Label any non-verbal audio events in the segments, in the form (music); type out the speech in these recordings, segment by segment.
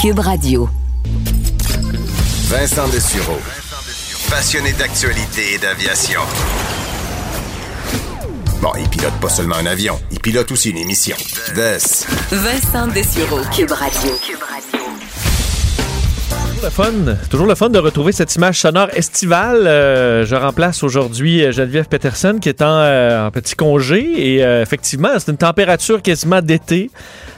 Cube Radio. Vincent Dessureau. Passionné d'actualité et d'aviation. Bon, il pilote pas seulement un avion, il pilote aussi une émission. Vess. Vincent Dessureau. Cube Radio. le fun, toujours le fun de retrouver cette image sonore estivale. Euh, je remplace aujourd'hui euh, Geneviève Peterson qui est en, euh, en petit congé et euh, effectivement, c'est une température quasiment d'été.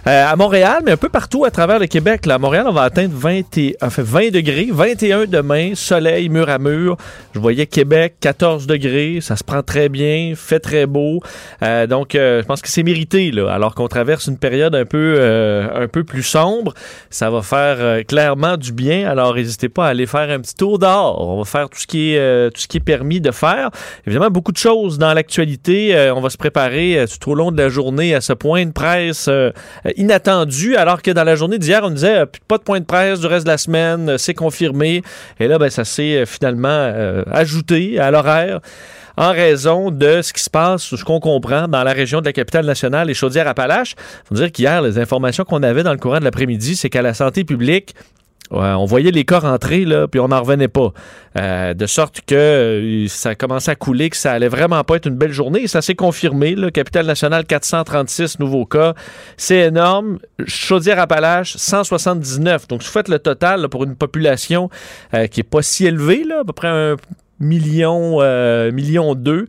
Euh, à Montréal, mais un peu partout à travers le Québec. Là, à Montréal, on va atteindre 20, et, enfin, 20 degrés, 21 demain, soleil mur à mur. Je voyais Québec, 14 degrés, ça se prend très bien, fait très beau. Euh, donc, euh, je pense que c'est mérité, là, alors qu'on traverse une période un peu, euh, un peu plus sombre. Ça va faire euh, clairement du bien. Alors, n'hésitez pas à aller faire un petit tour dehors. On va faire tout ce qui est, euh, tout ce qui est permis de faire. Évidemment, beaucoup de choses dans l'actualité. On va se préparer tout au long de la journée à ce point de presse inattendu, alors que dans la journée d'hier, on disait euh, pas de point de presse du reste de la semaine, euh, c'est confirmé. Et là, ben, ça s'est euh, finalement ajouté à l'horaire en raison de ce qui se passe, ce qu'on comprend dans la région de la capitale nationale et Chaudière-Appalaches. faut dire qu'hier, les informations qu'on avait dans le courant de l'après-midi, c'est qu'à la santé publique, on voyait les cas rentrer, là, puis on n'en revenait pas. Euh, de sorte que euh, ça commençait à couler, que ça allait vraiment pas être une belle journée. Ça s'est confirmé. Là, Capitale nationale, 436 nouveaux cas. C'est énorme. Chaudière-Appalaches, 179. Donc, si vous faites le total pour une population euh, qui est pas si élevée, là, à peu près un million, euh, million deux,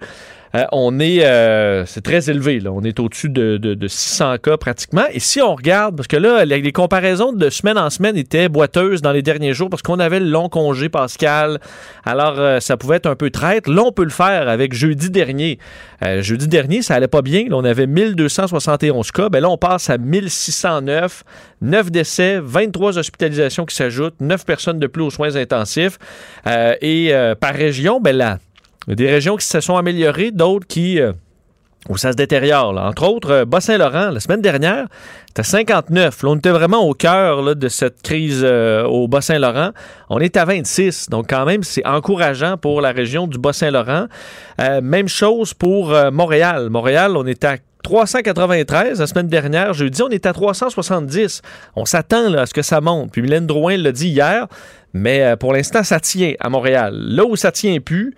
euh, on est, euh, c'est très élevé. Là. On est au-dessus de, de, de 600 cas pratiquement. Et si on regarde, parce que là, les, comparaisons de semaine en semaine étaient boiteuses dans les derniers jours parce qu'on avait le long congé pascal. Alors, euh, ça pouvait être un peu traître. Là, on peut le faire avec jeudi dernier. Jeudi dernier, ça allait pas bien. Là, on avait 1271 cas. Ben là, on passe à 1609. 9 décès, 23 hospitalisations qui s'ajoutent, 9 personnes de plus aux soins intensifs. Et par région, ben là, des régions qui se sont améliorées, d'autres qui. euh, où ça se détériore. Entre autres, euh, Bas-Saint-Laurent, la semaine dernière, c'était 59. Là, on était vraiment au cœur de cette crise euh, au Bas-Saint-Laurent. On est à 26. Donc, quand même, c'est encourageant pour la région du Bas-Saint-Laurent. Même chose pour Montréal. Montréal, on est à 393 la semaine dernière. Jeudi, on est à 370. On s'attend à ce que ça monte. Puis Mylène Drouin l'a dit hier. Mais euh, pour l'instant, ça tient à Montréal. Là où ça tient plus,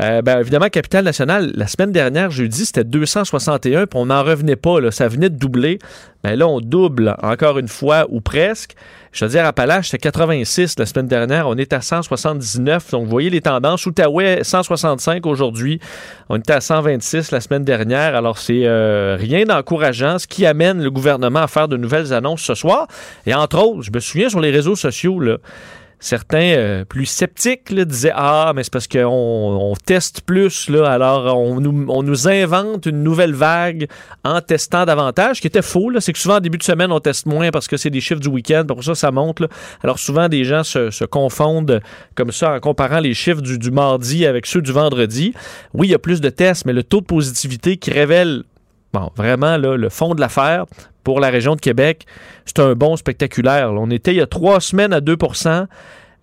euh, ben, évidemment, Capitale Nationale, la semaine dernière, jeudi, c'était 261, puis on n'en revenait pas. Là, ça venait de doubler. Mais là, on double encore une fois, ou presque. Je veux dire, Appalaches, c'était 86 la semaine dernière. On est à 179. Donc, vous voyez les tendances. Outaouais, 165 aujourd'hui. On était à 126 la semaine dernière. Alors, c'est euh, rien d'encourageant, ce qui amène le gouvernement à faire de nouvelles annonces ce soir. Et entre autres, je me souviens sur les réseaux sociaux, là, certains euh, plus sceptiques là, disaient Ah, mais c'est parce qu'on on teste plus, là, alors on nous, on nous invente une nouvelle vague en testant davantage, ce qui était faux. C'est que souvent, en début de semaine, on teste moins parce que c'est des chiffres du week-end, pour ça, ça monte. là. Alors souvent, des gens se, se confondent comme ça en comparant les chiffres du, du mardi avec ceux du vendredi. Oui, il y a plus de tests, mais le taux de positivité qui révèle Bon, vraiment, là, le fond de l'affaire pour la région de Québec, c'est un bon spectaculaire. On était il y a trois semaines à 2%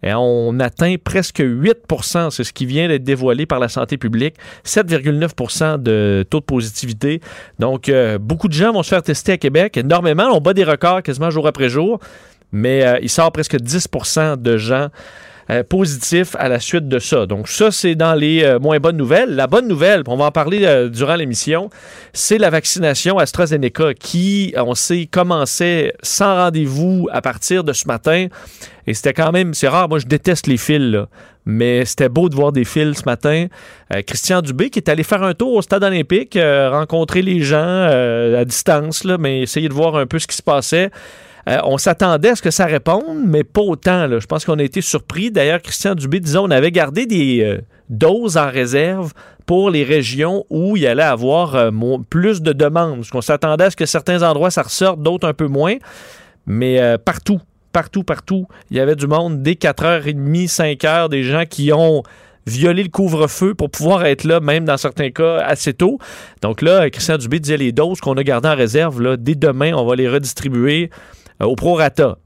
et on atteint presque 8% C'est ce qui vient d'être dévoilé par la santé publique. 7,9% de taux de positivité. Donc, euh, beaucoup de gens vont se faire tester à Québec. Énormément. On bat des records quasiment jour après jour. Mais euh, il sort presque 10% de gens euh, positifs à la suite de ça. Donc ça, c'est dans les euh, moins bonnes nouvelles. La bonne nouvelle, on va en parler euh, durant l'émission, c'est la vaccination AstraZeneca qui, on sait, commençait sans rendez-vous à partir de ce matin. Et c'était quand même, c'est rare, moi je déteste les fils, là. mais c'était beau de voir des fils ce matin. Euh, Christian Dubé qui est allé faire un tour au stade olympique, rencontrer les gens à distance, là, mais essayer de voir un peu ce qui se passait. Euh, on s'attendait à ce que ça réponde, mais pas autant. Je pense qu'on a été surpris. D'ailleurs, Christian Dubé disait on avait gardé des euh, doses en réserve pour les régions où il allait avoir euh, plus de demandes. Parce s'attendait à ce que certains endroits, ça ressorte, d'autres un peu moins. Mais partout, partout, partout, il y avait du monde dès 4h30, 5h, des gens qui ont violé le couvre-feu pour pouvoir être là, même dans certains cas, assez tôt. Donc là, Christian Dubé disait les doses qu'on a gardées en réserve, dès demain, on va les redistribuer au prorata.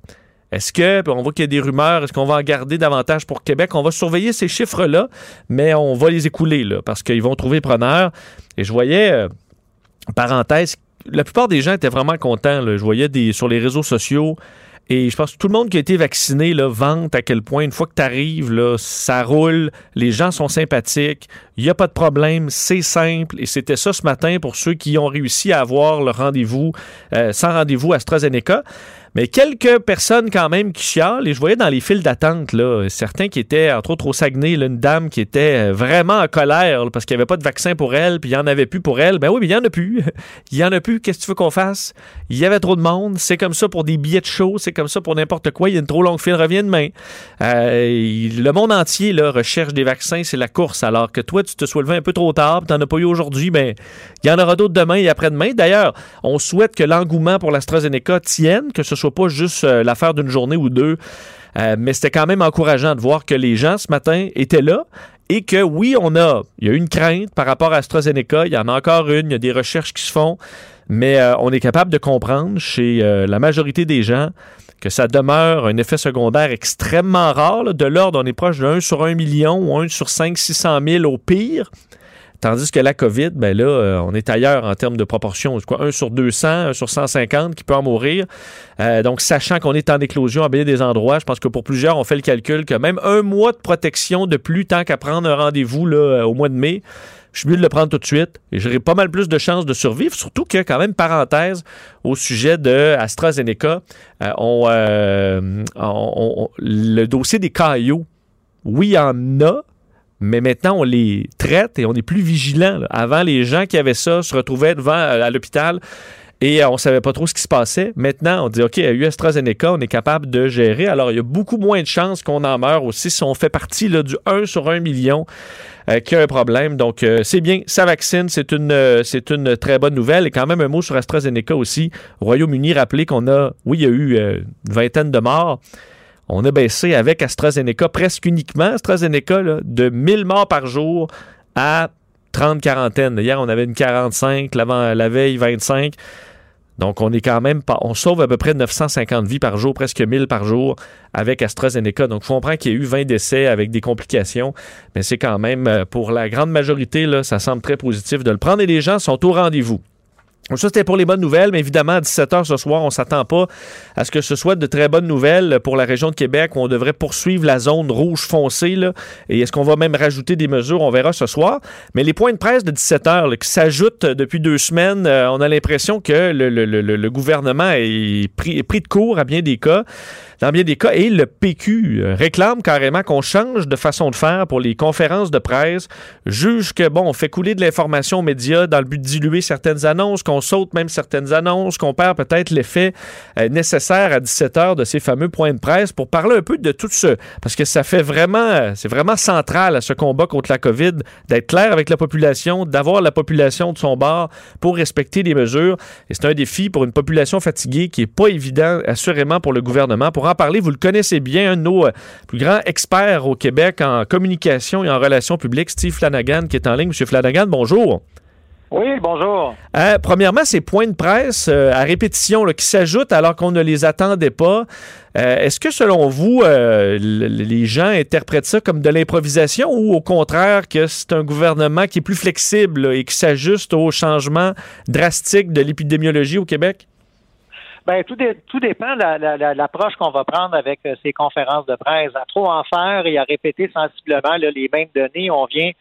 Est-ce que, on voit qu'il y a des rumeurs, est-ce qu'on va en garder davantage pour Québec? On va surveiller ces chiffres-là, mais on va les écouler, parce qu'ils vont trouver preneur. Et je voyais, euh, parenthèse, la plupart des gens étaient vraiment contents. Je voyais des, sur les réseaux sociaux Et je pense que tout le monde qui a été vacciné vante à quel point, une fois que tu arrives, ça roule, les gens sont sympathiques, il n'y a pas de problème, c'est simple. Et c'était ça ce matin pour ceux qui ont réussi à avoir le rendez-vous, euh, sans rendez-vous AstraZeneca. Mais quelques personnes quand même qui chialent, et je voyais dans les files d'attente, là, certains qui étaient, entre autres au Saguenay, une dame qui était euh, vraiment en colère parce qu'il n'y avait pas de vaccin pour elle, puis il n'y en avait plus pour elle. Ben oui, mais il n'y en a plus. (laughs) il n'y en a plus. Qu'est-ce que tu veux qu'on fasse? Il y avait trop de monde. C'est comme ça pour des billets de show, c'est comme ça pour n'importe quoi. Il y a une trop longue file, revient demain. Euh, le monde entier là, recherche des vaccins, c'est la course. Alors que toi, tu te sois levé un peu trop tard, tu n'en as pas eu aujourd'hui, ben, il y en aura d'autres demain et après-demain. D'ailleurs, on souhaite que l'engouement pour l'AstraZeneca tienne, que ce soit pas juste euh, l'affaire d'une journée ou deux. Euh, mais c'était quand même encourageant de voir que les gens ce matin étaient là et que oui, on a, il y a une crainte par rapport à AstraZeneca, il y en a encore une, il y a des recherches qui se font, mais euh, on est capable de comprendre chez la majorité des gens que ça demeure un effet secondaire extrêmement rare. De l'ordre, on est proche de 1 sur 1 million ou 1 sur 5, 600 000 au pire. Tandis que la COVID, ben là, euh, on est ailleurs en termes de proportion. Quoi, 1 sur 200, 1 sur 150 qui peut en mourir. Euh, donc, sachant qu'on est en éclosion à bien des endroits, je pense que pour plusieurs, on fait le calcul que même un mois de protection de plus tant qu'à prendre un rendez-vous là, euh, au mois de mai, je suis mieux de le prendre tout de suite et j'aurai pas mal plus de chances de survivre. Surtout que, quand même, parenthèse au sujet de AstraZeneca, on, le dossier des caillots, oui, il y en a, mais maintenant, on les traite et on est plus vigilant. Avant, les gens qui avaient ça se retrouvaient devant euh, à l'hôpital et euh, on savait pas trop ce qui se passait. Maintenant, on dit, OK, à AstraZeneca, on est capable de gérer. Alors, il y a beaucoup moins de chances qu'on en meure aussi si on fait partie du 1 sur 1 million euh, qui a un problème. Donc, c'est bien, ça vaccine, c'est une, c'est une très bonne nouvelle. Et quand même, un mot sur AstraZeneca aussi. Royaume-Uni, rappelez qu'on a, oui, il y a eu une vingtaine de morts on a baissé avec AstraZeneca presque uniquement AstraZeneca de 1000 morts par jour à 30 quarantaines. Hier, on avait une 45, la veille 25. Donc, on est quand même pas. On sauve à peu près 950 vies par jour, presque 1000 par jour avec AstraZeneca. Donc, on comprend qu'il y a eu 20 décès avec des complications, mais c'est quand même, euh, pour la grande majorité, ça semble très positif de le prendre et les gens sont au rendez-vous. Ça, c'était pour les bonnes nouvelles, mais évidemment, à 17h ce soir, on s'attend pas à ce que ce soit de très bonnes nouvelles pour la région de Québec où on devrait poursuivre la zone rouge foncée. Là, et est-ce qu'on va même rajouter des mesures? On verra ce soir. Mais les points de presse de 17h qui s'ajoutent depuis deux semaines, euh, on a l'impression que le, gouvernement est pris, est pris de court à bien des cas dans bien des cas. Et le PQ euh, réclame carrément qu'on change de façon de faire pour les conférences de presse, juge que, bon, on fait couler de l'information aux médias dans le but de diluer certaines annonces, qu'on saute même certaines annonces, qu'on perd peut-être l'effet euh, nécessaire à 17 heures de ces fameux points de presse pour parler un peu de tout ce... Parce que ça fait vraiment... C'est vraiment central à ce combat contre la COVID d'être clair avec la population, d'avoir la population de son bord pour respecter les mesures. Et c'est un défi pour une population fatiguée qui est pas évident, assurément, pour le gouvernement, pour parler. Vous le connaissez bien, un de nos euh, plus grands experts au Québec en communication et en relations publiques, Steve Flanagan, qui est en ligne. Monsieur Flanagan, bonjour. Oui, bonjour. Euh, premièrement, ces points de presse euh, à répétition qui s'ajoutent alors qu'on ne les attendait pas. Est-ce que selon vous, les gens interprètent ça comme de l'improvisation ou au contraire que c'est un gouvernement qui est plus flexible et qui s'ajuste aux changements drastiques de l'épidémiologie au Québec? Ben, tout, tout dépend de l'approche qu'on va prendre avec euh, ces conférences de presse. À trop en faire et à répéter sensiblement les mêmes données, on vient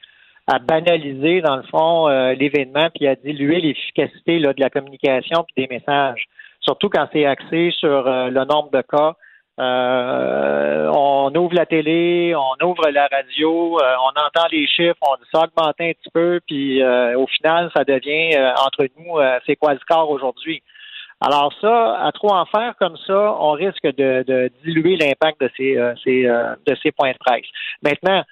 à banaliser, dans le fond, euh, l'événement puis à diluer l'efficacité de la communication puis des messages. Surtout quand c'est axé sur euh, le nombre de cas. on ouvre la télé, on ouvre la radio, on entend les chiffres, on dit ça augmente un petit peu, puis au final, ça devient entre nous, c'est quoi le score aujourd'hui? Alors ça, à trop en faire comme ça, on risque de, diluer l'impact de ces, euh, euh, de ces points de presse. Maintenant,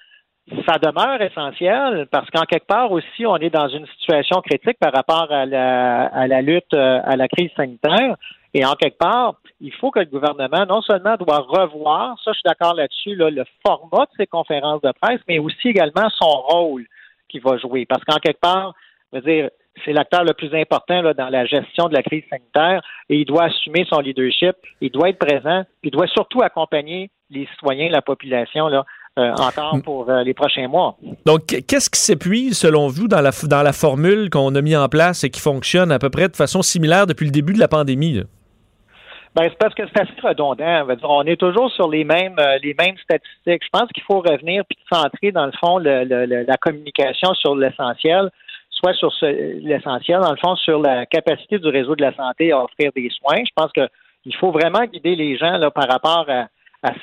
ça demeure essentiel parce qu'en quelque part aussi, on est dans une situation critique par rapport à la, à la lutte euh, à la crise sanitaire. Et en quelque part, il faut que le gouvernement non seulement doit revoir, ça je suis d'accord là-dessus, le format de ces conférences de presse, mais aussi également son rôle qu'il va jouer. Parce qu'en quelque part, je veux dire, c'est l'acteur le plus important dans la gestion de la crise sanitaire et il doit assumer son leadership, il doit être présent, il doit surtout accompagner les citoyens, la population là, euh, encore mm. pour euh, les prochains mois. Donc, qu'est-ce qui s'épuise selon vous dans la, dans la formule qu'on a mis en place et qui fonctionne à peu près de façon similaire depuis le début de la pandémie? Ben, c'est parce que c'est assez redondant. On, est toujours sur les mêmes euh, les mêmes statistiques. Je pense qu'il faut revenir puis centrer, dans le fond, la communication sur l'essentiel, soit sur l'essentiel, dans le fond, sur la capacité du réseau de la santé à offrir des soins. Je pense qu'il faut vraiment guider les gens là, par rapport à,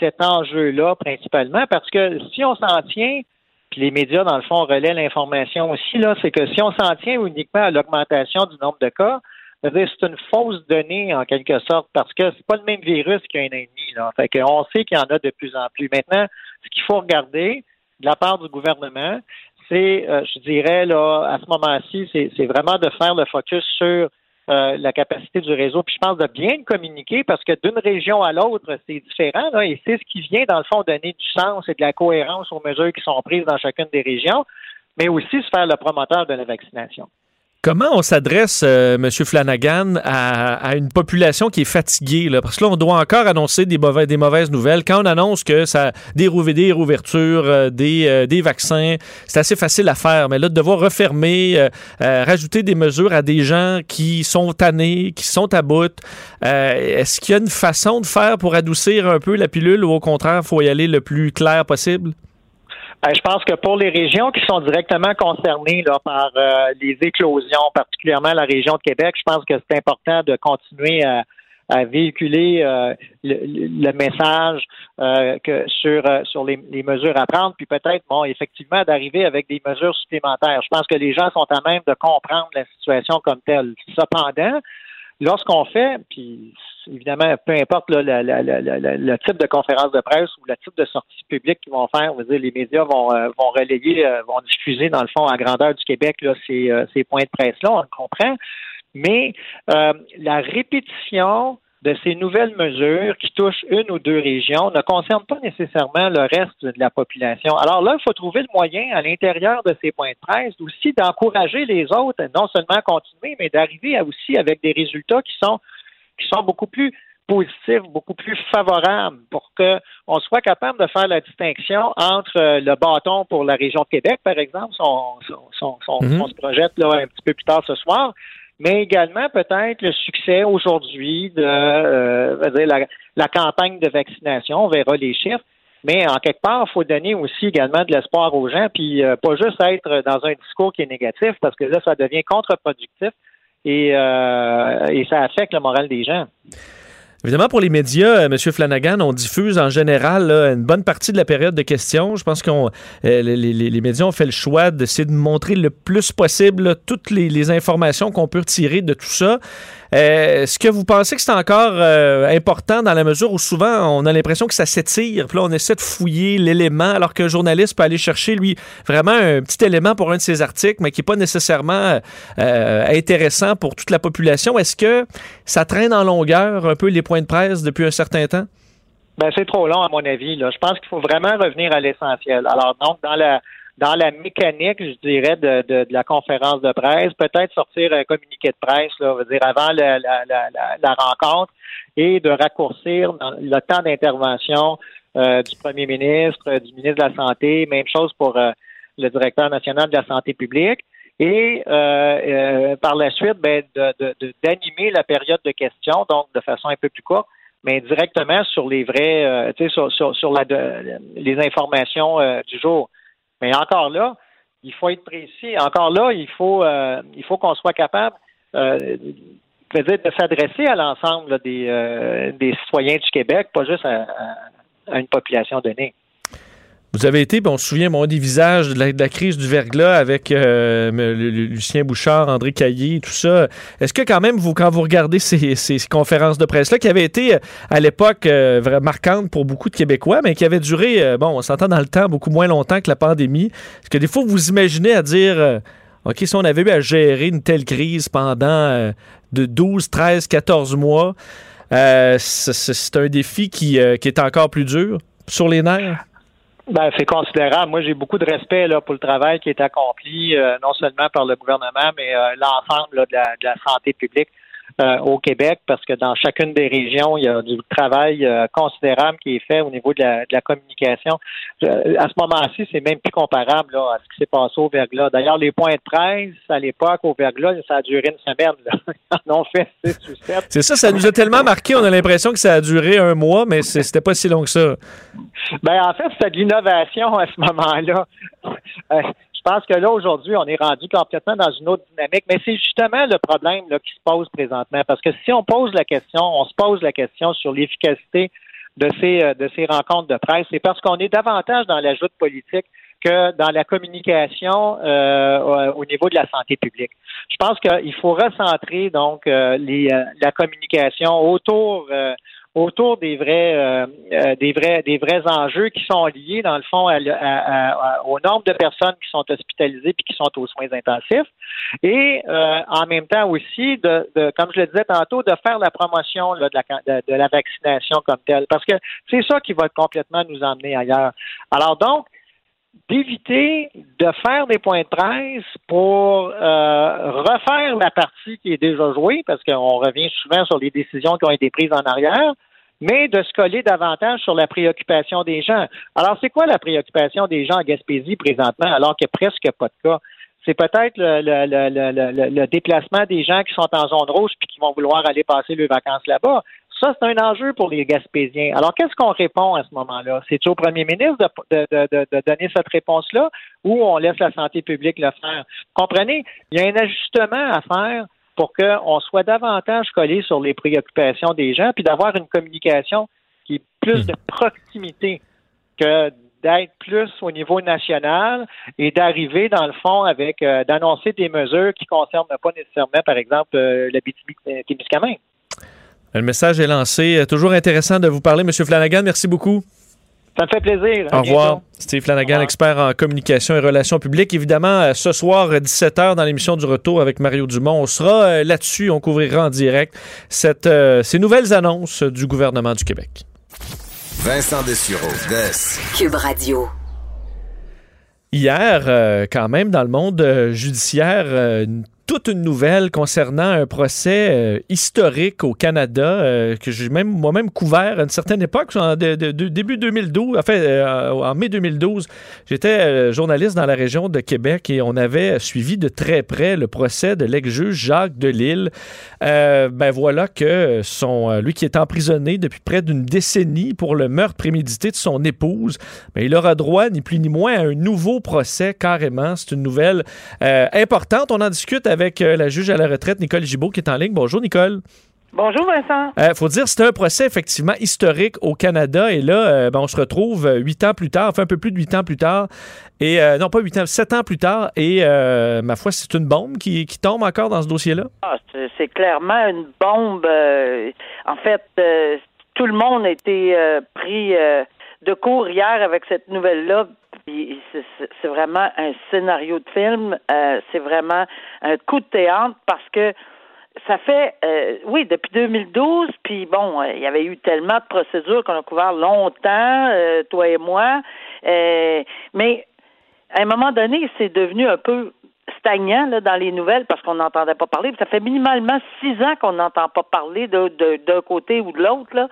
cet enjeu-là principalement, parce que si on s'en tient, puis les médias, dans le fond, relaient l'information aussi, là, c'est que si on s'en tient uniquement à l'augmentation du nombre de cas, c'est une fausse donnée en quelque sorte parce que c'est pas le même virus qu'un ennemi. Là. Fait qu'on sait qu'il y en a de plus en plus. Maintenant, ce qu'il faut regarder de la part du gouvernement, c'est, euh, je dirais là, à ce moment-ci, c'est vraiment de faire le focus sur euh, la capacité du réseau. Puis je pense de bien communiquer parce que d'une région à l'autre, c'est différent. Là, et c'est ce qui vient, dans le fond, donner du sens et de la cohérence aux mesures qui sont prises dans chacune des régions, mais aussi se faire le promoteur de la vaccination. Comment on s'adresse, euh, M. Flanagan, à, une population qui est fatiguée? Parce que là, on doit encore annoncer des, mauvais, des mauvaises nouvelles. Quand on annonce que ça des, des rouvertures, euh, des, euh, des vaccins, c'est assez facile à faire. Mais là, de devoir refermer, rajouter des mesures à des gens qui sont tannés, qui sont à bout, est-ce qu'il y a une façon de faire pour adoucir un peu la pilule ou au contraire, il faut y aller le plus clair possible? Ben, je pense que pour les régions qui sont directement concernées là, par euh, les éclosions, particulièrement la région de Québec, je pense que c'est important de continuer à, véhiculer euh, le, message euh, que sur sur les, mesures à prendre, puis peut-être bon effectivement d'arriver avec des mesures supplémentaires. Je pense que les gens sont à même de comprendre la situation comme telle. Cependant, lorsqu'on fait, puis évidemment, peu importe le type de conférence de presse ou le type de sortie publique qu'ils vont faire, dire, les médias vont, euh, vont relayer, euh, vont diffuser, dans le fond, à grandeur du Québec, là, ces, euh, ces points de presse-là, on le comprend. Mais la répétition de ces nouvelles mesures qui touchent une ou deux régions ne concernent pas nécessairement le reste de la population. Alors là, il faut trouver le moyen à l'intérieur de ces points de presse aussi d'encourager les autres, non seulement à continuer, mais d'arriver aussi avec des résultats qui sont qui sont beaucoup plus positifs, beaucoup plus favorables pour qu'on soit capable de faire la distinction entre euh, le bâton pour la région de Québec, par exemple, si on, mhm. se projette là un petit peu plus tard ce soir, mais également peut-être le succès aujourd'hui de euh, la, la, campagne de vaccination. On verra les chiffres. Mais en quelque part, il faut donner aussi également de l'espoir aux gens, puis euh, pas juste être dans un discours qui est négatif, parce que là, ça devient contre-productif et, euh, et ça affecte le moral des gens. Évidemment, pour les médias, euh, M. Flanagan, on diffuse en général une bonne partie de la période de questions. Je pense que euh, les, médias ont fait le choix d'essayer de montrer le plus possible toutes les, informations qu'on peut retirer de tout ça. Euh, est-ce que vous pensez que c'est encore important dans la mesure où souvent on a l'impression que ça s'étire, puis là on essaie de fouiller l'élément alors qu'un journaliste peut aller chercher lui vraiment un petit élément pour un de ses articles, mais qui n'est pas nécessairement intéressant pour toute la population. Est-ce que ça traîne en longueur un peu les points de presse depuis un certain temps? Ben, c'est trop long, à mon avis. Je pense qu'il faut vraiment revenir à l'essentiel. Alors, donc, dans la dans la mécanique, je dirais, de, de, la conférence de presse, peut-être sortir un communiqué de presse, là, veut dire avant la, la, la, rencontre et de raccourcir le temps d'intervention euh, du premier ministre, du ministre de la Santé, même chose pour euh, le directeur national de la santé publique et euh, euh, par la suite, ben, d'animer la période de questions, donc de façon un peu plus courte, mais directement sur les vrais, euh, sur, sur, sur la, les informations du jour. Mais encore là, il faut être précis. Encore là, il faut, il faut qu'on soit capable de s'adresser à l'ensemble des, des citoyens du Québec, pas juste à une population donnée. Vous avez été, on se souvient, un des visages de la, crise du verglas avec euh, Lucien Bouchard, André Caillé, tout ça. Est-ce que quand même, vous, quand vous regardez ces, conférences de presse-là, qui avaient été euh, à l'époque euh, marquantes pour beaucoup de Québécois, mais qui avaient duré, bon, on s'entend dans le temps, beaucoup moins longtemps que la pandémie, est-ce que des fois, vous imaginez à dire... OK, si on avait eu à gérer une telle crise pendant de 12, 13, 14 mois, c'est un défi qui, est encore plus dur sur les nerfs? Ben, c'est considérable. Moi, j'ai beaucoup de respect là, pour le travail qui est accompli, euh, non seulement par le gouvernement, mais euh, l'ensemble de, la, santé publique. Euh, au Québec parce que dans chacune des régions, il y a du travail euh, considérable qui est fait au niveau de la, communication. à ce moment-ci, c'est même plus comparable là, à ce qui s'est passé au Verglas. D'ailleurs, les points de presse à l'époque au Verglas, ça a duré une semaine. Là. (laughs) Ils en ont fait six ou sept. C'est ça, ça nous a tellement marqué, on a l'impression que ça a duré un mois, mais c'était pas si long que ça. Ben, en fait, c'était de l'innovation à ce moment-là. Pense que là, aujourd'hui, on est rendu complètement dans une autre dynamique, mais c'est justement le problème qui se pose présentement. Parce que si on pose la question, on se pose la question sur l'efficacité de ces, euh, de ces rencontres de presse, c'est parce qu'on est davantage dans l'ajout politique que dans la communication euh, au niveau de la santé publique. Je pense qu'il faut recentrer donc euh, la communication autour autour des vrais, euh, euh, des vrais, des vrais enjeux qui sont liés dans le fond au nombre de personnes qui sont hospitalisées puis qui sont aux soins intensifs, et euh, en même temps aussi de, comme je le disais tantôt, de faire la promotion de, de, la vaccination comme telle, parce que c'est ça qui va complètement nous emmener ailleurs. Alors donc, d'éviter de faire des points de presse pour refaire la partie qui est déjà jouée, parce qu'on revient souvent sur les décisions qui ont été prises en arrière, mais de se coller davantage sur la préoccupation des gens. Alors, c'est quoi la préoccupation des gens en Gaspésie présentement, alors qu'il n'y a presque pas de cas? C'est peut-être le, le, le, déplacement des gens qui sont en zone rouge puis qui vont vouloir aller passer leurs vacances là-bas. Ça, c'est un enjeu pour les Gaspésiens. Alors, qu'est-ce qu'on répond à ce moment-là? C'est au premier ministre de, de, de, de donner cette réponse-là ou on laisse la santé publique le faire? Comprenez? Il y a un ajustement à faire pour qu'on soit davantage collé sur les préoccupations des gens, puis d'avoir une communication qui est plus hmm. de proximité que d'être plus au niveau national et d'arriver, dans le fond, avec euh, d'annoncer des mesures qui ne concernent pas nécessairement, par exemple, euh, la BTB-Témiscamingue. Le message est lancé. Toujours intéressant de vous parler, M. Flanagan. Merci beaucoup. Ça me fait plaisir. Au revoir. Steve Flanagan, expert en communication et relations publiques. Évidemment, euh, ce soir, 17h, dans l'émission du retour avec Mario Dumont, on sera euh, là-dessus. On couvrira en direct cette, euh, ces nouvelles annonces du gouvernement du Québec. Vincent Dessureau, Cube Radio. Hier, quand même, dans le monde judiciaire, toute une nouvelle concernant un procès euh, historique au Canada euh, que j'ai même moi-même couvert à une certaine époque, en début 2012, enfin euh, en mai 2012. J'étais journaliste dans la région de Québec et on avait suivi de très près le procès de l'ex-juge Jacques Delille. ben voilà que son, lui qui est emprisonné depuis près d'une décennie pour le meurtre prémédité de son épouse, ben, il aura droit ni plus ni moins à un nouveau procès carrément. C'est une nouvelle importante. On en discute avec euh, la juge à la retraite, Nicole Gibault, qui est en ligne. Bonjour, Nicole. Bonjour Vincent. Il euh, faut dire, c'est un procès effectivement historique au Canada et là, euh, ben, on se retrouve huit ans plus tard, enfin un peu plus de huit ans plus tard, et non pas huit ans, sept ans plus tard, et ma foi, c'est une bombe qui, tombe encore dans ce dossier-là. Ah, c'est clairement une bombe. en fait, tout le monde a été pris de court hier avec cette nouvelle-là c'est vraiment un scénario de film, euh, c'est vraiment un coup de théâtre parce que ça fait, euh, oui, depuis 2012, puis bon, euh, il y avait eu tellement de procédures qu'on a couvert longtemps, toi et moi, mais à un moment donné, c'est devenu un peu stagnant là, dans les nouvelles parce qu'on n'entendait pas parler. Ça fait minimalement six ans qu'on n'entend pas parler d'un côté ou de l'autre.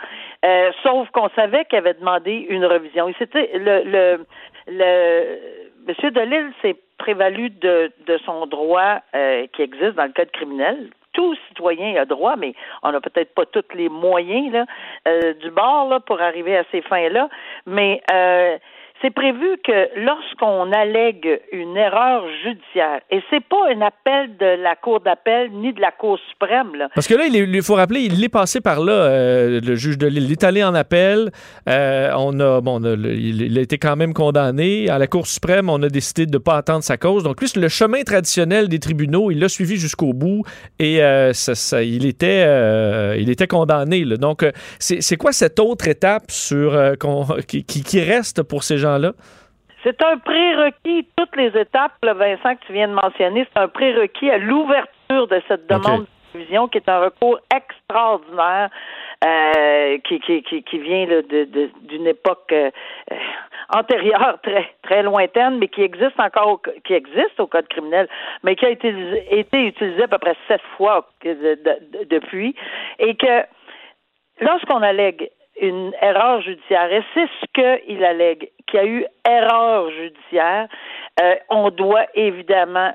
Sauf qu'on savait qu'il avait demandé une revision. C'était le, le, le Monsieur Delille s'est prévalu de, de son droit euh, qui existe dans le code criminel. Tout citoyen a droit, mais on n'a peut-être pas tous les moyens là, euh, du bord là, pour arriver à ces fins-là. Mais euh, c'est prévu que lorsqu'on allègue une erreur judiciaire, et c'est pas un appel de la Cour d'appel ni de la Cour suprême. Là. Parce que là, il, faut rappeler, il est passé par là, euh, le juge de l'île. Il est allé en appel. Euh, on a, bon, il, a été quand même condamné. À la Cour suprême, on a décidé de ne pas attendre sa cause. Donc, lui, le chemin traditionnel des tribunaux, il l'a suivi jusqu'au bout et euh, il, était, il était condamné. Là. Donc, c'est quoi cette autre étape sur, qui, qui reste pour ces gens c'est un prérequis, toutes les étapes, Vincent, que tu viens de mentionner, c'est un prérequis à l'ouverture de cette demande de révision qui est un recours extraordinaire euh, qui, qui, qui, vient d'une époque, euh, antérieure très très lointaine, mais qui existe encore, qui existe au code criminel, mais qui a été, été utilisé à peu près sept fois depuis, et que lorsqu'on allègue une erreur judiciaire, et c'est ce qu'il allègue, qu'il y a eu erreur judiciaire, euh, on doit évidemment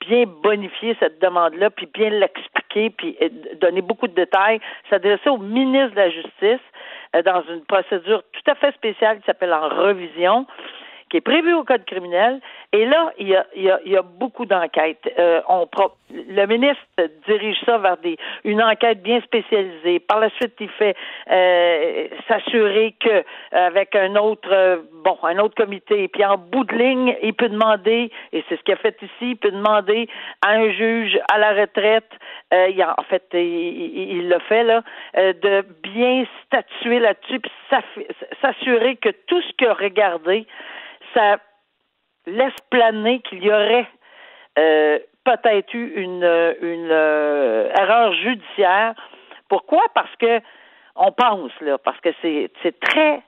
bien bonifier cette demande-là, puis bien l'expliquer, puis euh, donner beaucoup de détails, s'adresser au ministre de la Justice euh, dans une procédure tout à fait spéciale qui s'appelle en revision qui est prévu au code criminel. Et là, il y a, il y a, il y a beaucoup d'enquêtes. Euh, le ministre dirige ça vers des une enquête bien spécialisée. Par la suite, il fait euh, s'assurer que avec un autre euh, bon un autre comité. Puis en bout de ligne, il peut demander, et c'est ce qu'il a fait ici, il peut demander à un juge à la retraite. Euh, il a, en fait, il, le fait là, de bien statuer là-dessus, puis s'assurer que tout ce qu'il a regardé ça laisse planer qu'il y aurait euh, peut-être eu une, une euh, erreur judiciaire. Pourquoi? Parce que on pense là, parce que c'est c'est très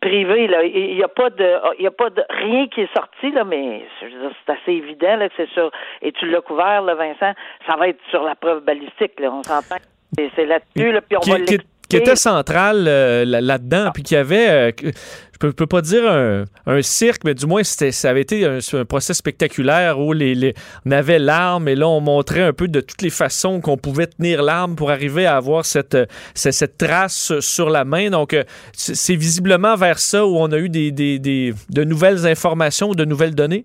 privé là. Il n'y a pas de il y a pas de rien qui est sorti là, mais c'est assez évident là que c'est sûr. Et tu l'as couvert là, Vincent. Ça va être sur la preuve balistique là. On s'entend. C'est là-dessus là, puis on va qui était central euh, là-dedans, puis qui avait, euh, je peux, peux pas dire un, cirque, mais du moins ça avait été un, procès spectaculaire où les, on avait l'arme et là on montrait un peu de toutes les façons qu'on pouvait tenir l'arme pour arriver à avoir cette, cette, trace sur la main. Donc euh, c'est visiblement vers ça où on a eu des, des, des, de nouvelles informations, de nouvelles données.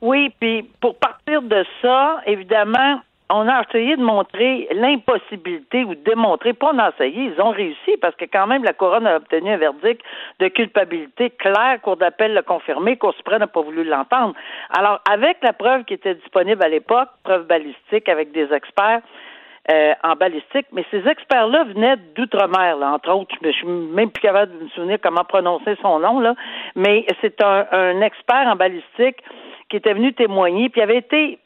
Oui, puis pour partir de ça, évidemment, on a essayé de montrer l'impossibilité ou de démontrer, pas en essayé, ils ont réussi parce que quand même la couronne a obtenu un verdict de culpabilité clair, Cour d'appel l'a confirmé, Cour suprême n'a pas voulu l'entendre. Alors, avec la preuve qui était disponible à l'époque, preuve balistique avec des experts, euh, en balistique, mais ces experts-là venaient d'outre-mer, entre autres. Je suis même plus capable de me souvenir comment prononcer son nom, là, mais c'est un, un expert en balistique qui était venu témoigner, puis avait été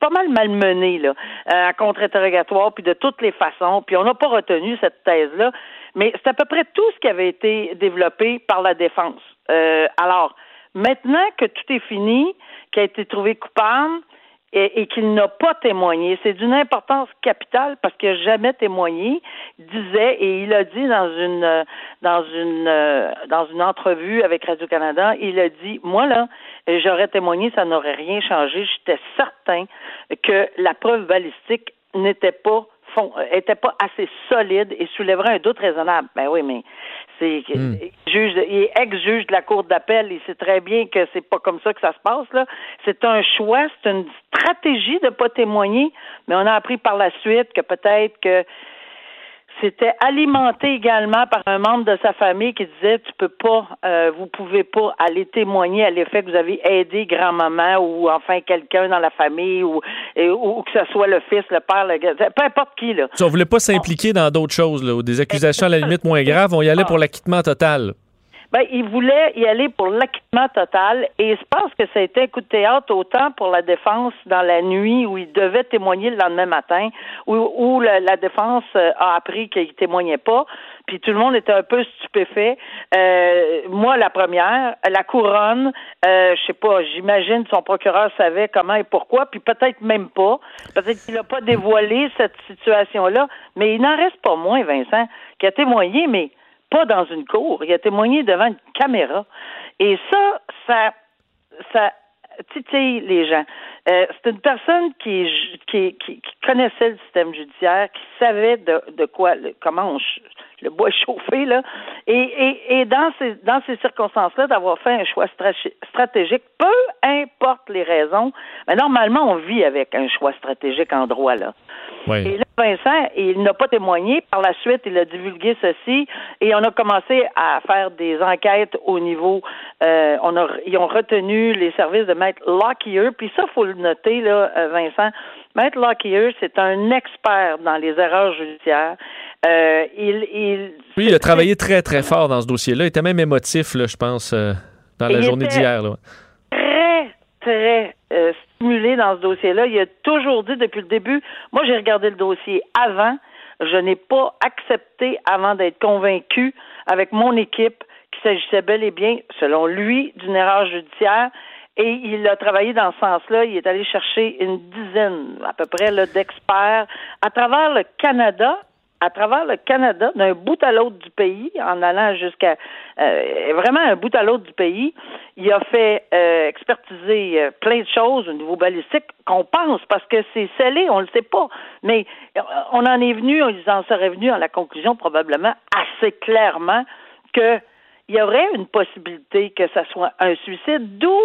pas mal malmené là, à contre-interrogatoire, puis de toutes les façons, puis on n'a pas retenu cette thèse-là, mais c'est à peu près tout ce qui avait été développé par la défense. Euh, alors, maintenant que tout est fini, qu'il a été trouvé coupable, et, qu'il n'a pas témoigné. C'est d'une importance capitale parce qu'il n'a jamais témoigné, disait, et il a dit dans une dans une dans une entrevue avec Radio-Canada, il a dit Moi là, j'aurais témoigné, ça n'aurait rien changé. J'étais certain que la preuve balistique n'était pas était pas assez solide et soulèverait un doute raisonnable. Ben oui, mais c'est hmm. juge, il est ex-juge de la cour d'appel. Il sait très bien que c'est pas comme ça que ça se passe là. C'est un choix, c'est une stratégie de pas témoigner. Mais on a appris par la suite que peut-être que c'était alimenté également par un membre de sa famille qui disait tu peux pas, euh, vous pouvez pas aller témoigner à l'effet que vous avez aidé grand-maman ou enfin quelqu'un dans la famille ou, ou que ce soit le fils, le père, le gars, peu importe qui là. Tu, on voulait pas s'impliquer dans d'autres choses là, ou des accusations à la limite moins graves, on y allait pour l'acquittement total. Ben, il voulait y aller pour l'acquittement total et je pense que ça a été un coup de théâtre autant pour la défense dans la nuit où il devait témoigner le lendemain matin, où, où la, défense euh, a appris qu'il témoignait pas, puis tout le monde était un peu stupéfait. Euh, moi, la première, la couronne, euh, je sais pas, j'imagine son procureur savait comment et pourquoi, puis peut-être même pas. Peut-être qu'il n'a pas dévoilé cette situation-là, mais il n'en reste pas moins, Vincent, qui a témoigné, mais pas dans une cour. Il a témoigné devant une caméra. Et ça, ça, ça titille les gens. Euh, c'est une personne qui, qui, qui, connaissait le système judiciaire, qui savait de, de quoi, comment on, le bois (laughs) chauffé, là. Et, et, et dans ces, dans ces circonstances-là, d'avoir fait un choix stratégique, peu importe les raisons, mais normalement, on vit avec un choix stratégique en droit, là. Et là, Vincent, il n'a pas témoigné. Par la suite, il a divulgué ceci et on a commencé à faire des enquêtes au niveau. Euh, on a, ils ont retenu les services de Maître Lockyer. Puis ça, faut le noter, là, euh, Vincent. Maître Lockyer, c'est un expert dans les erreurs judiciaires. Euh, il, il, oui, il a travaillé très, très fort dans ce dossier-là. Il était même émotif, là, je pense, euh, dans la journée d'hier. Très, très euh, stimulé dans ce dossier-là. Il a toujours dit depuis le début, moi j'ai regardé le dossier avant, je n'ai pas accepté avant d'être convaincu avec mon équipe qu'il s'agissait bel et bien, selon lui, d'une erreur judiciaire. Et il a travaillé dans ce sens-là. Il est allé chercher une dizaine, à peu près, d'experts à travers le Canada à travers le Canada, d'un bout à l'autre du pays, en allant jusqu'à euh, vraiment un bout à l'autre du pays. Il a fait euh, expertiser euh, plein de choses au niveau balistique qu'on pense parce que c'est scellé, on le sait pas. Mais on en est venu, ils en seraient venus à la conclusion probablement assez clairement que il y aurait une possibilité que ça soit un suicide, d'où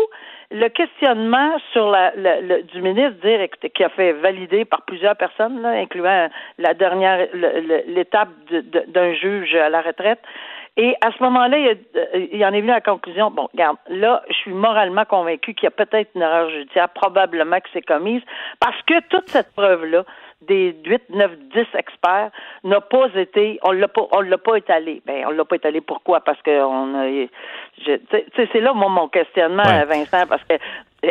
le questionnement sur la, le, du ministre dire qui a fait valider par plusieurs personnes, là, incluant la dernière l'étape d'un juge à la retraite. Et à ce moment-là, il, il, en est venu à la conclusion, bon, regarde, là, je suis moralement convaincu qu'il y a peut-être une erreur judiciaire, probablement que c'est commise, parce que toute cette preuve-là, des 8, 9, 10 experts n'a pas été, on l'a pas, on l'a pas étalé. Ben, on l'a pas étalé pourquoi? Parce que on a, c'est là mon, mon questionnement, Vincent, parce que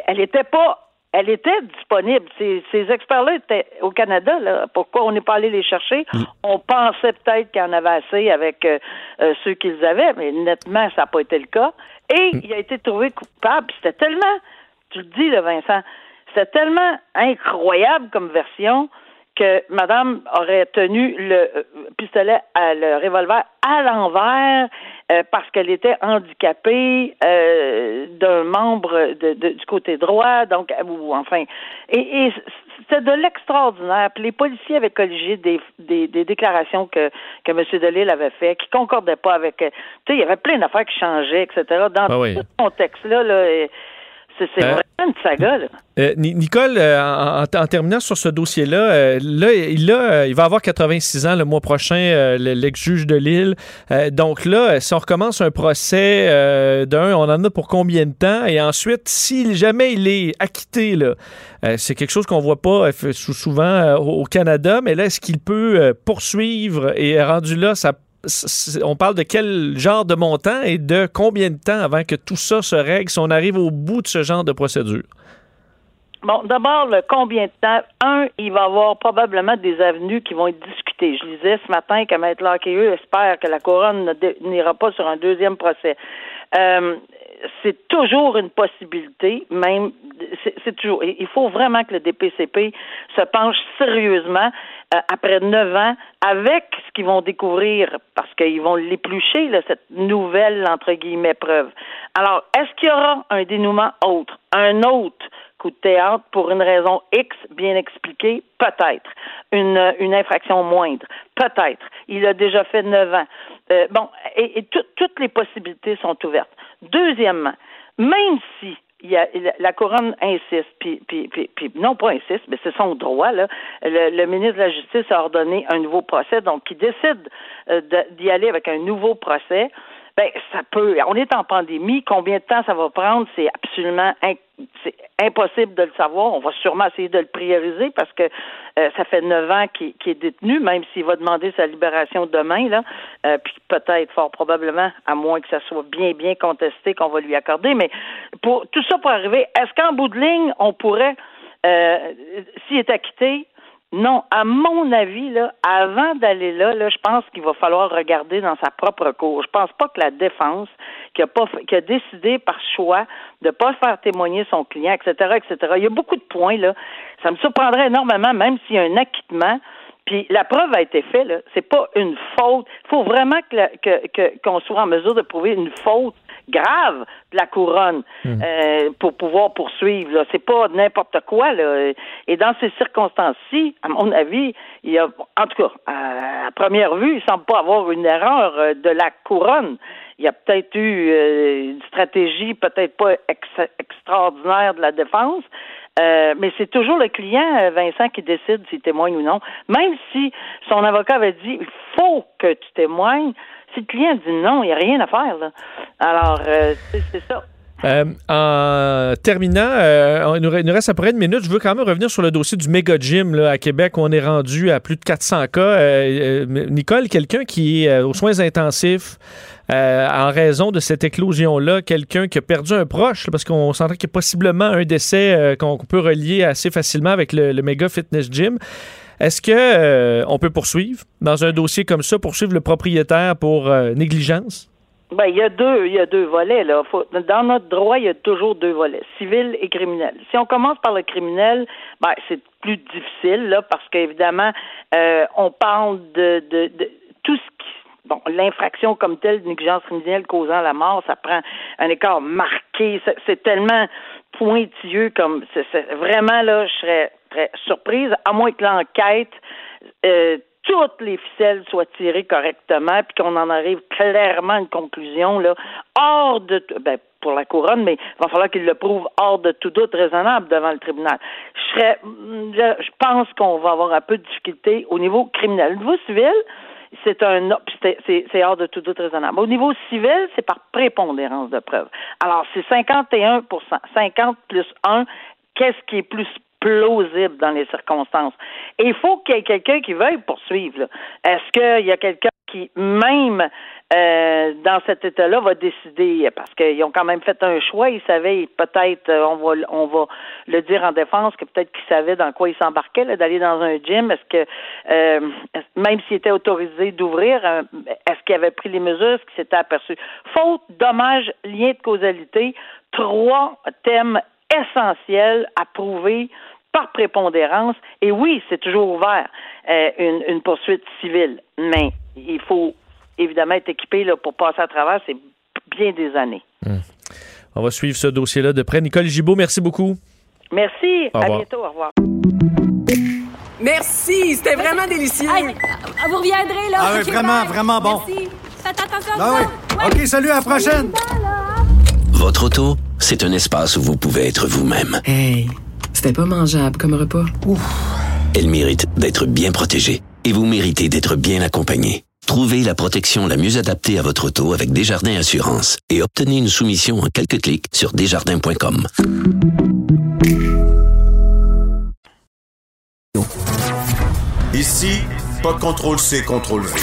elle était pas elle était disponible. Ces, ces experts-là étaient au Canada. Là. Pourquoi on n'est pas allé les chercher? Mm. On pensait peut-être qu'il y en avait assez avec euh, euh, ceux qu'ils avaient, mais nettement, ça n'a pas été le cas. Et mm. il a été trouvé coupable. C'était tellement, tu le dis, là, Vincent, c'était tellement incroyable comme version que madame aurait tenu le euh, pistolet à le revolver à l'envers euh, parce qu'elle était handicapée euh, d'un membre de, du côté droit, donc ou enfin et, et c'était de l'extraordinaire. Puis les policiers avaient colligé des, des, des, déclarations que, que M. Delille avait fait, qui concordaient pas avec. Tu sais, il y avait plein d'affaires qui changeaient, etc. Dans ah ce contexte-là, là, c'est vraiment une saga, là. Euh, Nicole, euh, en, terminant sur ce dossier-là, euh, là, il, il va avoir 86 ans le mois prochain, l'ex-juge de Lille. donc là, si on recommence un procès d'un, on en a pour combien de temps? Et ensuite, si jamais il est acquitté, là, c'est quelque chose qu'on voit pas souvent au Canada, mais là, est-ce qu'il peut poursuivre et rendu là, ça on parle de quel genre de montant et de combien de temps avant que tout ça se règle si on arrive au bout de ce genre de procédure? Bon, d'abord, le combien de temps? Un, il va y avoir probablement des avenues qui vont être discutées. Je lisais ce matin que Maître Laqueux espère que la couronne n'ira pas sur un deuxième procès. Euh, c'est toujours une possibilité, même c'est toujours. Il faut vraiment que le DPCP se penche sérieusement après neuf ans avec ce qu'ils vont découvrir parce qu'ils vont l'éplucher cette nouvelle entre guillemets preuve. Alors, est-ce qu'il y aura un dénouement autre, un autre coup de théâtre pour une raison X bien expliquée? Peut-être. Une, une infraction moindre? Peut-être. Il a déjà fait neuf ans. Euh, bon, et, toutes les possibilités sont ouvertes. Deuxièmement, même si il a, la couronne insiste, puis, puis, puis, non pas insiste, mais c'est son droit. Là. Le, ministre de la Justice a ordonné un nouveau procès, donc il décide euh, d'y aller avec un nouveau procès. Ben, ça peut. On est en pandémie. Combien de temps ça va prendre? C'est absolument c'est impossible de le savoir. On va sûrement essayer de le prioriser parce que euh, ça fait neuf ans qu'il est détenu, même s'il va demander sa libération demain, là. Euh, puis peut-être, fort probablement, à moins que ça soit bien, bien contesté, qu'on va lui accorder. Mais pour tout ça pour arriver, est-ce qu'en bout de ligne, on pourrait, euh, s'il est acquitté, non, à mon avis, là, avant d'aller là, là, je pense qu'il va falloir regarder dans sa propre cour. Je pense pas que la défense, qui a pas, qui a décidé par choix de pas faire témoigner son client, etc., etc. Il y a beaucoup de points là. Ça me surprendrait énormément, même s'il y a un acquittement. Puis la preuve a été faite, là. C'est pas une faute. Il faut vraiment que, qu'on soit en mesure de prouver une faute grave de la couronne mhm. euh, pour pouvoir poursuivre. C'est pas n'importe quoi. Là. Et dans ces circonstances-ci, à mon avis, il y a, en tout cas, à, première vue, il semble pas avoir une erreur euh, de la couronne. Il y a peut-être eu euh, une stratégie peut-être pas extraordinaire de la défense, mais c'est toujours le client, Vincent, qui décide s'il témoigne ou non. Même si son avocat avait dit il faut que tu témoignes, si le client dit non, il n'y a rien à faire. Là. Alors, euh, c'est ça. Euh, en terminant, euh, il, nous reste à peu près une minute. Je veux quand même revenir sur le dossier du méga gym là, à Québec où on est rendu à plus de 400 cas. Nicole, quelqu'un qui est aux soins intensifs en raison de cette éclosion-là, quelqu'un qui a perdu un proche, parce qu'on sentait qu'il y a possiblement un décès qu'on peut relier assez facilement avec le, le méga fitness gym. Est-ce que euh, on peut poursuivre dans un dossier comme ça, poursuivre le propriétaire pour euh, négligence? Ben, il y a deux, il y a deux volets là. dans notre droit, il y a toujours deux volets, civil et criminel. Si on commence par le criminel, ben c'est plus difficile là parce qu'évidemment, euh, on parle de, de, de tout ce qui bon, l'infraction comme telle, négligence criminelle causant la mort, ça prend un écart marqué. C'est tellement pointilleux comme c'est vraiment là, je serais surprise, à moins que l'enquête euh, toutes les ficelles soient tirées correctement, puis qu'on en arrive clairement à une conclusion là, hors de ben, pour la couronne, mais il va falloir qu'il le prouve hors de tout doute raisonnable devant le tribunal. Je serais, je pense qu'on va avoir un peu de difficulté au niveau criminel. Au niveau civil, c'est un c'est hors de tout doute raisonnable. Au niveau civil, c'est par prépondérance de preuve. Alors, c'est 51% 50 plus 1, qu'est-ce qui est plus plausible dans les circonstances. Et il faut qu'il y ait quelqu'un qui veuille poursuivre. Est-ce qu'il y a quelqu'un qui, même euh, dans cet état-là, va décider, parce qu'ils ont quand même fait un choix, ils savaient peut-être, euh, on va on va le dire en défense, que peut-être qu'ils savaient dans quoi ils s'embarquaient, d'aller dans un gym. Est-ce que euh, même s'ils étaient autorisés d'ouvrir, est-ce qu'ils avaient pris les mesures, est-ce qu'ils s'étaient aperçus? Faute, dommage, lien de causalité, trois thèmes essentiels à prouver par prépondérance. Et oui, c'est toujours ouvert euh, une, poursuite civile, mais il faut évidemment être équipé là, pour passer à travers. C'est bien des années. Hmm. On va suivre ce dossier-là de près. Nicole Gibault, merci beaucoup. Merci. À bientôt. Au revoir. Merci. C'était vraiment délicieux. vous reviendrez, là. Ah vraiment, vraiment bon. Merci. Faites attention ah OK, salut, à la prochaine. Votre auto, c'est un espace où vous pouvez être vous-même. Hey. C'était pas mangeable comme repas. Elle mérite d'être bien protégée et vous méritez d'être bien accompagné. Trouvez la protection la mieux adaptée à votre auto avec Desjardins Assurance et obtenez une soumission en quelques clics sur desjardins.com. Ici, pas de contrôle C, contrôle V.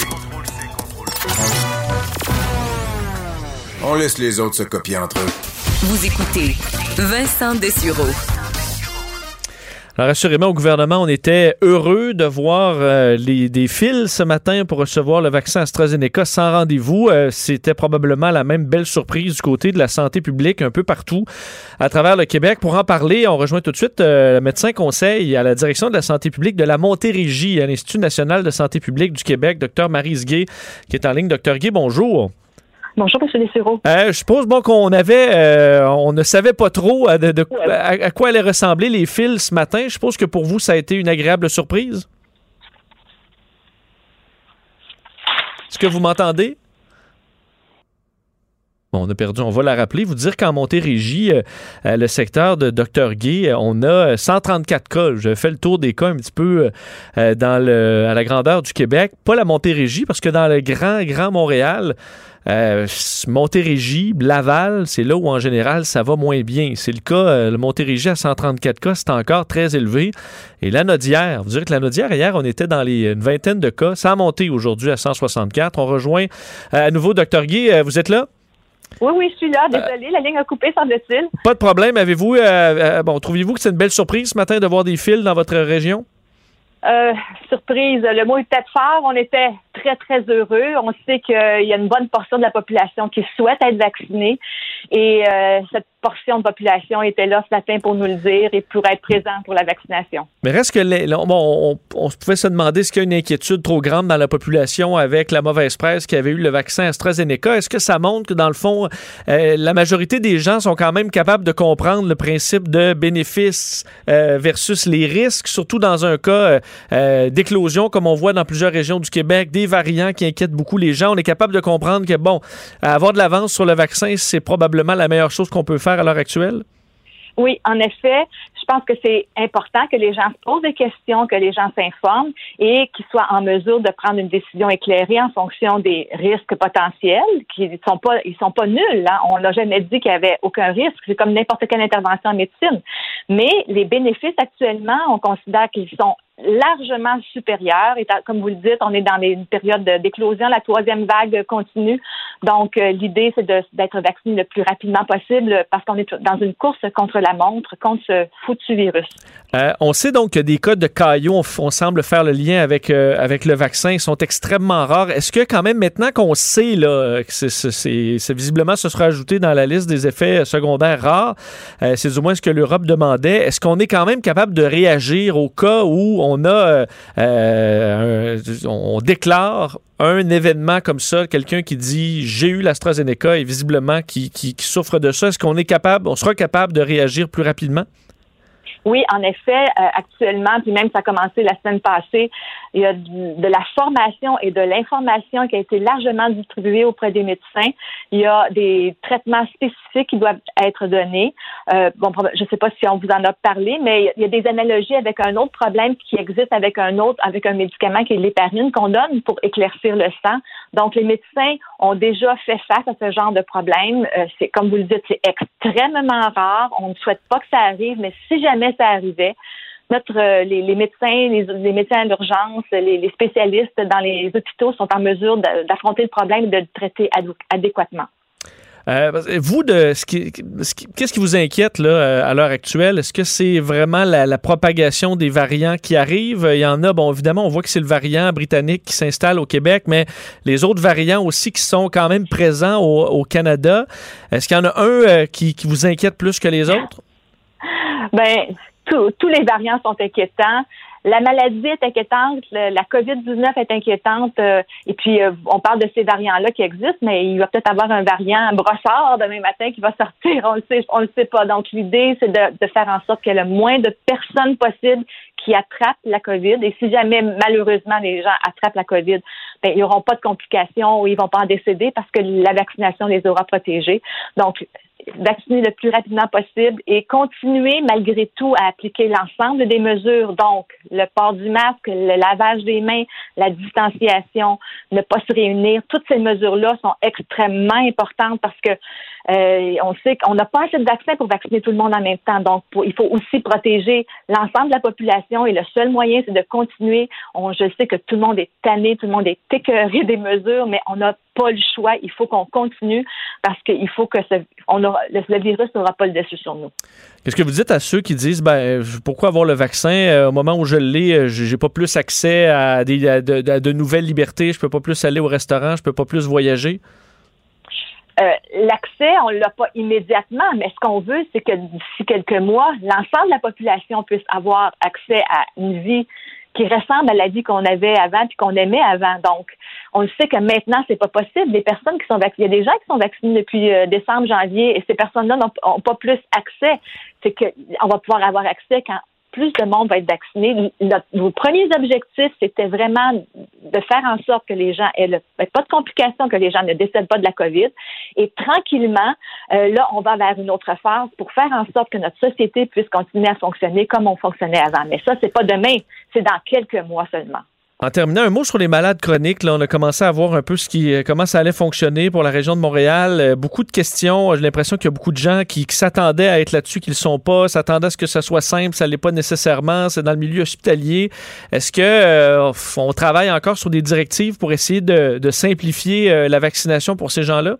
On laisse les autres se copier entre eux. Vous écoutez Vincent Dessureau. Alors, assurément, au gouvernement, on était heureux de voir euh, les, des fils ce matin pour recevoir le vaccin AstraZeneca sans rendez-vous. Euh, c'était probablement la même belle surprise du côté de la santé publique un peu partout à travers le Québec. Pour en parler, on rejoint tout de suite euh, le médecin conseil à la direction de la santé publique de la Montérégie à l'Institut national de santé publique du Québec, Dr Marie Gué, qui est en ligne. Dr Gué, bonjour. Bonjour, M. Dessureau. Euh, je suppose bon, qu'on avait, euh, on ne savait pas trop à, de, à, quoi allaient ressembler les fils ce matin. Je suppose que pour vous, ça a été une agréable surprise. Est-ce que vous m'entendez? On a perdu, on va la rappeler. Vous dire qu'en Montérégie, euh, le secteur de Dr. Gay, on a 134 cas. Je fais le tour des cas un petit peu dans à la grandeur du Québec. Pas la Montérégie, parce que dans le grand, grand Montréal, euh, Montérégie, Laval, c'est là où en général ça va moins bien. C'est le cas, euh, le Montérégie à 134 cas, c'est encore très élevé. Et la Nodière, vous direz que la Nodière, hier, on était dans les, une vingtaine de cas. Ça a monté aujourd'hui à 164. On rejoint euh, à nouveau Dr. Guy. vous êtes là? Oui, oui, je suis là. Désolé, la ligne a coupé, semble-t-il. Pas de problème. Avez-vous, bon, trouvez-vous que c'est une belle surprise ce matin de voir des fils dans votre région? Euh, surprise, le mot est peut-être fort. On était très, très heureux. On sait qu'il y a une bonne portion de la population qui souhaite être vaccinée. Et euh, cette portion de population était là ce matin pour nous le dire et pour être présent pour la vaccination. Mais reste que les, bon, on, pouvait se demander est-ce y a une inquiétude trop grande dans la population avec la mauvaise presse qui avait eu le vaccin AstraZeneca. Est-ce que ça montre que dans le fond, euh, la majorité des gens sont quand même capables de comprendre le principe de bénéfice euh, versus les risques, surtout dans un cas d'éclosion comme on voit dans plusieurs régions du Québec, variants qui inquiètent beaucoup les gens. On est capable de comprendre que bon, avoir de l'avance sur le vaccin, c'est probablement la meilleure chose qu'on peut faire à l'heure actuelle? Oui, en effet, je pense que c'est important que les gens se posent des questions, que les gens s'informent et qu'ils soient en mesure de prendre une décision éclairée en fonction des risques potentiels, qui sont pas, ils sont pas nuls. Hein. On l'a jamais dit qu'il y avait aucun risque. C'est comme n'importe quelle intervention en médecine. Mais les bénéfices actuellement, on considère qu'ils sont largement supérieurs. Et comme vous le dites, on est dans une période d'éclosion. La troisième vague continue. Donc, euh, l'idée, c'est d'être vacciné le plus rapidement possible parce qu'on est dans une course contre la montre, contre ce foutu virus. Euh, on sait donc que des cas de caillots, on, semble faire le lien avec, euh, avec le vaccin, sont extrêmement rares. Est-ce que quand même, maintenant qu'on sait là, que c'est, visiblement ce sera ajouté dans la liste des effets secondaires rares, c'est du moins ce que l'Europe demandait, est-ce qu'on est quand même capable de réagir au cas où on a, euh, euh, on déclare un événement comme ça, quelqu'un qui dit j'ai eu l'AstraZeneca et visiblement qui, qui, qui souffre de ça, est-ce qu'on est capable, on sera capable de réagir plus rapidement? Oui, en effet, euh, actuellement, puis même ça a commencé la semaine passée, il y a de la formation et de l'information qui a été largement distribuée auprès des médecins. Il y a des traitements spécifiques qui doivent être donnés. Euh, bon, je ne sais pas si on vous en a parlé, mais il y a des analogies avec un autre problème qui existe avec un autre, avec un médicament qui est l'héparine qu'on donne pour éclaircir le sang. Donc, les médecins ont déjà fait face à ce genre de problème. Euh, c'est comme vous le dites, c'est extrêmement rare. On ne souhaite pas que ça arrive, mais si jamais ça arrivait, notre euh, les, les médecins, les, les médecins à l'urgence, les, les spécialistes dans les hôpitaux sont en mesure d'affronter le problème et de le traiter adéquatement. Euh, vous, de ce qui, ce qui- qu'est-ce qui vous inquiète là, euh, à l'heure actuelle? Est-ce que c'est vraiment la, la propagation des variants qui arrivent? Il y en a, bon, évidemment, on voit que c'est le variant britannique qui s'installe au Québec, mais les autres variants aussi qui sont quand même présents au, au Canada. Est-ce qu'il y en a un euh, qui, qui vous inquiète plus que les autres? Ben, tous- les variants sont inquiétants. La maladie est inquiétante, la COVID-19 est inquiétante, euh, et puis euh, on parle de ces variants-là qui existent, mais il va peut-être avoir un variant brossard demain matin qui va sortir, (laughs) on le sait, on le sait pas. Donc l'idée, c'est de, de faire en sorte qu'il y ait le moins de personnes possible qui attrapent la COVID, et si jamais malheureusement les gens attrapent la COVID, ben, ils n'auront pas de complications ou ils vont pas en décéder parce que la vaccination les aura protégés. Donc, vacciner le plus rapidement possible et continuer malgré tout à appliquer l'ensemble des mesures, donc le port du masque, le lavage des mains, la distanciation, ne pas se réunir. Toutes ces mesures-là sont extrêmement importantes parce que euh, on sait qu'on n'a pas assez de vaccins pour vacciner tout le monde en même temps. Donc, il faut aussi protéger l'ensemble de la population et le seul moyen, c'est de continuer. On, je sais que tout le monde est tanné, tout le monde est écœuré des mesures, mais on n'a pas le choix. Il faut qu'on continue parce qu'il faut que ce, on aura, le, le virus n'aura pas le dessus sur nous. Qu'est-ce que vous dites à ceux qui disent ben pourquoi avoir le vaccin euh, au moment où je l'ai, euh, j'ai pas plus accès à, des, à de, à de nouvelles libertés, je peux pas plus aller au restaurant, je peux pas plus voyager? Euh, L'accès, on l'a pas immédiatement, mais ce qu'on veut, c'est que d'ici quelques mois, l'ensemble de la population puisse avoir accès à une vie qui ressemble à la vie qu'on avait avant puis qu'on aimait avant. Donc, on sait que maintenant, c'est pas possible. Les personnes qui sont vaccinées, il y a des gens qui sont vaccinés depuis euh, décembre, janvier, et ces personnes-là n'ont ont pas plus accès. C'est que on va pouvoir avoir accès quand plus de monde va être vacciné. Nos premiers objectifs, c'était vraiment de faire en sorte que les gens aient le- ben, pas de complications, que les gens ne décèdent pas de la COVID. Et tranquillement, euh, là, on va vers une autre phase pour faire en sorte que notre société puisse continuer à fonctionner comme on fonctionnait avant. Mais ça, c'est pas demain, c'est dans quelques mois seulement. En terminant, un mot sur les malades chroniques. Là, on a commencé à voir un peu ce qui, euh, comment ça allait fonctionner pour la région de Montréal. Euh, beaucoup de questions. J'ai l'impression qu'il y a beaucoup de gens qui, s'attendaient à être là-dessus, qui ne sont pas, s'attendaient à ce que ça soit simple. Ça ne l'est pas nécessairement. C'est dans le milieu hospitalier. Est-ce que euh, on travaille encore sur des directives pour essayer de, simplifier euh, la vaccination pour ces gens-là?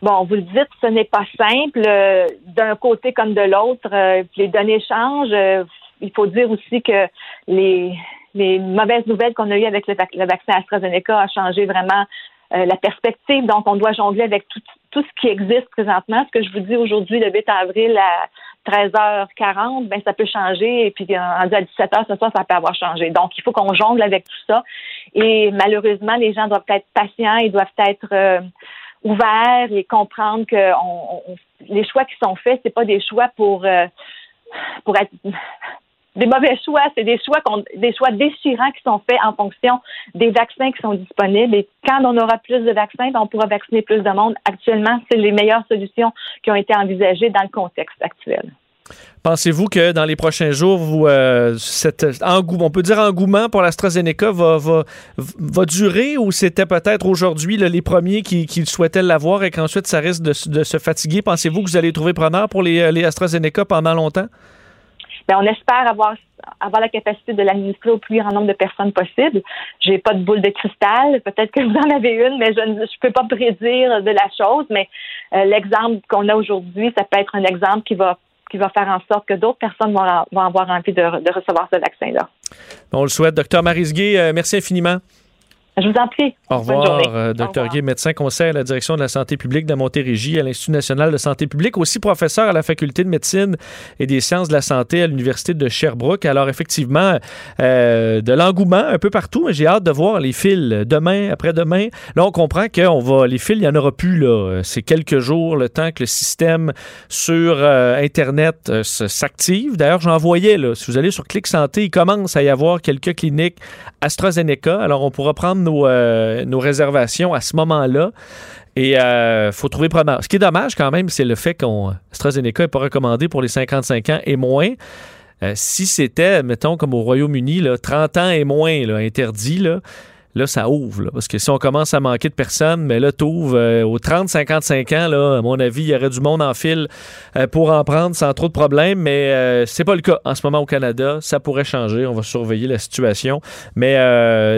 Bon, vous le dites, ce n'est pas simple d'un côté comme de l'autre. les données changent. Il faut dire aussi que les, les mauvaises nouvelles qu'on a eues avec le, vac- le vaccin AstraZeneca a changé vraiment euh, la perspective. Donc, on doit jongler avec tout, ce qui existe présentement. Ce que je vous dis aujourd'hui, le 8 avril à 13h40, ben ça peut changer. Et puis, rendu à 17h ce soir, ça peut avoir changé. Donc, il faut qu'on jongle avec tout ça. Et malheureusement, les gens doivent être patients. Ils doivent être euh, ouverts et comprendre que les choix qui sont faits, c'est pas des choix pour euh, pour être des mauvais choix, c'est des choix qu'on- des choix déchirants qui sont faits en fonction des vaccins qui sont disponibles. Et quand on aura plus de vaccins, ben, on pourra vacciner plus de monde. Actuellement, c'est les meilleures solutions qui ont été envisagées dans le contexte actuel. Pensez-vous que dans les prochains jours, vous, euh, cet engou- on peut dire engouement pour l'AstraZeneca va, durer ou c'était peut-être aujourd'hui les premiers qui, souhaitaient l'avoir et qu'ensuite ça risque de, se fatiguer? Pensez-vous que vous allez trouver preneur pour les, les AstraZeneca pendant longtemps? Ben, on espère avoir avoir la capacité de l'administrer au plus grand nombre de personnes possible. J'ai pas de boule de cristal. Peut-être que vous en avez une, mais je ne je peux pas prédire de la chose. Mais euh, l'exemple qu'on a aujourd'hui, ça peut être un exemple qui va qui va faire en sorte que d'autres personnes vont, vont avoir envie de, recevoir ce vaccin-là. On le souhaite. Docteur Marisguet, euh, merci infiniment. Je vous en prie. Au revoir, euh, Dr. Guy, médecin conseil à la direction de la santé publique de Montérégie, à l'Institut national de santé publique, aussi professeur à la faculté de médecine et des sciences de la santé à l'Université de Sherbrooke. Alors, effectivement, euh, de l'engouement un peu partout, mais j'ai hâte de voir les fils demain, après-demain. Là, on comprend que va, les fils, il n'y en aura plus. Là. C'est quelques jours, le temps que le système sur euh, Internet s'active. D'ailleurs, j'en voyais, là, si vous allez sur Clic Santé, il commence à y avoir quelques cliniques AstraZeneca. Alors, on pourra prendre euh, nos, réservations à ce moment-là. Et il euh, faut trouver preneur. Ce qui est dommage quand même, c'est le fait qu'on AstraZeneca n'est pas recommandé pour les 55 ans et moins. Euh, si c'était, mettons, comme au Royaume-Uni, 30 ans et moins interdit, là, là, ça ouvre. parce que si on commence à manquer de personnes, mais là, tu ouvres euh, aux 30-55 ans, là, à mon avis, il y aurait du monde en file euh, pour en prendre sans trop de problèmes, mais euh, c'est pas le cas en ce moment au Canada. Ça pourrait changer. On va surveiller la situation. Mais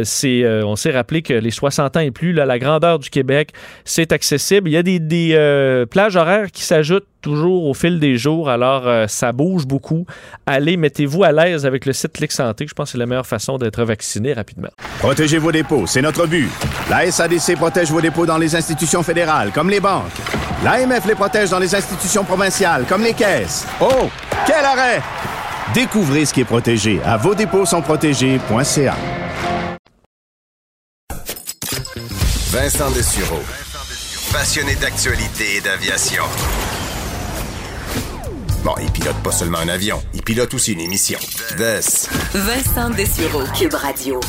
c'est, on s'est rappelé que les 60 ans et plus, là, la grandeur du Québec, c'est accessible. Il y a des plages horaires qui s'ajoutent toujours au fil des jours. Alors, euh, ça bouge beaucoup. Allez, mettez-vous à l'aise avec le site Clic Santé. Je pense que c'est la meilleure façon d'être vacciné rapidement. Protégez vos dépôts, c'est notre but. La SADC protège vos dépôts dans les institutions fédérales, comme les banques. L'AMF les protège dans les institutions provinciales, comme les caisses. Oh, quel arrêt! Découvrez ce qui est protégé à vos dépôts sont protégés.ca. Vincent Dessureau. Passionné d'actualité et d'aviation. Bon, il pilote pas seulement un avion, il pilote aussi une émission. Vincent Dessureau, Cube Radio.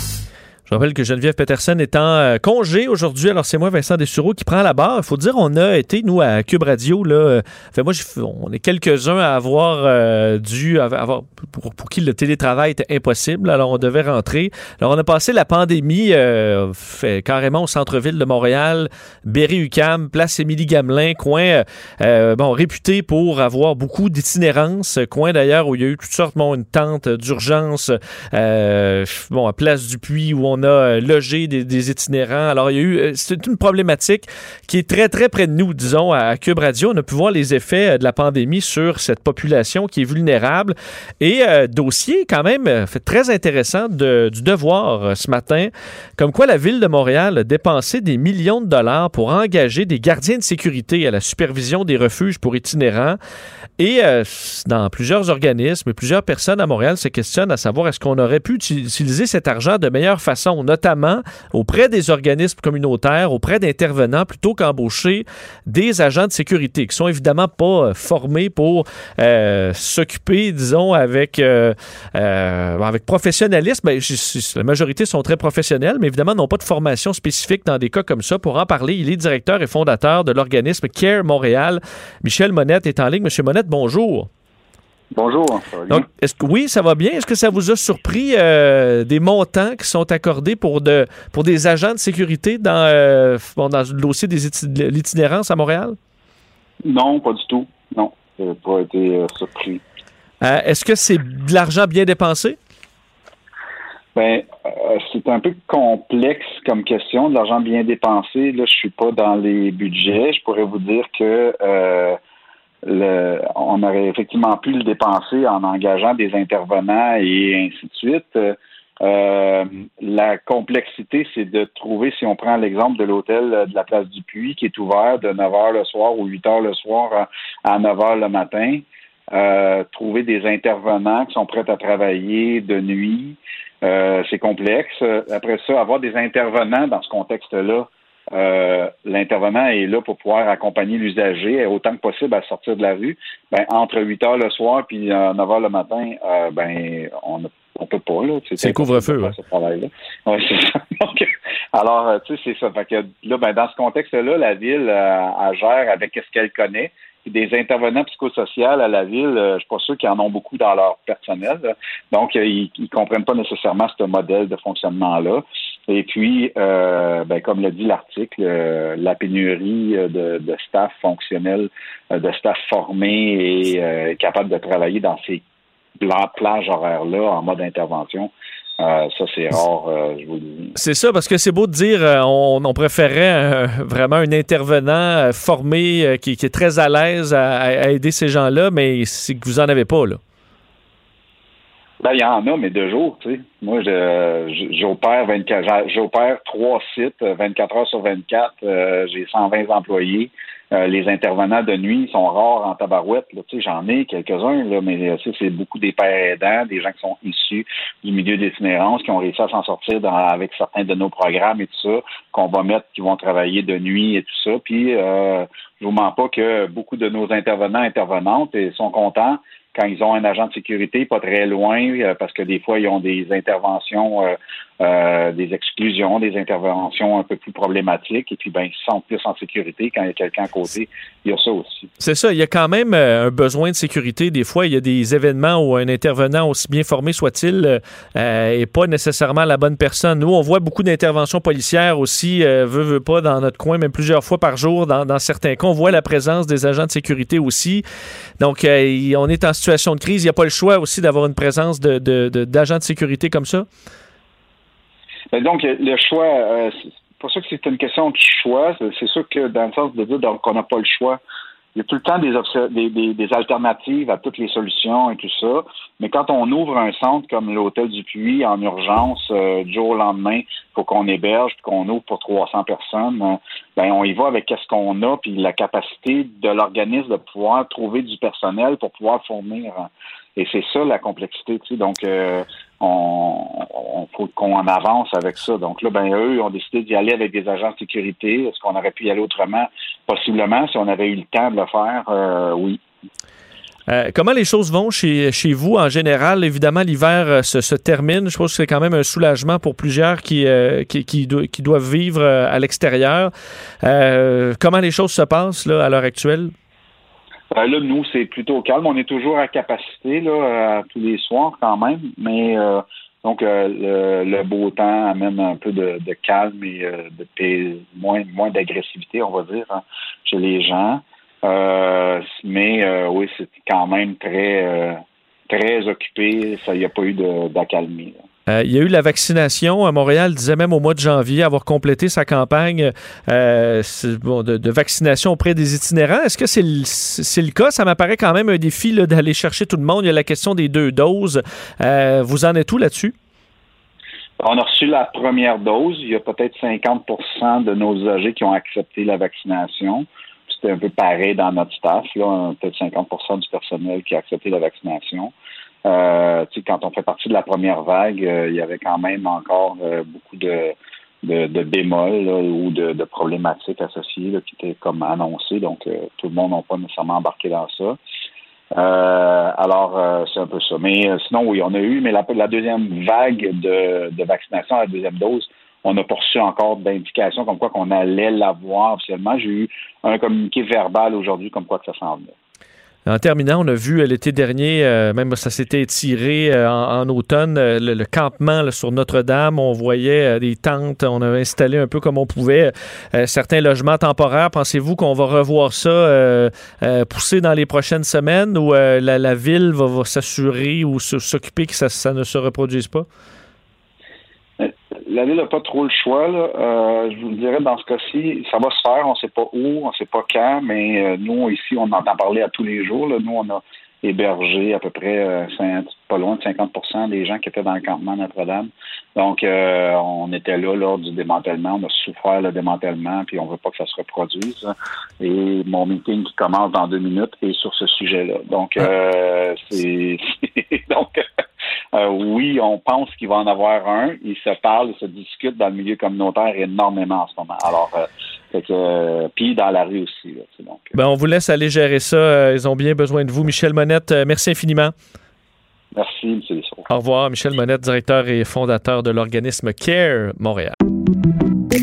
Je rappelle que Geneviève Peterson est en euh, congé aujourd'hui. Alors, c'est moi, Vincent Dessureau, qui prend la barre. Il faut dire, on a été, nous, à Cube Radio, là. Euh, enfin, moi, on est quelques-uns à avoir euh, dû avoir, pour, qui le télétravail était impossible. Alors, on devait rentrer. Alors, on a passé la pandémie fait, carrément au centre-ville de Montréal, Berry-UQAM, place Émilie-Gamelin, coin, bon, réputé pour avoir beaucoup d'itinérance. Coin, d'ailleurs, où il y a eu toutes sortes, bon, une tente d'urgence, bon, à Place du Puy, où on on a euh, logé des, itinérants. Alors, il y a eu. Euh, c'est une problématique qui est très, très près de nous, disons, à Cube Radio. On a pu voir les effets euh, de la pandémie sur cette population qui est vulnérable. Et dossier, quand même, très intéressant du devoir ce matin, comme quoi la Ville de Montréal a dépensé des millions de dollars pour engager des gardiens de sécurité à la supervision des refuges pour itinérants. Et dans plusieurs organismes plusieurs personnes à Montréal se questionnent à savoir est-ce qu'on aurait pu utiliser cet argent de meilleure façon notamment auprès des organismes communautaires, auprès d'intervenants, plutôt qu'embaucher des agents de sécurité qui sont évidemment pas euh, formés pour euh, s'occuper, disons, avec, euh, avec professionnalisme. Ben, la majorité sont très professionnels, mais évidemment n'ont pas de formation spécifique dans des cas comme ça. Pour en parler, il est directeur et fondateur de l'organisme CARE Montréal. Michel Monette est en ligne. Monsieur Monette, bonjour. Bonjour. Donc, est-ce que oui, ça va bien? Est-ce que ça vous a surpris euh, des montants qui sont accordés pour de pour des agents de sécurité dans, euh, dans le dossier des de l'itinérance à Montréal? Non, pas du tout. Non, je n'ai pas été euh, surpris. est-ce que c'est de l'argent bien dépensé? Ben, c'est un peu complexe comme question, de l'argent bien dépensé. Là, je suis pas dans les budgets. Je pourrais vous dire que le, on aurait effectivement pu le dépenser en engageant des intervenants et ainsi de suite. Euh, la complexité, c'est de trouver, si on prend l'exemple de l'hôtel de la place du Puy, qui est ouvert de 9 h le soir ou 8 h le soir à 9 h le matin, euh, trouver des intervenants qui sont prêts à travailler de nuit, euh, c'est complexe. Après ça, avoir des intervenants dans ce contexte-là, euh, l'intervenant est là pour pouvoir accompagner l'usager autant que possible à sortir de la rue. Ben, entre 8 heures le soir puis 9 euh, heures le matin, euh, ben, on on peut pas, là. C'est couvre-feu, ouais. c'est ça. (laughs) alors, tu sais, c'est ça. Fait que là, ben, dans ce contexte-là, la ville, elle gère avec ce qu'elle connaît des intervenants psychosociaux à la ville, je suis pas sûr qu'ils en ont beaucoup dans leur personnel. Donc, ils, ils comprennent pas nécessairement ce modèle de fonctionnement-là. Et puis, euh, ben, comme l'a dit l'article, euh, la pénurie euh, de, staff fonctionnel, de staff formé et capable de travailler dans ces la plage horaire-là en mode intervention. Ça, c'est rare, je vous le dis. C'est ça, parce que c'est beau de dire on, on préférait vraiment un intervenant formé qui, est très à l'aise à, à aider ces gens-là, mais c'est que vous en avez pas, là. Ben, il y en a, mais deux jours, tu sais. Moi, j'opère 24, j'a- j'opère trois sites, euh, 24 heures sur 24. euh, j'ai 120 employés. Euh, les intervenants de nuit sont rares en tabarouette. Tu sais, j'en ai quelques-uns, là, mais euh, c'est beaucoup des pères aidants, des gens qui sont issus du milieu d'itinérance, qui ont réussi à s'en sortir dans- avec certains de nos programmes et tout ça, qu'on va mettre, qui vont travailler de nuit et tout ça. Puis, euh, je vous mens pas que beaucoup de nos intervenants, intervenantes, sont contents quand ils ont un agent de sécurité pas très loin, euh, parce que des fois, ils ont des interventions, euh, euh, des exclusions, des interventions un peu plus problématiques, et puis ben, ils se sentent plus en sécurité quand il y a quelqu'un à côté. Il y a ça aussi. C'est ça, il y a quand même euh, un besoin de sécurité. Des fois, il y a des événements où un intervenant, aussi bien formé soit-il, euh, est pas nécessairement la bonne personne. Nous, on voit beaucoup d'interventions policières aussi, euh, veut, veut pas, dans notre coin, même plusieurs fois par jour. Dans, certains cas, on voit la présence des agents de sécurité aussi. Donc, euh, on est en situation de crise. Il n'y a pas le choix aussi d'avoir une présence de- de- de- d'agents de, sécurité comme ça. Ben, donc, le choix, euh, pour ça que c'est une question de choix. C'est sûr que dans le sens de dire qu'on n'a pas le choix, il y a tout le temps des, des, des, alternatives à toutes les solutions et tout ça. Mais quand on ouvre un centre comme l'Hôtel du Puy en urgence, euh, du jour au lendemain, faut qu'on héberge, qu'on ouvre pour 300 personnes, euh, ben on y va avec qu'est-ce qu'on a, puis la capacité de l'organisme de pouvoir trouver du personnel pour pouvoir fournir. Et c'est ça la complexité, tu sais. Donc, euh, on, faut qu'on en avance avec ça. Donc là, ben eux ont décidé d'y aller avec des agents de sécurité. Est-ce qu'on aurait pu y aller autrement? Possiblement, si on avait eu le temps de le faire, euh, oui. Euh, comment les choses vont chez, vous en général? Évidemment, l'hiver euh, se, termine. Je pense que c'est quand même un soulagement pour plusieurs qui, qui, qui do- qui doivent vivre à l'extérieur. Comment les choses se passent à l'heure actuelle? Euh, là, nous, c'est plutôt calme. On est toujours à capacité là, tous les soirs quand même, mais euh, donc euh, le, le beau temps amène un peu de, calme et euh, de paix- moins moins d'agressivité, on va dire, hein, chez les gens. Euh, mais oui, c'est quand même très très occupé. Ça, il n'y a pas eu d'accalmie. Euh, il y a eu la vaccination à Montréal, disait même au mois de janvier, avoir complété sa campagne euh, de, vaccination auprès des itinérants. Est-ce que c'est le, cas? Ça m'apparaît quand même un défi d'aller chercher tout le monde. Il y a la question des deux doses. Euh, vous en êtes où là-dessus? On a reçu la première dose. Il y a peut-être 50% de nos usagers qui ont accepté la vaccination. C'était un peu pareil dans notre staff. Là, peut-être 50% du personnel qui a accepté la vaccination. Euh, quand on fait partie de la première vague, euh, il y avait quand même encore euh, beaucoup de, bémols là, ou de, problématiques associées là, qui étaient comme annoncées. Donc, euh, tout le monde n'a pas nécessairement embarqué dans ça. Alors, c'est un peu ça. Mais sinon, oui, on a eu, mais la, deuxième vague de, de vaccination, la deuxième dose, on n'a pas reçu encore d'indications comme quoi qu'on allait l'avoir officiellement. J'ai eu un communiqué verbal aujourd'hui comme quoi que ça s'en venait. En terminant, on a vu euh, l'été dernier, euh, même ça s'était étiré euh, en, automne, le, campement sur Notre-Dame. On voyait des tentes, on avait installé un peu comme on pouvait certains logements temporaires. Pensez-vous qu'on va revoir ça pousser dans les prochaines semaines ou la, ville va, s'assurer ou s'occuper que ça ne se reproduise pas? La ville n'a pas trop le choix. Là. Euh, je vous le dirais, dans ce cas-ci, ça va se faire. On ne sait pas où, on ne sait pas quand, mais euh, nous, ici, on entend parler à tous les jours. Là. Nous, on a hébergé à peu près euh, pas loin de 50% des gens qui étaient dans le campement Notre-Dame. Donc, euh, on était là lors du démantèlement. On a souffert le démantèlement, puis on ne veut pas que ça se reproduise. Et mon meeting qui commence dans deux minutes est sur ce sujet-là. Donc, euh, (laughs) (laughs) c'est... Donc, euh, oui, on pense qu'il va en avoir un. Ils se parlent, ils se discutent dans le milieu communautaire énormément en ce moment. Alors, euh, euh, puis dans la rue aussi. Là, donc. Ben, on vous laisse aller gérer ça. Ils ont bien besoin de vous. Michel Monette, merci infiniment. Merci, M. Au revoir. Michel Monette, directeur et fondateur de l'organisme CARE Montréal.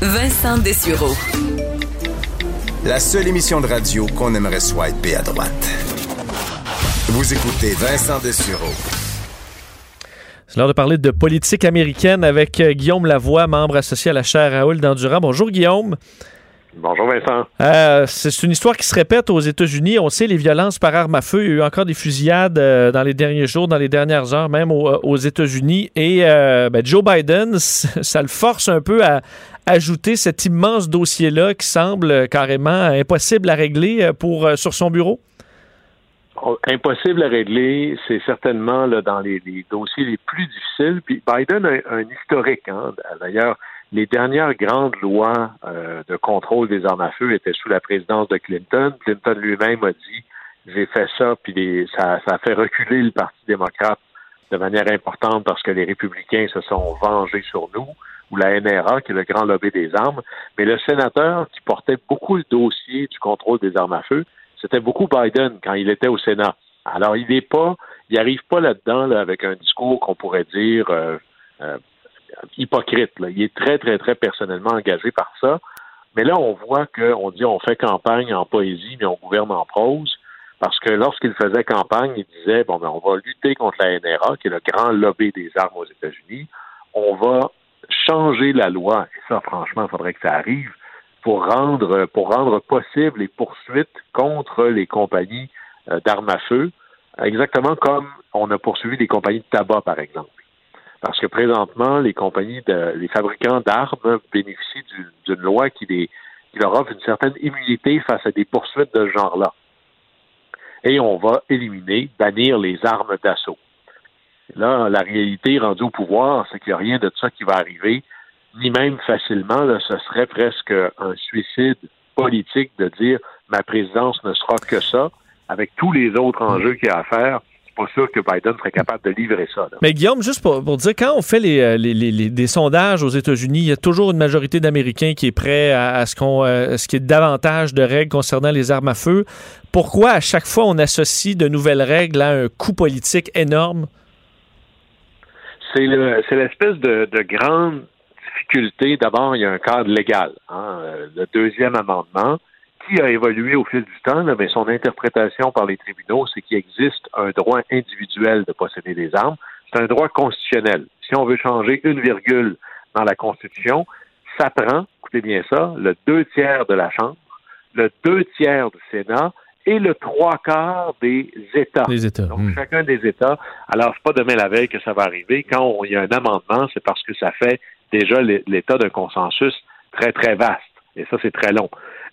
Vincent Dessureau. La seule émission de radio qu'on aimerait swiper à droite. Vous écoutez Vincent Dessureau. C'est l'heure de parler de politique américaine avec euh, Guillaume Lavoie, membre associé à la chaire Raoul d'Endurant. Bonjour Guillaume. Bonjour Vincent. Euh, c'est une histoire qui se répète aux États-Unis. On sait les violences par arme à feu. Il y a eu encore des fusillades euh, dans les derniers jours, dans les dernières heures, même aux, aux États-Unis. Et euh, ben, Joe Biden, (laughs) ça le force un peu à ajouter cet immense dossier-là qui semble carrément impossible à régler pour, sur son bureau? Oh, impossible à régler, c'est certainement là, dans les, dossiers les plus difficiles. Puis Biden a un, historique. Hein. D'ailleurs, les dernières grandes lois euh, de contrôle des armes à feu étaient sous la présidence de Clinton. Clinton lui-même a dit j'ai fait ça, puis ça, ça a fait reculer le Parti démocrate de manière importante parce que les républicains se sont vengés sur nous, ou la NRA, qui est le grand lobby des armes. Mais le sénateur qui portait beaucoup le dossier du contrôle des armes à feu, c'était beaucoup Biden quand il était au Sénat. Alors, il n'est pas, il arrive pas là-dedans là, avec un discours qu'on pourrait dire euh, euh, hypocrite. Là. Il est très, très, très personnellement engagé par ça. Mais là, on voit qu'on dit on fait campagne en poésie, mais on gouverne en prose. Parce que lorsqu'il faisait campagne, il disait bon, ben, on va lutter contre la NRA, qui est le grand lobby des armes aux États-Unis. On va changer la loi. Et ça, franchement, il faudrait que ça arrive pour rendre pour rendre possible les poursuites contre les compagnies euh, d'armes à feu, exactement comme on a poursuivi des compagnies de tabac, par exemple. Parce que présentement, les compagnies, les fabricants d'armes bénéficient d'une loi qui, les, qui leur offre une certaine immunité face à des poursuites de ce genre-là. Et on va éliminer, bannir les armes d'assaut. Là, la réalité rendue au pouvoir, c'est qu'il n'y a rien de ça qui va arriver, ni même facilement. Là, ce serait presque un suicide politique de dire ma présidence ne sera que ça, avec tous les autres enjeux qu'il y a à faire pas sûr que Biden serait capable de livrer ça. Là. Mais Guillaume, juste pour, pour, dire, quand on fait les, les, les, des sondages aux États-Unis, il y a toujours une majorité d'Américains qui est prêt à, à ce qu'on, euh, ce qui est davantage de règles concernant les armes à feu. Pourquoi à chaque fois on associe de nouvelles règles à un coût politique énorme? C'est, le, c'est l'espèce de, de grande difficulté. D'abord, il y a un cadre légal. Hein, le deuxième amendement qui a évolué au fil du temps, là, mais son interprétation par les tribunaux, c'est qu'il existe un droit individuel de posséder des armes. C'est un droit constitutionnel. Si on veut changer une virgule dans la Constitution, ça prend, écoutez bien ça, le deux tiers de la Chambre, le deux tiers du Sénat et le trois quarts des États. Les États. Donc, mmh. chacun des États. Alors, c'est pas demain la veille que ça va arriver. Quand il y a un amendement, c'est parce que ça fait déjà l'état d'un consensus très, très vaste. Et ça, c'est très long.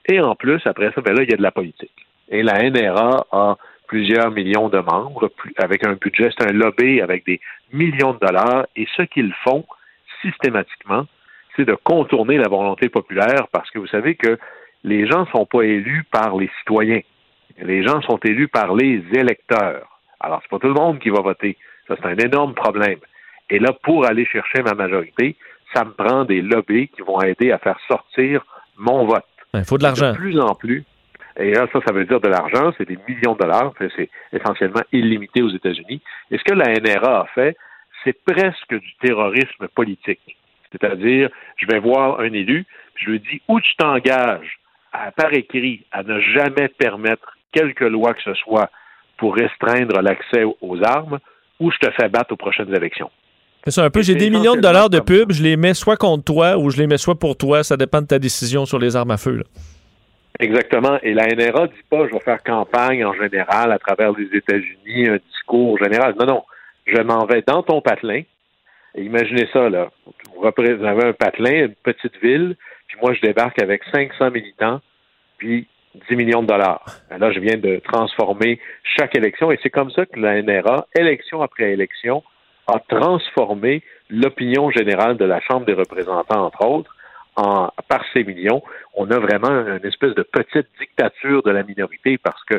Et en plus, après ça, ben là, il y a de la politique. Et la NRA a plusieurs millions de membres, avec un budget, c'est un lobby avec des millions de dollars. Et ce qu'ils font systématiquement, c'est de contourner la volonté populaire parce que vous savez que les gens ne sont pas élus par les citoyens. Les gens sont élus par les électeurs. Alors, c'est pas tout le monde qui va voter. Ça, c'est un énorme problème. Et là, pour aller chercher ma majorité, ça me prend des lobbies qui vont aider à faire sortir mon vote. Il faut de l'argent. De plus en plus. Et là, ça, ça veut dire de l'argent, c'est des millions de dollars, c'est essentiellement illimité aux États-Unis. Et ce que la NRA a fait, c'est presque du terrorisme politique. C'est-à-dire, je vais voir un élu, je lui dis où tu t'engages à, par écrit à ne jamais permettre quelque loi que ce soit pour restreindre l'accès aux armes, ou je te fais battre aux prochaines élections. C'est un peu. J'ai des millions de dollars de pub, je les mets soit contre toi ou je les mets soit pour toi. Ça dépend de ta décision sur les armes à feu. Là. Exactement. Et la NRA dit pas je vais faire campagne en général à travers les États-Unis, un discours général. Non, non. Je m'en vais dans ton patelin. Et imaginez ça, là. Vous avez un patelin, une petite ville, puis moi, je débarque avec 500 militants, puis 10 millions de dollars. Là, je viens de transformer chaque élection, et c'est comme ça que la NRA, élection après élection, a transformé l'opinion générale de la Chambre des représentants, entre autres, en, par ces millions. On a vraiment une espèce de petite dictature de la minorité parce que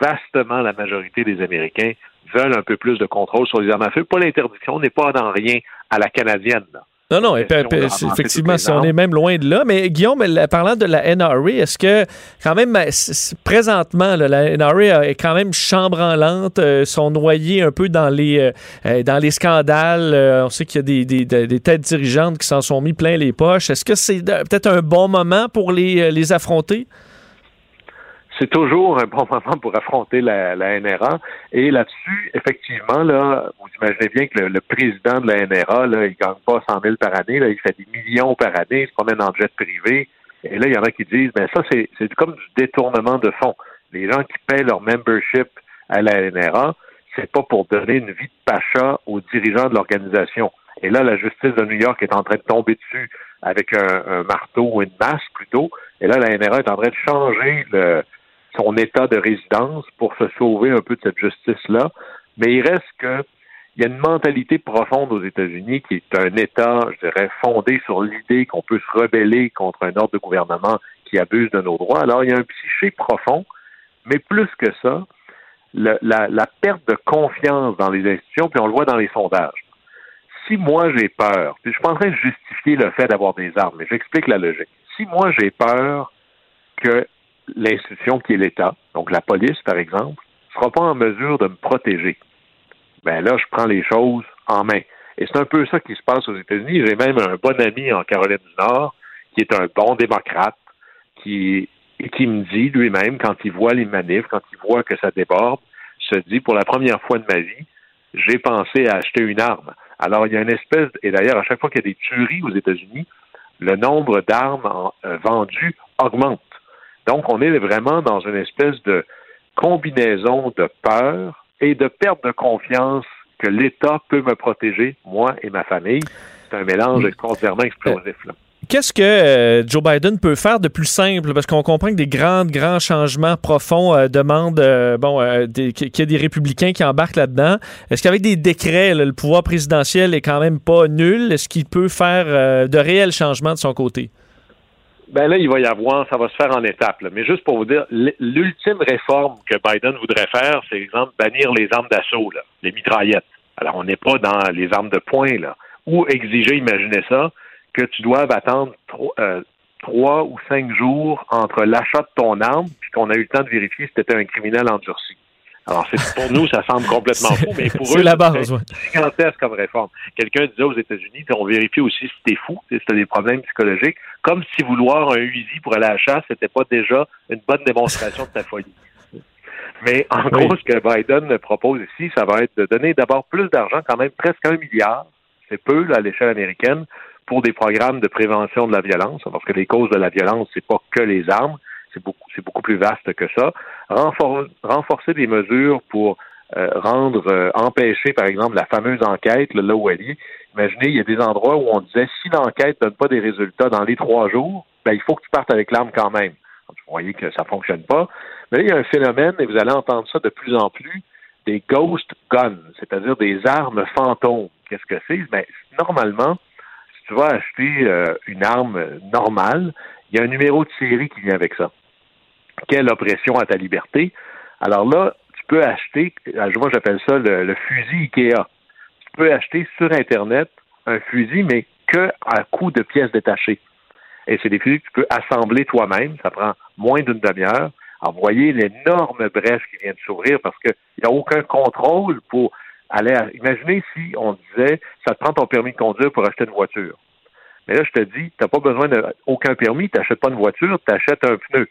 vastement la majorité des Américains veulent un peu plus de contrôle sur les armes à feu. Pas l'interdiction, on n'est pas dans rien à la canadienne. Non, non, effectivement, si on est même loin de là. Mais Guillaume, parlant de la NRA, est-ce que quand même, ben, présentement, la NRA est quand même chambranlante, euh, sont noyés un peu dans les, euh, euh, dans les scandales. on sait qu'il y a des, des, têtes dirigeantes qui s'en sont mis plein les poches. Est-ce que c'est peut-être un bon moment pour les, les affronter? C'est toujours un bon (laughs) moment pour affronter la, la NRA. Et là-dessus, effectivement, là, vous imaginez bien que le, président de la NRA, là, il gagne pas 100 000 par année, là, il fait des millions par année, il se promène en jet privé. Et là, il y en a qui disent, ben ça, c'est, c'est comme du détournement de fonds. Les gens qui paient leur membership à la NRA, c'est pas pour donner une vie de pacha aux dirigeants de l'organisation. Et là, la justice de New York est en train de tomber dessus avec un, un marteau ou une masse plutôt. Et là, la NRA est en train de changer le, son état de résidence pour se sauver un peu de cette justice-là. Mais il reste que il y a une mentalité profonde aux États-Unis qui est un État, je dirais, fondé sur l'idée qu'on peut se rebeller contre un ordre de gouvernement qui abuse de nos droits. Alors, il y a un psyché profond, mais plus que ça, la, perte de confiance dans les institutions, puis on le voit dans les sondages. Si moi j'ai peur, puis je de justifier le fait d'avoir des armes, mais j'explique la logique. Si moi j'ai peur que l'institution qui est l'État, donc la police, par exemple, ne sera pas en mesure de me protéger. Ben là, je prends les choses en main. Et c'est un peu ça qui se passe aux États-Unis. J'ai même un bon ami en Caroline du Nord qui est un bon démocrate qui, qui me dit lui-même, quand il voit les manifs, quand il voit que ça déborde, se dit, pour la première fois de ma vie, j'ai pensé à acheter une arme. Alors, il y a une espèce, et d'ailleurs, à chaque fois qu'il y a des tueries aux États-Unis, le nombre d'armes euh, vendues augmente. Donc, on est vraiment dans une espèce de combinaison de peur et de perte de confiance que l'État peut me protéger, moi et ma famille. C'est un mélange extraordinairement explosif. Qu'est-ce que euh, Joe Biden peut faire de plus simple? Parce qu'on comprend que des grands, grands changements profonds euh, demandent euh, bon, qu'il y ait des républicains qui embarquent là-dedans. Est-ce qu'avec des décrets, le pouvoir présidentiel est quand même pas nul? Est-ce qu'il peut faire de réels changements de son côté? Ben là, il va y avoir, ça va se faire en étapes. Mais juste pour vous dire, l'ultime réforme que Biden voudrait faire, c'est exemple bannir les armes d'assaut, les mitraillettes. Alors, on n'est pas dans les armes de poing, là. Ou exiger, imaginez ça, que tu doives attendre euh, trois ou cinq jours entre l'achat de ton arme puis qu'on a eu le temps de vérifier si c'était un criminel endurci. Alors, c'est pour nous, ça semble complètement fou, mais pour eux, c'est la base, gigantesque comme réforme. Quelqu'un disait aux États-Unis, on vérifie aussi si t'es fou, si t'as des problèmes psychologiques, comme si vouloir un Uzi pour aller à la chasse, c'était pas déjà une bonne démonstration de ta folie. Mais en gros, ce que Biden propose ici, ça va être de donner d'abord plus d'argent, quand même presque un milliard, c'est peu à l'échelle américaine, pour des programmes de prévention de la violence, parce que les causes de la violence, c'est pas que les armes, c'est beaucoup, beaucoup plus vaste que ça. renforcer des mesures pour euh, rendre, euh, empêcher, par exemple, la fameuse enquête, là où elle est. Imaginez, il y a des endroits où on disait si l'enquête donne pas des résultats dans les trois jours, ben, il faut que tu partes avec l'arme quand même. vous voyez que ça fonctionne pas. Mais là, il y a un phénomène, et vous allez entendre ça de plus en plus, des ghost guns, c'est-à-dire des armes fantômes. Qu'est-ce que c'est? Ben, normalement, si tu vas acheter euh, une arme normale, il y a un numéro de série qui vient avec ça. Quelle oppression à ta liberté? Alors là, tu peux acheter, euh, moi j'appelle ça le, fusil IKEA. Tu peux acheter sur Internet un fusil, mais que à coût de pièces détachées. Et c'est des fusils que tu peux assembler toi-même. Ça prend moins d'une demi-heure. Alors, l'énorme brèche qui vient de s'ouvrir parce qu'il n'y a aucun contrôle pour aller à... Imaginez si on disait, ça te prend ton permis de conduire pour acheter une voiture. Mais là, je te dis, tu n'as pas besoin d'aucun permis, tu n'achètes pas une voiture, tu achètes un pneu.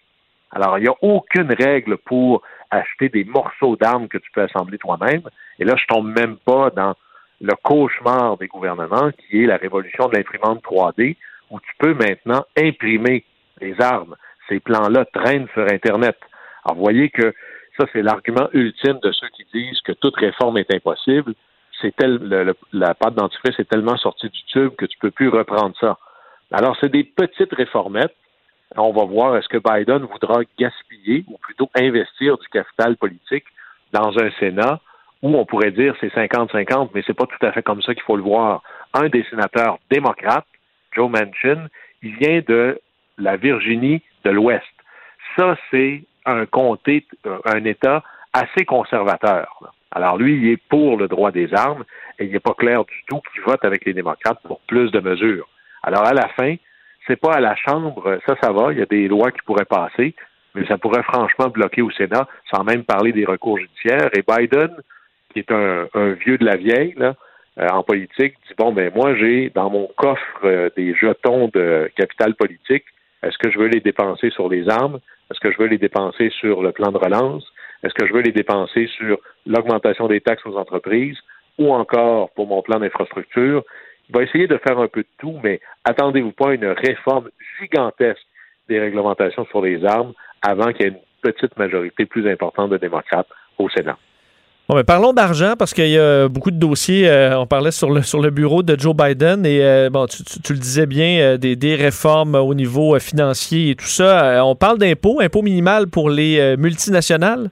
Alors, il n'y a aucune règle pour acheter des morceaux d'armes que tu peux assembler toi-même. Et là, je tombe même pas dans le cauchemar des gouvernements, qui est la révolution de l'imprimante 3D, où tu peux maintenant imprimer les armes. Ces plans-là traînent sur Internet. Alors, vous voyez que ça, c'est l'argument ultime de ceux qui disent que toute réforme est impossible c'est tel, la pâte dentifrice est tellement sortie du tube que tu peux plus reprendre ça. Alors, c'est des petites réformettes. On va voir est-ce que Biden voudra gaspiller ou plutôt investir du capital politique dans un Sénat où on pourrait dire c'est 50-50, mais c'est pas tout à fait comme ça qu'il faut le voir. Un des sénateurs démocrates, Joe Manchin, il vient de la Virginie de l'Ouest. Ça, c'est un comté, un État assez conservateur. Alors lui, il est pour le droit des armes et il n'est pas clair du tout qu'il vote avec les démocrates pour plus de mesures. Alors à la fin, c'est pas à la Chambre, ça, ça va, il y a des lois qui pourraient passer, mais ça pourrait franchement bloquer au Sénat, sans même parler des recours judiciaires. Et Biden, qui est un, vieux de la vieille, euh, en politique, dit bon ben moi j'ai dans mon coffre euh, des jetons de capital politique. Est-ce que je veux les dépenser sur les armes? Est-ce que je veux les dépenser sur le plan de relance? Est-ce que je veux les dépenser sur l'augmentation des taxes aux entreprises ou encore pour mon plan d'infrastructure? Il va essayer de faire un peu de tout, mais attendez-vous pas à une réforme gigantesque des réglementations sur les armes avant qu'il y ait une petite majorité plus importante de démocrates au Sénat. Bon, mais parlons d'argent parce qu'il y a beaucoup de dossiers. euh, on parlait sur le, sur le bureau de Joe Biden et euh, bon, tu, le disais bien, euh, des, des réformes au niveau financier et tout ça. On parle d'impôts, impôts minimal pour les multinationales?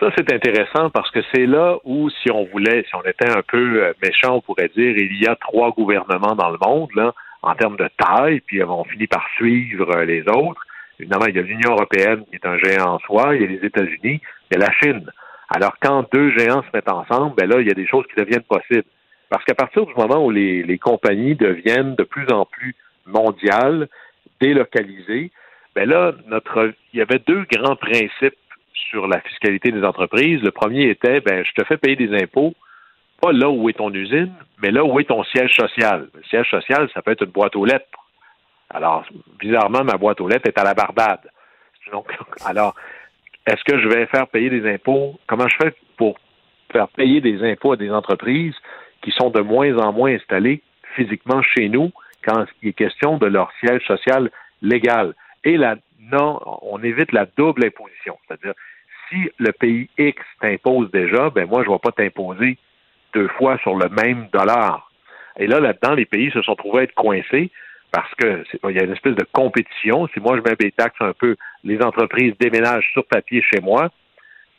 Ça, c'est intéressant parce que c'est là où, si on voulait, si on était un peu euh, méchant, on pourrait dire il y a trois gouvernements dans le monde, là, en termes de taille, puis on finit par suivre euh, les autres. Évidemment, il y a l'Union européenne qui est un géant en soi, il y a les États-Unis, il y a la Chine. Alors, quand deux géants se mettent ensemble, ben là, il y a des choses qui deviennent possibles. Parce qu'à partir du moment où les, les compagnies deviennent de plus en plus mondiales, délocalisées, ben là, notre, il y avait deux grands principes sur la fiscalité des entreprises. Le premier était, ben, je te fais payer des impôts, pas là où est ton usine, mais là où est ton siège social. Le siège social, ça peut être une boîte aux lettres. Alors, bizarrement, ma boîte aux lettres est à la Barbade. Donc, (laughs) alors, est-ce que je vais faire payer des impôts? Comment je fais pour faire payer des impôts à des entreprises qui sont de moins en moins installées physiquement chez nous quand il est question de leur siège social légal? Et la non, on évite la double imposition. C'est-à-dire, si le pays X t'impose déjà, ben moi, je ne vais pas t'imposer deux fois sur le même dollar. Et là, là-dedans, les pays se sont trouvés à être coincés parce que il y a une espèce de compétition. Si moi je mets des taxes un peu, les entreprises déménagent sur papier chez moi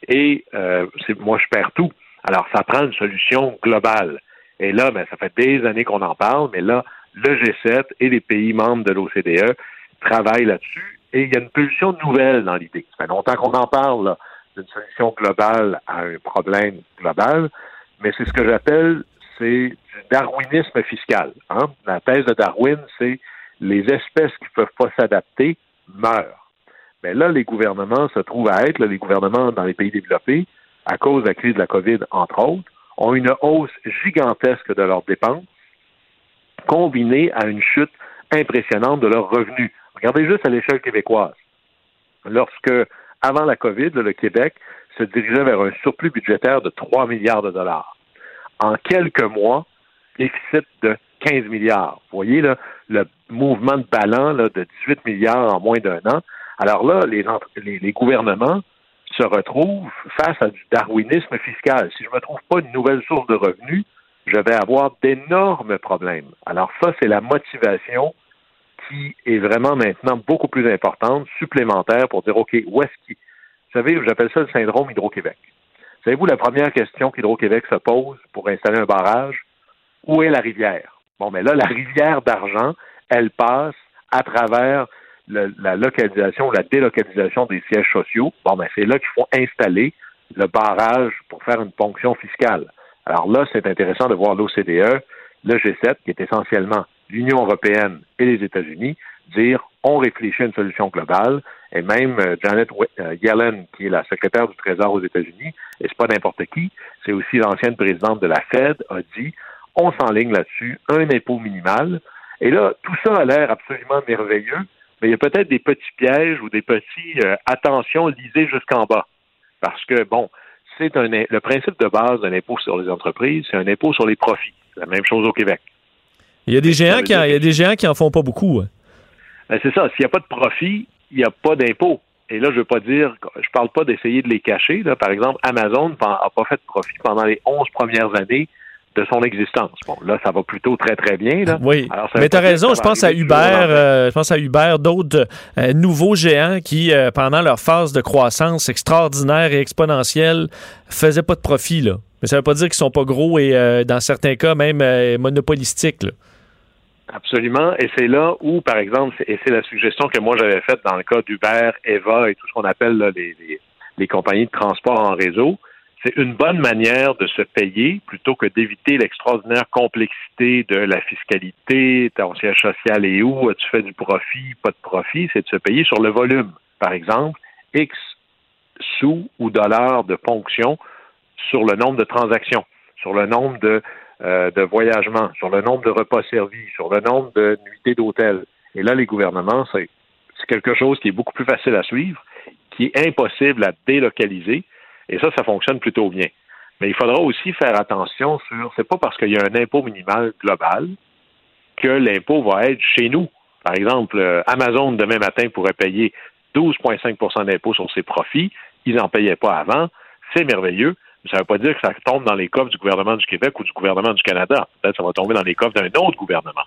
et euh, moi je perds tout. Alors ça prend une solution globale. Et là, ben, ça fait des années qu'on en parle, mais là, le G7 et les pays membres de l'OCDE travaillent là-dessus et il y a une pulsion nouvelle dans l'idée. Ça fait longtemps qu'on en parle là, d'une solution globale à un problème global, mais c'est ce que j'appelle c'est du darwinisme fiscal. hein. La thèse de Darwin, c'est les espèces qui ne peuvent pas s'adapter meurent. Mais là, les gouvernements se trouvent à être, là, les gouvernements dans les pays développés, à cause de la crise de la COVID, entre autres, ont une hausse gigantesque de leurs dépenses, combinée à une chute impressionnante de leurs revenus. Regardez juste à l'échelle québécoise. Lorsque, avant la COVID, le Québec se dirigeait vers un surplus budgétaire de 3 milliards de dollars. En quelques mois, déficit de 15 milliards. Vous voyez là, le mouvement de ballon là, de 18 milliards en moins d'un an. Alors là, les, les, les gouvernements se retrouvent face à du darwinisme fiscal. Si je ne me trouve pas une nouvelle source de revenus, je vais avoir d'énormes problèmes. Alors ça, c'est la motivation qui est vraiment maintenant beaucoup plus importante, supplémentaire, pour dire, OK, où est-ce qu'il... Vous savez, j'appelle ça le syndrome Hydro-Québec. Savez-vous la première question qu'Hydro-Québec se pose pour installer un barrage? Où est la rivière? Bon, mais là, la rivière d'argent, elle passe à travers la localisation ou la délocalisation des sièges sociaux. Bon, ben c'est là qu'il faut installer le barrage pour faire une ponction fiscale. Alors là, c'est intéressant de voir l'OCDE, le G7, qui est essentiellement l'Union européenne et les États-Unis, dire on réfléchit à une solution globale. Et même euh, Janet euh, Yellen, qui est la secrétaire du Trésor aux États-Unis, et c'est pas n'importe qui, c'est aussi l'ancienne présidente de la Fed, a dit on s'enligne là-dessus, un impôt minimal. Et là, tout ça a l'air absolument merveilleux, mais il y a peut-être des petits pièges ou des petits euh, attention, lisez jusqu'en bas. Parce que, bon, c'est un le principe de base d'un impôt sur les entreprises, c'est un impôt sur les profits. C'est la même chose au Québec. Il y a des géants qui, en, dire- il y a des géants qui en font pas beaucoup. hein. Ben, c'est ça. S'il n'y a pas de profit, il n'y a pas d'impôt. Et là, je veux pas dire, je parle pas d'essayer de les cacher. Là. Par exemple, Amazon n'a pas fait de profit pendant les 11 premières années de son existence. Bon, là, ça va plutôt très, très bien. Là. Oui, Alors, mais tu as raison. Je pense à Uber, euh, je pense à Uber, d'autres euh, nouveaux géants qui, euh, pendant leur phase de croissance extraordinaire et exponentielle, faisaient pas de profit. Là. Mais ça veut pas dire qu'ils sont pas gros et, dans certains cas, même monopolistiques. là. Absolument. Et c'est là où, par exemple, et c'est la suggestion que moi j'avais faite dans le cas d'Uber, Eva et tout ce qu'on appelle là, les, les, les compagnies de transport en réseau, c'est une bonne manière de se payer plutôt que d'éviter l'extraordinaire complexité de la fiscalité, ton siège social est où, tu fais du profit, pas de profit, c'est de se payer sur le volume. Par exemple, X sous ou dollars de ponction sur le nombre de transactions, sur le nombre de, euh, de voyagements, sur le nombre de repas servis, sur le nombre de nuitées d'hôtel. Et là, les gouvernements, c'est quelque chose qui est beaucoup plus facile à suivre, qui est impossible à délocaliser et ça, ça fonctionne plutôt bien. Mais il faudra aussi faire attention sur, c'est pas parce qu'il y a un impôt minimal global que l'impôt va être chez nous. Par exemple, euh, Amazon demain matin pourrait payer 12,5% d'impôt sur ses profits. Ils n'en payaient pas avant. C'est merveilleux. Mais ça ne veut pas dire que ça tombe dans les coffres du gouvernement du Québec ou du gouvernement du Canada. Peut-être que ça va tomber dans les coffres d'un autre gouvernement.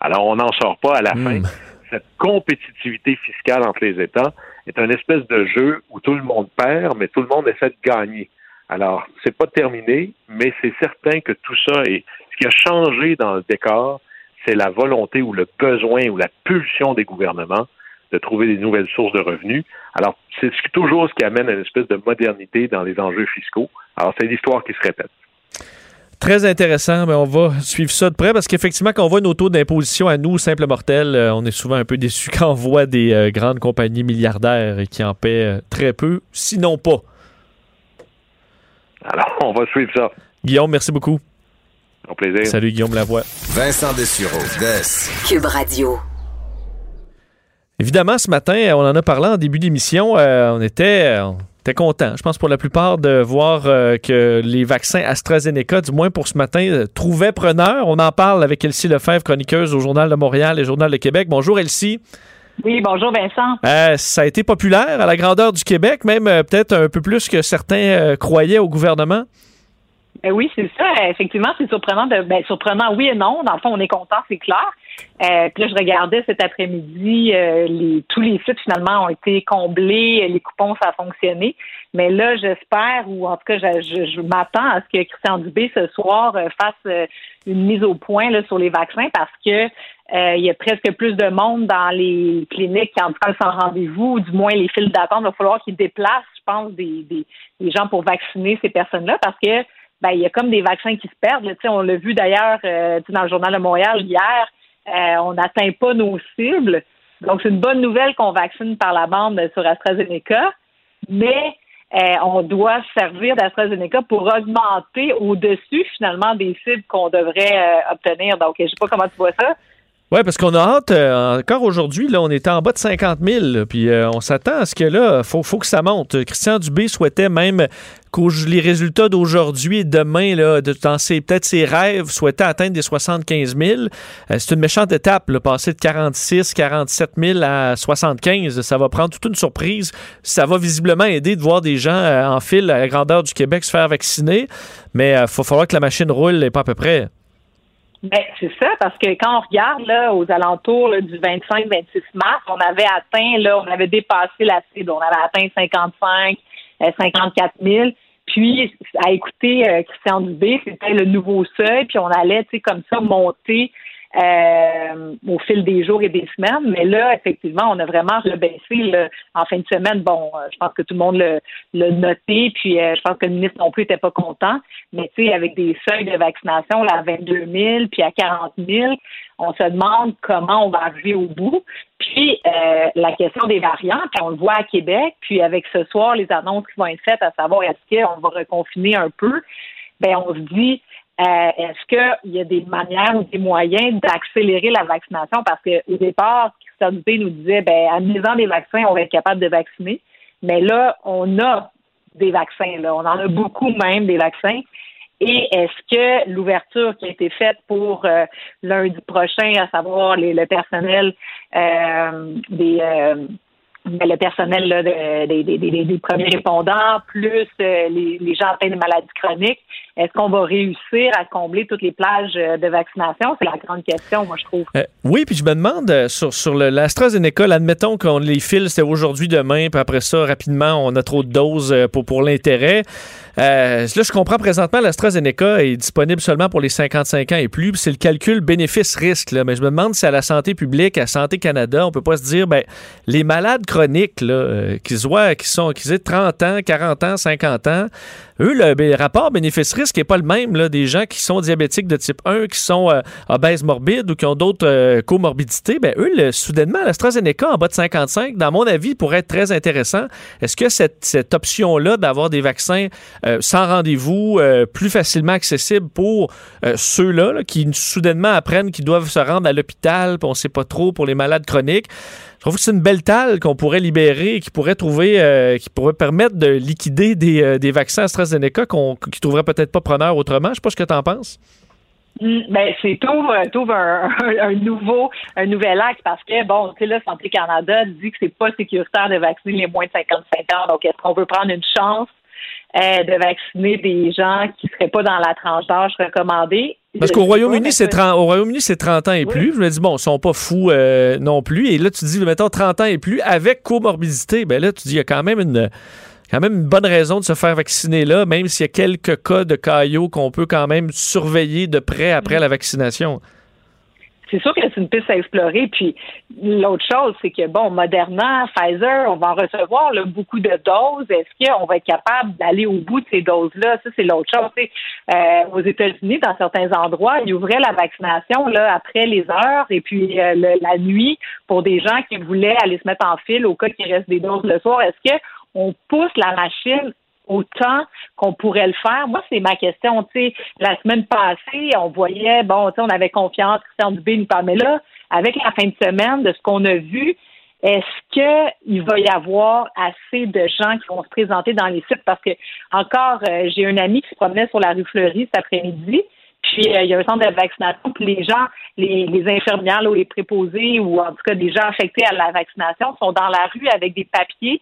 Alors, on n'en sort pas à la fin. Cette compétitivité fiscale entre les États est un espèce de jeu où tout le monde perd, mais tout le monde essaie de gagner. Alors, c'est pas terminé, mais c'est certain que tout ça est. Ce qui a changé dans le décor, c'est la volonté ou le besoin ou la pulsion des gouvernements de trouver des nouvelles sources de revenus. Alors, c'est toujours ce qui amène à une espèce de modernité dans les enjeux fiscaux. Alors, c'est l'histoire qui se répète. Très intéressant. Mais on va suivre ça de près parce qu'effectivement, quand on voit nos taux d'imposition à nous, simples mortels, euh, on est souvent un peu déçus (laughs) quand on voit des euh, grandes compagnies milliardaires qui en paient euh, très peu, sinon pas. Alors, (laughs) on va suivre ça. Guillaume, merci beaucoup. Au plaisir. Salut, Guillaume Lavoie. Vincent Dessureau, Des. Cube Radio. Évidemment, ce matin, on en a parlé en début d'émission. on était. T'es content, je pense, pour la plupart, de voir euh, que les vaccins AstraZeneca, du moins pour ce matin, euh, trouvaient preneur. On en parle avec Elsie Lefebvre, chroniqueuse au Journal de Montréal et Journal de Québec. Bonjour, Elsie. Oui, bonjour, Vincent. Euh, ça a été populaire à la grandeur du Québec, même peut-être un peu plus que certains croyaient au gouvernement. Ben oui, c'est ça. Effectivement, c'est surprenant. De, ben, surprenant, oui et non. Dans le fond, on est content, c'est clair. Euh, puis là, je regardais cet après-midi, euh, les, tous les sites finalement ont été comblés, les coupons, ça a fonctionné. Mais là, j'espère, ou en tout cas, je, je, m'attends à ce que Christian Dubé ce soir euh, fasse une mise au point là, sur les vaccins parce que il y a presque plus de monde dans les cliniques qui en tout cas sans rendez-vous, ou du moins les files d'attente. Il va falloir qu'ils déplacent, je pense, des, des, des gens pour vacciner ces personnes-là parce que ben, il y a comme des vaccins qui se perdent. Là. On l'a vu d'ailleurs dans le journal de Montréal hier. Euh, on n'atteint pas nos cibles. Donc, c'est une bonne nouvelle qu'on vaccine par la bande sur AstraZeneca, mais euh, on doit servir d'AstraZeneca pour augmenter au-dessus, finalement, des cibles qu'on devrait euh, obtenir. Donc, je ne sais pas comment tu vois ça. Oui, parce qu'on a hâte, encore aujourd'hui, là, on était en bas de 50 000, puis on s'attend à ce que là, faut, faut que ça monte. Christian Dubé souhaitait même les résultats d'aujourd'hui et demain, là, de, dans peut-être ses rêves, souhaitaient atteindre des 75 000. Euh, c'est une méchante étape, là, passer de 46, 47 000 à 75. Ça va prendre toute une surprise. Ça va visiblement aider de voir des gens euh, en file à la grandeur du Québec se faire vacciner. Mais il euh, falloir que la machine roule et pas à peu près. Ben, c'est ça, parce que quand on regarde là, aux alentours du 25-26 mars, on avait atteint, là, on avait dépassé la cible, on avait atteint 55, 54 000. Puis, à écouter euh, Christian Dubé, c'était le nouveau seuil, puis on allait, tu sais, comme ça, monter euh, au fil des jours et des semaines. Mais là, effectivement, on a vraiment rebaissé en fin de semaine. Bon, euh, je pense que tout le monde l'a noté, puis je pense que le ministre non plus n'était pas content. Mais tu sais, avec des seuils de vaccination là, à 22 000, puis à 40 000, on se demande comment on va arriver au bout. Puis euh, la question des variants, puis on le voit à Québec, puis avec ce soir les annonces qui vont être faites, à savoir est-ce qu'on va reconfiner un peu, ben on se dit euh, est-ce qu'il y a des manières ou des moyens d'accélérer la vaccination? Parce qu'au départ, Christian Dupé nous disait ben en misant des vaccins, on va être capable de vacciner. Mais là, on a des vaccins, là. On en a beaucoup même des vaccins. Et est-ce que l'ouverture qui a été faite pour euh, lundi prochain, à savoir les, le personnel euh, des le personnel des, premiers répondants, plus euh, les, les, gens atteints de maladies chroniques. Est-ce qu'on va réussir à combler toutes les plages euh, de vaccination? C'est la grande question, moi, je trouve. Euh, oui, puis je me demande, sur, sur l'AstraZeneca, admettons qu'on les file, c'est aujourd'hui, demain, puis après ça, rapidement, on a trop de doses pour, pour l'intérêt. là, je comprends présentement, l'AstraZeneca est disponible seulement pour les 55 ans et plus, c'est le calcul bénéfice-risque. Mais je me demande si à la santé publique, à Santé Canada, on peut pas se dire, ben, les malades chroniques, euh, qui, qui, sont, qui aient 30 ans, 40 ans, 50 ans, eux, le, rapport bénéfice-risque n'est pas le même des gens qui sont diabétiques de type 1, qui sont euh, obèses morbides ou qui ont d'autres euh, comorbidités. Ben, eux, le, soudainement, l'AstraZeneca en bas de 55, dans mon avis, pourrait être très intéressant. Est-ce que cette, option-là d'avoir des vaccins euh, sans rendez-vous, plus facilement accessibles pour ceux-là là, qui soudainement apprennent qu'ils doivent se rendre à l'hôpital, on ne sait pas trop pour les malades chroniques, je trouve que c'est une belle talle qu'on pourrait libérer et qui pourrait trouver, euh, qui pourrait permettre de liquider des, euh, des vaccins AstraZeneca qu'on, qui ne trouveraient peut-être pas preneurs autrement. Je sais pas ce que tu en penses. Mm, Ben, c'est tout, euh, tout un, nouveau, un nouvel acte parce que, bon, tu sais, là, Santé Canada dit que c'est pas sécuritaire de vacciner les moins de 55 ans. Donc, est-ce qu'on veut prendre une chance euh, de vacciner des gens qui seraient pas dans la tranche d'âge recommandée? Parce qu'au Royaume-Uni, c'est mais 30, au Royaume-Uni, c'est 30 ans et plus. Je me dis, bon, ils sont pas fous euh, non plus. Et là, tu dis, mettons, 30 ans et plus avec comorbidité. Ben là, tu dis, il y a quand même une quand même une bonne raison de se faire vacciner là, même s'il y a quelques cas de caillots qu'on peut quand même surveiller de près après la vaccination. C'est sûr que c'est une piste à explorer. Puis l'autre chose, c'est que bon, Moderna, Pfizer, on va en recevoir là, beaucoup de doses. Est-ce qu'on va être capable d'aller au bout de ces doses-là? Ça, c'est l'autre chose. Euh, aux États-Unis, dans certains endroits, ils ouvraient la vaccination là, après les heures et puis euh, le- la nuit pour des gens qui voulaient aller se mettre en file au cas qu'il reste des doses le soir. Est-ce qu'on pousse la machine autant qu'on pourrait le faire. Moi, c'est ma question. La semaine passée, on voyait, bon, on avait confiance, Christian Dubé nous parlait, là, avec la fin de semaine, de ce qu'on a vu, est-ce qu'il va y avoir assez de gens qui vont se présenter dans les sites? Parce que, encore, euh, j'ai un ami qui se promenait sur la rue Fleury cet après-midi, puis euh, il y a un centre de vaccination, puis les gens, les, les infirmières là, ou les préposés, ou en tout cas des gens affectés à la vaccination, sont dans la rue avec des papiers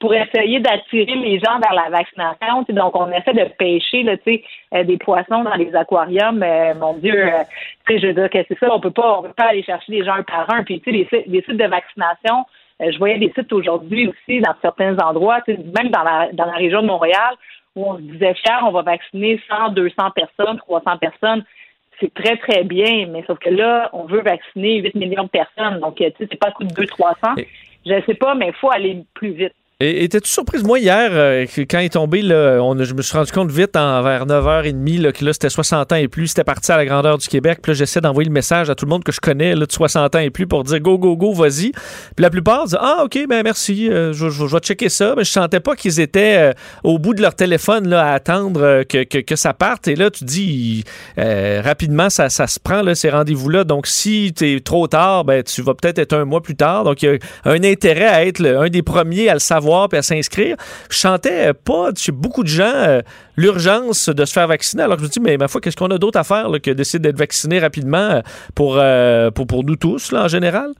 pour essayer d'attirer les gens vers la vaccination. Donc, on essaie de pêcher là, tu sais, euh, des poissons dans les aquariums. Euh, mon Dieu, euh, je veux dire que c'est ça, on peut pas, on peut pas aller chercher les gens un par un. Puis, tu sais, les, sites- les sites de vaccination, euh, je voyais des sites aujourd'hui aussi dans certains endroits, même dans la, dans la région de Montréal, où on se disait fier, on va vacciner 100, 200 personnes, 300 personnes. C'est très, très bien, mais sauf que là, on veut vacciner 8 millions de personnes. Donc, tu sais, c'est pas un coup de 2 300. Je sais pas, mais il faut aller plus vite. Et étais-tu surprise, moi, hier, euh, quand il est tombé, là, je me suis rendu compte vite, en, vers 9h30, là, que là, c'était 60 ans et plus, c'était parti à la grandeur du Québec. Puis là, j'essaie d'envoyer le message à tout le monde que je connais, là, de 60 ans et plus, pour dire go, go, go, vas-y. Puis la plupart disent Ah, OK, ben merci, euh, je, je- je vais checker ça. Mais je sentais pas qu'ils étaient euh, au bout de leur téléphone là, à attendre que, que, ça parte. Et là, tu dis, rapidement, ça, ça se prend, là, ces rendez-vous-là. Donc, si tu es trop tard, ben, tu vas peut-être être un mois plus tard. Donc, il y a un intérêt à être un des premiers à le savoir puis à s'inscrire. Je sentais euh, pas chez beaucoup de gens euh, l'urgence de se faire vacciner. Alors, je me dis, mais ma foi, qu'est-ce qu'on a d'autre à faire que d'essayer d'être vacciné rapidement euh, pour, pour, pour nous tous, en général?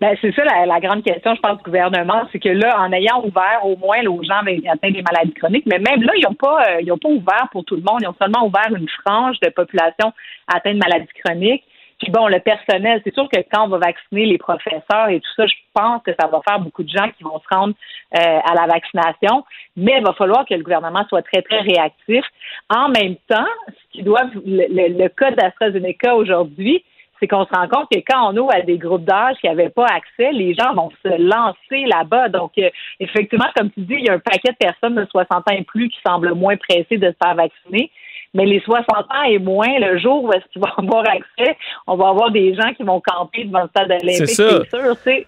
Ben, c'est ça la, grande question, je pense, du gouvernement, c'est que là, en ayant ouvert au moins aux gens atteints des maladies chroniques, mais même là, ils n'ont pas, pas ouvert pour tout le monde, ils ont seulement ouvert une frange de population atteinte de maladies chroniques. Puis bon, le personnel, c'est sûr que quand on va vacciner les professeurs et tout ça, je pense que ça va faire beaucoup de gens qui vont se rendre euh, à la vaccination, mais il va falloir que le gouvernement soit très, très réactif. En même temps, ce qui doit, le, le, le cas d'AstraZeneca aujourd'hui, c'est qu'on se rend compte que quand on ouvre à des groupes d'âge qui n'avaient pas accès, les gens vont se lancer là-bas. Donc, euh, effectivement, comme tu dis, il y a un paquet de personnes de 60 ans et plus qui semblent moins pressées de se faire vacciner. Mais les 60 ans et moins, le jour où est-ce qu'ils (laughs) vont avoir accès, on va avoir des gens qui vont camper devant le stade olympique, C'est c'est sûr, (laughs) tu sais,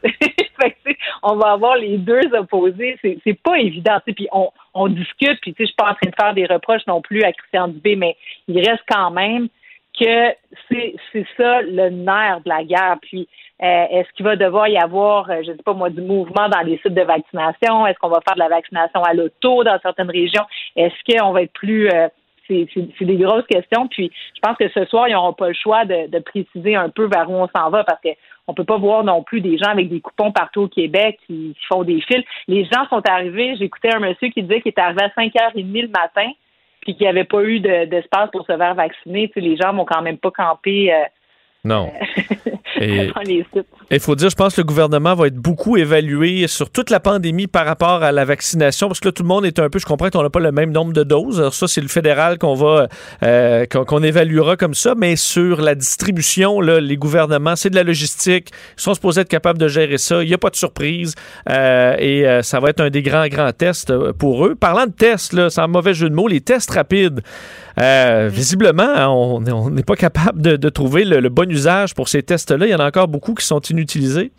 on va avoir les deux opposés. C'est, c'est pas évident, tu sais. Puis on, on discute, puis tu sais, je suis pas en train de faire des reproches non plus à Christian Dubé, mais il reste quand même que c'est, c'est ça le nerf de la guerre. Puis euh, est-ce qu'il va devoir y avoir, euh, je sais pas moi, du mouvement dans les sites de vaccination? Est-ce qu'on va faire de la vaccination à l'auto dans certaines régions? Est-ce qu'on va être plus euh, c'est, des grosses questions. Puis je pense que ce soir, ils n'auront pas le choix de, préciser un peu vers où on s'en va parce que on peut pas voir non plus des gens avec des coupons partout au Québec qui, font des fils. Les gens sont arrivés, j'écoutais un monsieur qui disait qu'il était arrivé à 5h30 le matin puis qu'il n'y avait pas eu de- d'espace pour se faire vacciner. Tu sais, les gens vont quand même pas camper euh, Non. (laughs) Et. Il faut dire, je pense que le gouvernement va être beaucoup évalué sur toute la pandémie par rapport à la vaccination, parce que là, tout le monde est un peu, je comprends qu'on n'a pas le même nombre de doses. Alors ça, c'est le fédéral qu'on va, euh, qu'on qu'on évaluera comme ça, mais sur la distribution, là, les gouvernements, c'est de la logistique, ils sont supposés être capables de gérer ça, il n'y a pas de surprise, euh, et euh, ça va être un des grands, grands tests euh, pour eux. Parlant de tests, là, sans mauvais jeu de mots, les tests rapides, euh, visiblement, hein, on n'est pas capable de, trouver le, bon usage pour ces tests-là. Il y en a encore beaucoup qui sont inutilisés.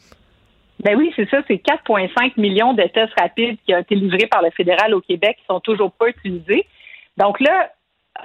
Ben oui, c'est ça. C'est 4,5 millions de tests rapides qui ont été livrés par le fédéral au Québec qui sont toujours pas utilisés. Donc là,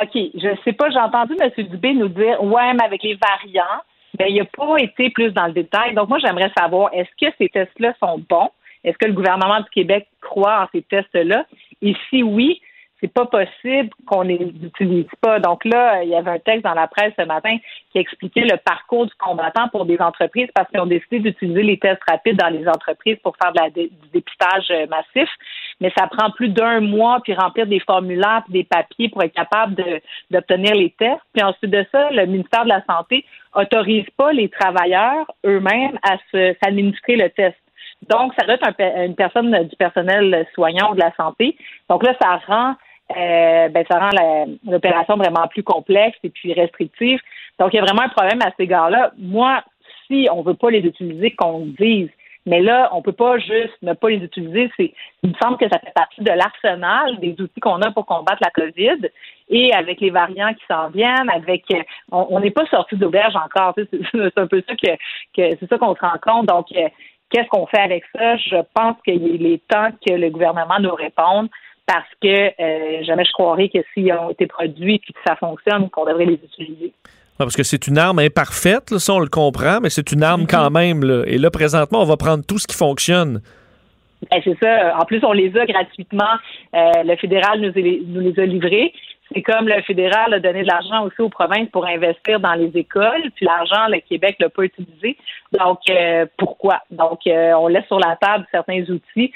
OK, je sais pas, j'ai entendu M. Dubé nous dire Ouais, mais avec les variants, ben, il n'a pas été plus dans le détail. Donc moi, j'aimerais savoir, est-ce que ces tests-là sont bons? Est-ce que le gouvernement du Québec croit en ces tests-là? Et si oui, c'est pas possible qu'on les utilise pas. Donc là, il y avait un texte dans la presse ce matin qui expliquait le parcours du combattant pour des entreprises parce qu'ils ont décidé d'utiliser les tests rapides dans les entreprises pour faire du dépistage euh, massif. Mais ça prend plus d'un mois puis remplir des formulaires puis des papiers pour être capable d'obtenir les tests. Puis ensuite de ça, le ministère de la Santé autorise pas les travailleurs eux-mêmes à s'administrer le test. Donc, ça doit être un une personne du personnel soignant ou de la santé. Donc là, ça rend euh, ben, ça rend l'opération vraiment plus complexe et puis restrictive. Donc, il y a vraiment un problème à cet égard-là. Moi, si on veut pas les utiliser, qu'on le dise. Mais là, on peut pas juste ne pas les utiliser. Il me semble que ça fait partie de l'arsenal des outils qu'on a pour combattre la COVID. Et avec les variants qui s'en viennent, avec, euh, on n'est pas sorti d'auberge encore. C'est un peu ça que, que c'est ça qu'on se rend compte. Donc, euh, qu'est-ce qu'on fait avec ça? Je pense qu'il est temps que le gouvernement nous réponde parce que euh, jamais je croirais que s'ils ont été produits et que ça fonctionne, qu'on devrait les utiliser. Parce que c'est une arme imparfaite, là, ça on le comprend, mais c'est une arme quand même. là. Et là, présentement, on va prendre tout ce qui fonctionne. Ben, c'est ça. En plus, on les a gratuitement. Euh, le fédéral nous, les- nous les a livrés. C'est comme le fédéral a donné de l'argent aussi aux provinces pour investir dans les écoles, puis l'argent, le Québec l'a pas utilisé. Donc, euh, pourquoi? Donc, euh, on laisse sur la table certains outils.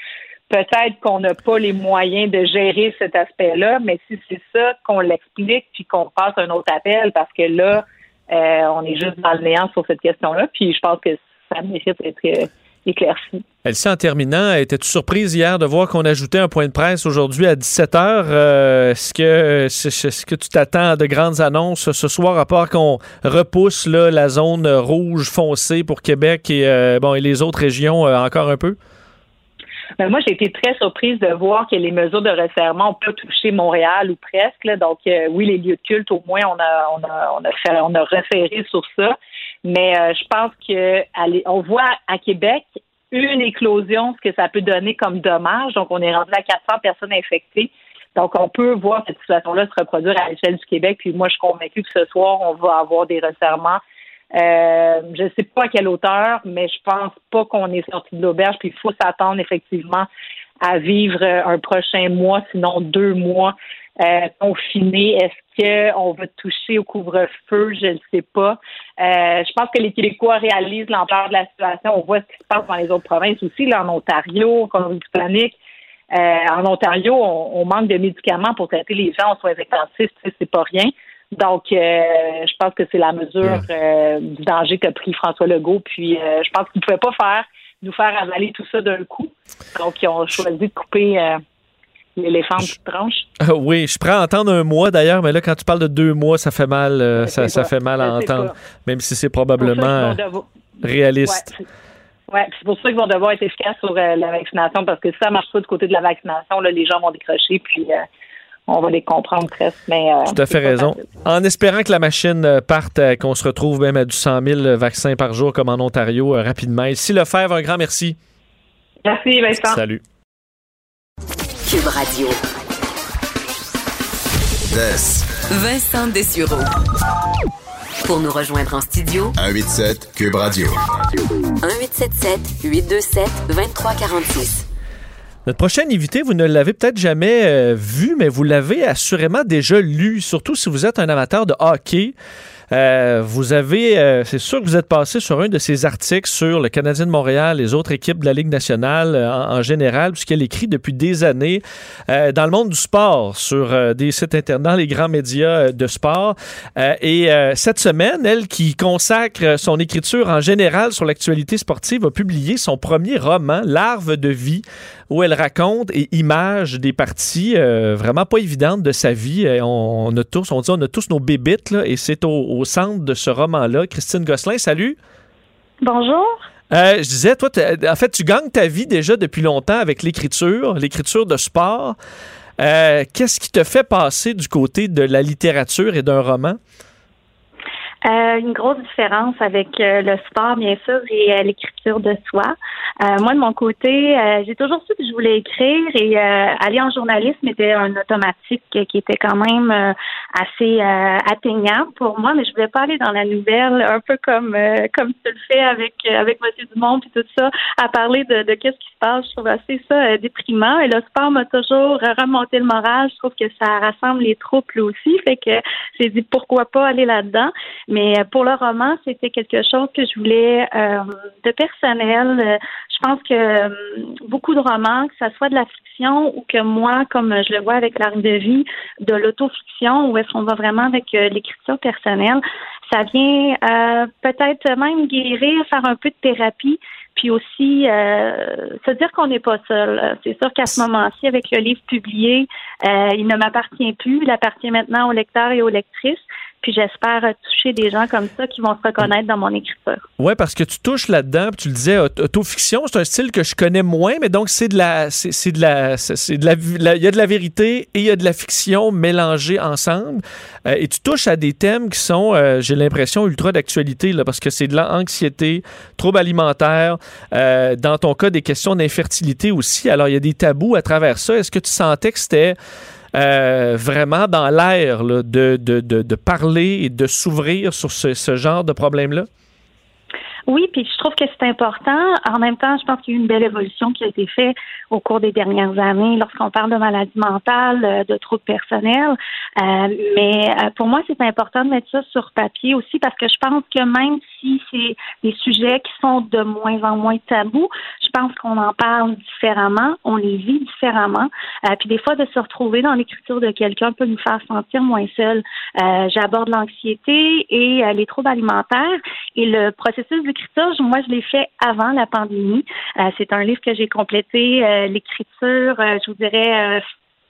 Peut-être qu'on n'a pas les moyens de gérer cet aspect-là, mais si c'est ça, qu'on l'explique, puis qu'on passe un autre appel, parce que là, euh, on est juste dans le néant sur cette question-là, puis je pense que ça mérite d'être euh, éclairci. Elsie, en terminant, étais-tu surprise hier de voir qu'on ajoutait un point de presse aujourd'hui à 17h? est-ce que, est-ce est-ce que tu t'attends de grandes annonces ce soir, à part qu'on repousse la zone rouge foncée pour Québec et, euh, bon, et les autres régions euh, encore un peu? Ben, moi, j'ai été très surprise de voir que les mesures de resserrement ont pas touché Montréal ou presque. là. Donc, euh, oui, les lieux de culte, au moins, on a, on a, on a, on a référé sur ça. Mais euh, je pense que allez, on voit à Québec une éclosion, ce que ça peut donner comme dommage. Donc, on est rendu à 400 personnes infectées. Donc, on peut voir cette situation-là se reproduire à l'échelle du Québec. Puis moi, je suis convaincue que ce soir, on va avoir des resserrements euh, je ne sais pas à quelle hauteur, mais je pense pas qu'on est sorti de l'auberge. Puis il faut s'attendre effectivement à vivre un prochain mois, sinon deux mois euh, confinés. Est-ce qu'on va toucher au couvre-feu? Je ne sais pas. Euh, je pense que les Québécois réalisent l'ampleur de la situation. On voit ce qui se passe dans les autres provinces aussi, là, en Ontario, en Colombie-Britannique. Euh, en Ontario, on, on, manque de médicaments pour traiter les gens en soins intensifs. C'est pas rien. Donc, euh, je pense que c'est la mesure euh, du danger qu'a pris François Legault. Puis, euh, je pense qu'il ne pouvait pas faire nous faire avaler tout ça d'un coup. Donc, ils ont choisi de couper l'éléphant en petites tranches. Euh, oui, je prends à entendre un mois d'ailleurs, mais là, quand tu parles de deux mois, ça fait mal, euh, ça, ça fait mal à entendre, même si c'est probablement devoir... réaliste. Ouais, Ouais, c'est pour ça qu'ils vont devoir être efficaces sur euh, la vaccination parce que si ça marche pas du côté de la vaccination, là, les gens vont décrocher puis euh, on va les comprendre presque. Mais, euh, Tout à fait raison. En espérant que la machine parte, euh, qu'on se retrouve même à du 100 000 vaccins par jour comme en Ontario euh, rapidement. Ici Lefebvre, un grand merci. Merci Vincent. Salut. Cube Radio. Vincent Dessureau. Pour nous rejoindre en studio, 187 Cube Radio. 1877 827 2346. Notre prochaine invité, vous ne l'avez peut-être jamais euh, vu, mais vous l'avez assurément déjà lu, surtout si vous êtes un amateur de hockey. Euh, vous avez, euh, c'est sûr que vous êtes passé sur un de ces articles sur le Canadien de Montréal, les autres équipes de la Ligue nationale euh, en, général, puisqu'elle écrit depuis des années dans le monde du sport, sur des sites internet, les grands médias de sport. Et cette semaine, elle qui consacre son écriture en général sur l'actualité sportive, a publié son premier roman, Larve de vie, où elle raconte et image des parties vraiment pas évidentes de sa vie. On, a tous, on dit, on a tous nos bébites, et c'est au centre de ce roman-là. Christine Gosselin, salut. Bonjour. Euh, je disais, toi, en fait, tu gagnes ta vie déjà depuis longtemps avec l'écriture, l'écriture de sport. Euh, Qu'est-ce qui te fait passer du côté de la littérature et d'un roman? Euh, une grosse différence avec euh, le sport, bien sûr, et euh, l'écriture de soi. Euh, moi, de mon côté, euh, j'ai toujours su que je voulais écrire et euh, aller en journalisme était un automatique qui était quand même assez atteignable pour moi, mais je voulais pas aller dans la nouvelle, un peu comme comme tu le fais avec avec Monsieur Dumont puis tout ça, à parler de, de qu'est-ce qui se passe. Je trouve assez ça déprimant. Et le sport m'a toujours remonté le moral. Je trouve que ça rassemble les troupes aussi. Fait que j'ai dit pourquoi pas aller là-dedans. Mais euh, pour le roman, c'était quelque chose que je voulais euh, de personnel. Je pense que euh, beaucoup de romans, que ça soit de la fiction ou que moi, comme je le vois avec l'art de vie, de l'autofiction, où est-ce qu'on va vraiment avec euh, l'écriture personnelle, ça vient peut-être même guérir, faire un peu de thérapie, puis aussi euh, se dire qu'on n'est pas seul. C'est sûr qu'à ce moment-ci, avec le livre publié, euh, il ne m'appartient plus, il appartient maintenant aux lecteurs et aux lectrices. Puis j'espère euh, toucher des gens comme ça qui vont se reconnaître dans mon écriture. Ouais, parce que tu touches là-dedans, tu le disais, aut- autofiction, c'est un style que je connais moins, mais donc c'est de la, c'est de la, il y a de la vérité et il y a de la fiction mélangées ensemble. Euh, et tu touches à des thèmes qui sont, euh, j'ai l'impression, ultra d'actualité, parce que c'est de l'anxiété, troubles alimentaires, euh, dans ton cas, des questions d'infertilité aussi. Alors, il y a des tabous à travers ça. Est-ce que tu sentais que c'était euh, vraiment dans l'air de, de, de, parler et de s'ouvrir sur ce genre de problème-là? Oui, puis je trouve que c'est important. En même temps, je pense qu'il y a eu une belle évolution qui a été faite au cours des dernières années lorsqu'on parle de maladie mentale, euh, de troubles personnels. Euh, mais euh, pour moi, c'est important de mettre ça sur papier aussi parce que je pense que même si c'est des sujets qui sont de moins en moins tabous, je pense qu'on en parle différemment, on les vit différemment. Euh, puis des fois, de se retrouver dans l'écriture de quelqu'un peut nous faire sentir moins seul. Euh, J'aborde l'anxiété et euh, les troubles alimentaires et le processus d'écriture, je- moi, je l'ai fait avant la pandémie. Euh, c'est un livre que j'ai complété, euh, l'écriture, euh, je vous dirais,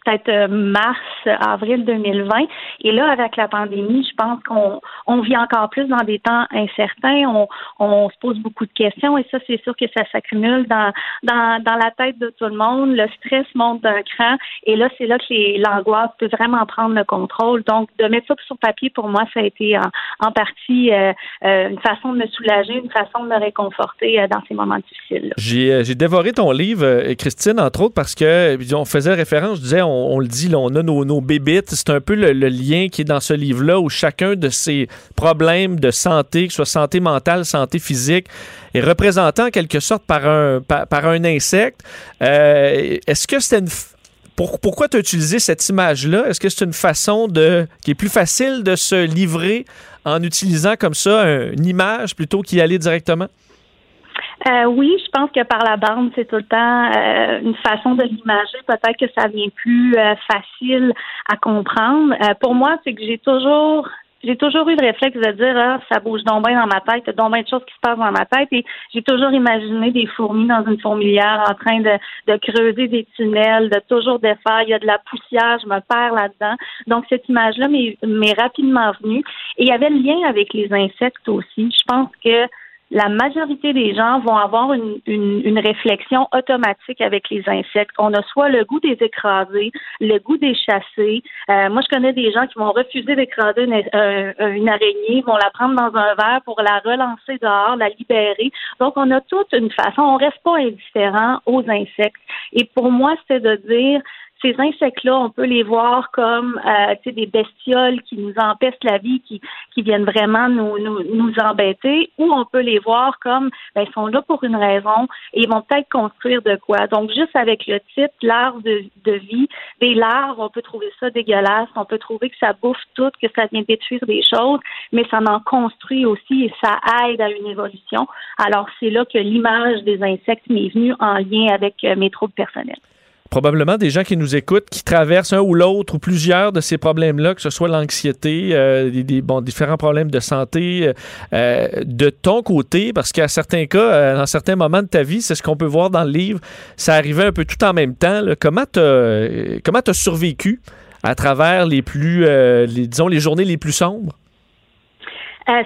peut-être euh, mars, avril 2020. Et là, avec la pandémie, je pense qu'on on vit encore plus dans des temps incertains. On, on se pose beaucoup de questions et ça, c'est sûr que ça s'accumule dans, dans, dans la tête de tout le monde. Le stress monte d'un cran et là, c'est là que l'angoisse peut vraiment prendre le contrôle. Donc, de mettre ça sur papier, pour moi, ça a été en, en partie euh, euh, une façon de me soulager, une façon de me réconforter euh, dans ces moments difficiles. J'ai euh, j'ai dévoré ton livre, Christine, entre autres, parce que on faisait référence, je disais, on le dit, on a nos, bébites. C'est un peu le, lien qui est dans ce livre-là où chacun de ces problèmes de santé, que ce soit santé mentale, santé physique, est représenté en quelque sorte par un, insecte. Euh, Est-ce que c'était une. pour- pourquoi tu as utilisé cette image-là? Est-ce que c'est une façon de qui est plus facile de se livrer en utilisant comme ça un- une image plutôt qu'y aller directement? Euh, oui, je pense que par la bande, c'est tout le temps euh, une façon de l'imager. Peut-être que ça vient plus euh, facile à comprendre. Euh, pour moi, c'est que j'ai toujours j'ai toujours eu le réflexe de dire ah, ça bouge donc bien dans ma tête, donc bien de choses qui se passent dans ma tête. Et j'ai toujours imaginé des fourmis dans une fourmilière en train de, de creuser des tunnels, de toujours défaire. Il y a de la poussière, je me perds là-dedans. Donc cette image-là m'est rapidement venue. Et il y avait le lien avec les insectes aussi. Je pense que la majorité des gens vont avoir une, une, réflexion automatique avec les insectes. On a soit le goût des écraser, le goût des chasser. Euh, moi, je connais des gens qui vont refuser d'écraser une, une araignée, vont la prendre dans un verre pour la relancer dehors, la libérer. Donc, on a toute une façon. On reste pas indifférent aux insectes. Et pour moi, c'est de dire ces insectes-là, on peut les voir comme euh, des bestioles qui nous empêchent la vie, qui, viennent vraiment nous embêter, ou on peut les voir comme ben, ils sont là pour une raison et ils vont peut-être construire de quoi. Donc, juste avec le titre, l'art de, de vie, des larves, on peut trouver ça dégueulasse, on peut trouver que ça bouffe tout, que ça vient détruire des choses, mais ça en construit aussi et ça aide à une évolution. Alors, c'est là que l'image des insectes m'est venue en lien avec euh, mes troubles personnels probablement des gens qui nous écoutent qui traversent un ou l'autre ou plusieurs de ces problèmes-là, que ce soit l'anxiété, euh, des, différents problèmes de santé, euh, de ton côté, parce qu'à certains cas, euh, dans certains moments de ta vie, c'est ce qu'on peut voir dans le livre, ça arrivait un peu tout en même temps. Comment tu as, survécu à travers les plus, disons, les journées les plus sombres?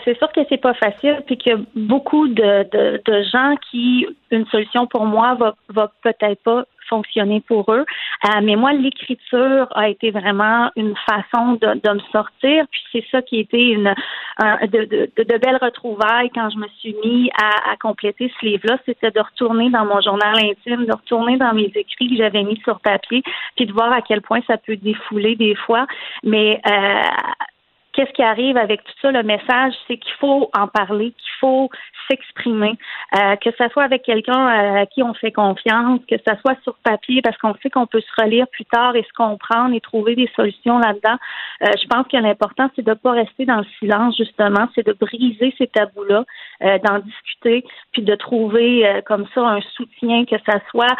c'est sûr que c'est pas facile, puis que beaucoup de, de, de, gens qui une solution pour moi va, va peut-être pas fonctionner pour eux. Euh, mais moi, l'écriture a été vraiment une façon de, me sortir. Puis c'est ça qui a été une, de, de, de, belles retrouvailles quand je me suis mis à, à compléter ce livre-là. C'était de retourner dans mon journal intime, de retourner dans mes écrits que j'avais mis sur papier, puis de voir à quel point ça peut défouler des fois. Mais euh, qu'est-ce qui arrive avec tout ça? Le message, c'est qu'il faut en parler, qu'il faut s'exprimer, euh, que ce soit avec quelqu'un euh, à qui on fait confiance, que ce soit sur papier, parce qu'on sait qu'on peut se relire plus tard et se comprendre et trouver des solutions là-dedans. Euh, je pense que l'important, c'est de ne pas rester dans le silence, justement, c'est de briser ces tabous-là, d'en discuter, puis de trouver comme ça un soutien, que ça soit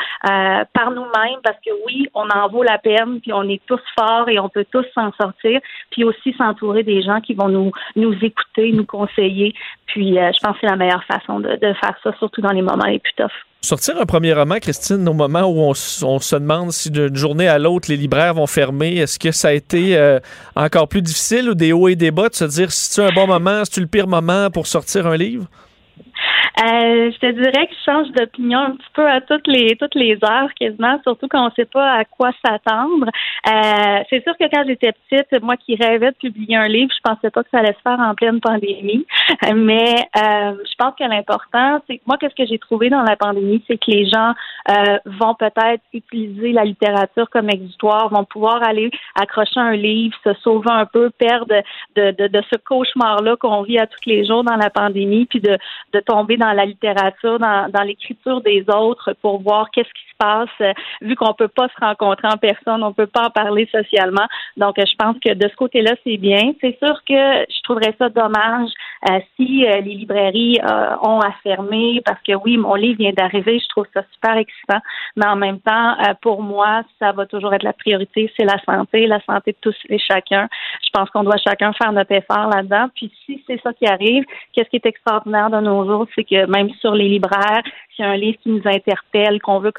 par nous-mêmes, parce que oui, on en vaut la peine, puis on est tous forts et on peut tous s'en sortir, puis aussi s'entourer des gens qui vont nous, nous écouter, nous conseiller. Puis je pense que c'est la meilleure façon de, faire ça, surtout dans les moments les plus toughs. Sortir un premier roman, Christine, au moment où on, se demande si d'une journée à l'autre, les libraires vont fermer, est-ce que ça a été euh, encore plus difficile ou des hauts et des bas de se dire si c'est un bon moment, si c'est le pire moment pour sortir un livre? Euh, je te dirais que je change d'opinion un petit peu à toutes les toutes les heures quasiment, surtout quand on ne sait pas à quoi s'attendre. Euh, c'est sûr que quand j'étais petite, moi qui rêvais de publier un livre, je pensais pas que ça allait se faire en pleine pandémie. Mais euh, je pense que l'important, c'est moi, qu'est-ce que j'ai trouvé dans la pandémie, c'est que les gens vont peut-être utiliser la littérature comme exutoire, vont pouvoir aller accrocher un livre, se sauver un peu, perdre de, de, de ce cauchemar-là qu'on vit à tous les jours dans la pandémie, puis de, de tomber dans la littérature, dans, l'écriture des autres pour voir qu'est-ce qui euh, vu qu'on peut pas se rencontrer en personne, on peut pas en parler socialement. Donc, euh, je pense que de ce côté-là, c'est bien. C'est sûr que je trouverais ça dommage euh, si les librairies ont à fermer, parce que oui, mon livre vient d'arriver, je trouve ça super excitant, mais en même temps, pour moi, ça va toujours être la priorité, c'est la santé, la santé de tous et chacun. Je pense qu'on doit chacun faire notre effort là-dedans. Puis si c'est ça qui arrive, qu'est-ce qui est extraordinaire de nos jours, c'est que même sur les libraires, s'il y a un livre qui nous interpelle, qu'on veut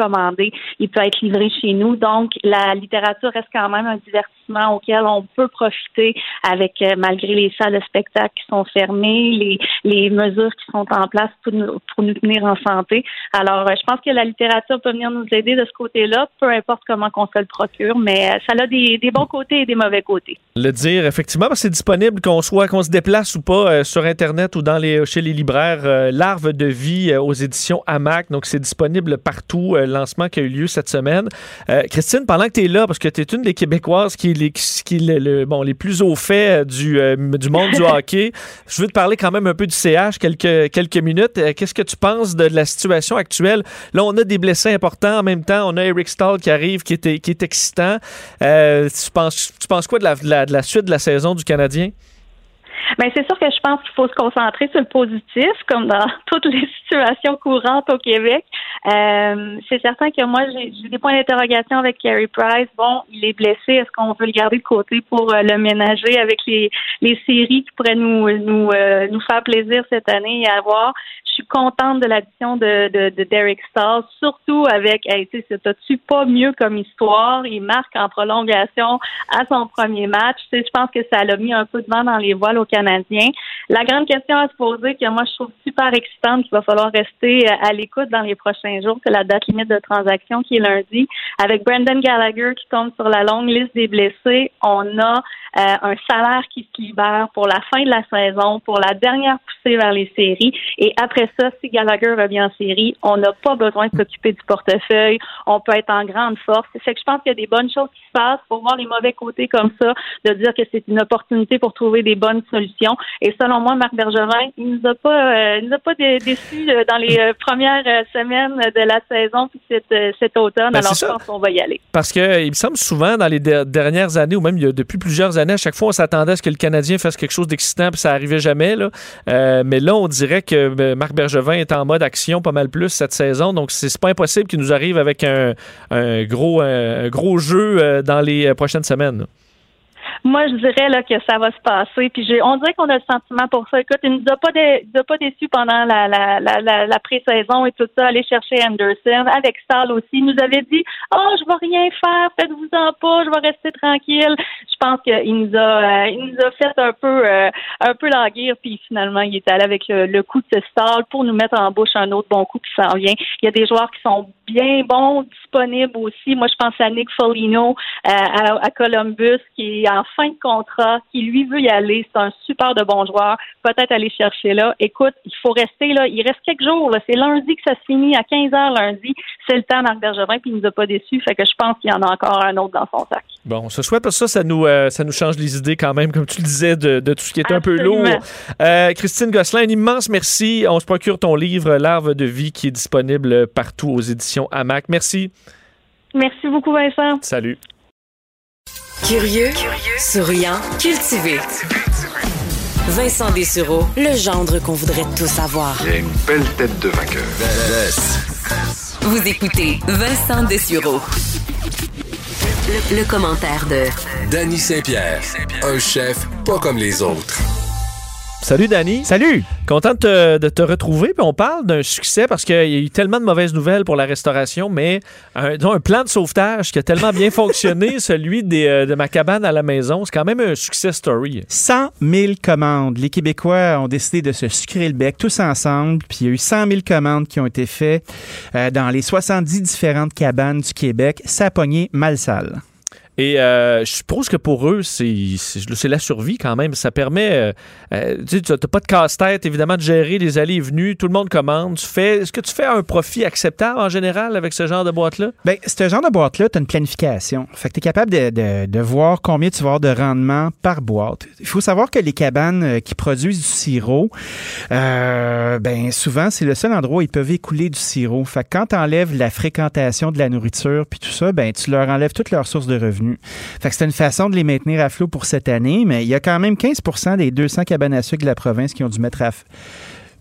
il peut être livré chez nous. Donc, la littérature reste quand même un divertissement auquel on peut profiter avec, euh, malgré les salles de spectacle qui sont fermées, les, les mesures qui sont en place pour nous, pour nous tenir en santé. Alors, euh, je pense que la littérature peut venir nous aider de ce côté-là, peu importe comment qu'on se le procure, mais euh, ça a des, des, bons côtés et des mauvais côtés. Le dire, effectivement, c'est disponible qu'on soit qu'on se déplace ou pas sur Internet ou dans les, chez les libraires. Larve de vie aux éditions AMAC. Donc, c'est disponible partout. lancement qui a eu lieu cette semaine. Christine, pendant que tu es là, parce que tu es une des Québécoises qui, les, qui le, bon, les plus au fait du, du monde du (laughs) hockey, je veux te parler quand même un peu du CH quelques, quelques minutes. Qu'est-ce que tu penses de la situation actuelle? Là, on a des blessés importants. En même temps, on a Eric Stahl qui arrive, qui est, qui est excitant. tu, penses, tu penses quoi de la, de la suite de la saison du Canadien? Mais c'est sûr que je pense qu'il faut se concentrer sur le positif, comme dans (laughs) toutes les situations courantes au Québec. Euh, c'est certain que moi, j'ai des points d'interrogation avec Carey Price. Bon, il est blessé. Est-ce qu'on veut le garder de côté pour euh, le ménager avec les, les séries qui pourraient nous nous, euh, nous faire plaisir cette année et avoir? Je suis contente de l'addition de, de, de, Derek Starr, surtout avec, hey, tu sais, tu pas mieux comme histoire? Il marque en prolongation à son premier match. Tu sais, je pense que ça l'a mis un peu de vent dans les voiles au La grande question à se poser, que moi je trouve super excitante, qu'il va falloir rester euh, à l'écoute dans les prochains jours, c'est la date limite de transaction qui est lundi. Avec Brandon Gallagher qui tombe sur la longue liste des blessés, on a euh, un salaire qui se libère pour la fin de la saison, pour la dernière poussée vers les séries. Et après ça, si Gallagher revient en série, on n'a pas besoin de s'occuper du portefeuille. On peut être en grande force. C'est que je pense qu'il y a des bonnes choses qui se passent. Faut voir les mauvais côtés comme ça, de dire que c'est une opportunité pour trouver des bonnes solutions. Et selon moi, Marc Bergevin, il nous a pas, euh, il nous a pas dé- déçus euh, dans les euh, premières semaines de la saison puis cet, cet automne. Ben, Alors, je pense qu'on va y aller. Parce que il me semble souvent dans les der- dernières années, ou même il y a depuis plusieurs années, à chaque fois on s'attendait à ce que le Canadien fasse quelque chose d'excitant, puis ça arrivait jamais. Là. Euh, mais là, on dirait que Marc Bergevin est en mode action pas mal plus cette saison, donc c'est pas impossible qu'il nous arrive avec un, un gros, un gros jeu dans les prochaines semaines. Moi, je dirais là, que ça va se passer. Puis j'ai, on dirait qu'on a le sentiment pour ça. Écoute, il nous a pas, dé- déçus pendant la, la, la, la, pré-saison et tout ça. Aller chercher Anderson. Avec Stahl aussi. Il nous avait dit Oh, je vais rien faire, faites-vous-en pas, je vais rester tranquille. Je pense qu'il nous a euh, nous a fait un peu euh, un peu languir, puis finalement, il est allé avec le, le coup de ce Stahl pour nous mettre en bouche un autre bon coup qui s'en vient. Il y a des joueurs qui sont bien bons, disponibles aussi. Moi, je pense à Nick Folino euh, à, à Columbus, qui est en fin de contrat, qui lui veut y aller. C'est un super de bon joueur. Peut-être aller chercher là. Écoute, il faut rester là. Il reste quelques jours. C'est lundi que ça se finit à 15 h lundi. C'est le temps, Marc Bergevin, puis il nous a pas déçus. Fait que je pense qu'il y en a encore un autre dans son sac. Bon, on se souhaite parce que ça, ça nous, euh, ça nous change les idées quand même, comme tu le disais, de, de tout ce qui est un peu lourd. Euh, Christine Gosselin, un immense merci. On se procure ton livre, Larve de vie, qui est disponible partout aux éditions AMAC. Merci. Merci beaucoup, Vincent. Salut. Curieux, souriant, cultivé. Vincent Dessureau, le gendre qu'on voudrait tous savoir. Il a une belle tête de vainqueur. Vous écoutez Vincent Dessureau. Le, le commentaire de Danny Saint-Pierre, un chef pas comme les autres. Salut, Danny. Salut. Content de te, de te retrouver. Puis on parle d'un succès parce qu'il y a eu tellement de mauvaises nouvelles pour la restauration, mais un, plan de sauvetage qui a tellement bien fonctionné, (laughs) celui des, euh, de ma cabane à la maison. C'est quand même un success story. 100 000 commandes. Les Québécois ont décidé de se sucrer le bec tous ensemble. Puis il y a eu 100 000 commandes qui ont été faites euh, dans les 70 différentes cabanes du Québec. Ça a pogné mal sale. Et euh, je suppose que pour eux, c'est la survie quand même. Ça permet. euh, euh, tu n'as pas de casse-tête, évidemment, de gérer les allées et venues. Tout le monde commande. Est-ce que tu fais un profit acceptable en général avec ce genre de boîte-là? Bien, ce genre de boîte-là, tu as une planification. Fait que tu es capable de voir combien tu vas avoir de rendement par boîte. Il faut savoir que les cabanes euh, qui produisent du sirop, euh, ben souvent, c'est le seul endroit où ils peuvent écouler du sirop. Fait que quand tu enlèves la fréquentation de la nourriture puis tout ça, ben tu leur enlèves toutes leurs sources de revenus. Fait que c'est une façon de les maintenir à flot pour cette année, mais il y a quand même 15 des 200 cabanes à sucre de la province qui ont dû mettre à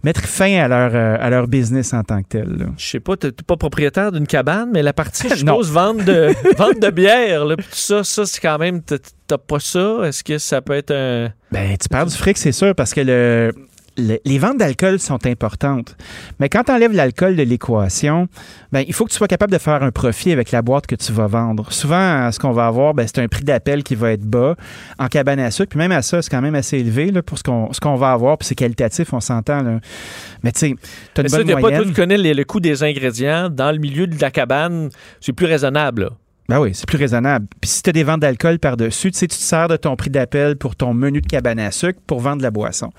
mettre fin à leur, euh, à leur business en tant que tel. là. Je sais pas, tu n'es pas propriétaire d'une cabane, mais la partie, je (laughs) suppose, vente de, (laughs) vente de bière, là, puis tout ça, ça, c'est quand même. T'as pas ça? Est-ce que ça peut être un. Ben, tu perds du fric, c'est sûr, parce que le, le- les ventes d'alcool sont importantes. Mais quand tu enlèves l'alcool de l'équation, ben, il faut que tu sois capable de faire un profit avec la boîte que tu vas vendre. Souvent, ce qu'on va avoir, ben, c'est un prix d'appel qui va être bas en cabane à sucre. Puis même à ça, c'est quand même assez élevé là, pour ce qu'on ce qu'on va avoir. Puis c'est qualitatif, on s'entend. là. Mais tu sais, tu as Mais une ça, bonne y a pas, toi, tu connais les- le coût des ingrédients. Dans le milieu de la cabane, c'est plus raisonnable. là. Ben oui, c'est plus raisonnable. Puis si tu as des ventes d'alcool par-dessus, tu sais, tu te sers de ton prix d'appel pour ton menu de cabane à sucre pour vendre de la boisson.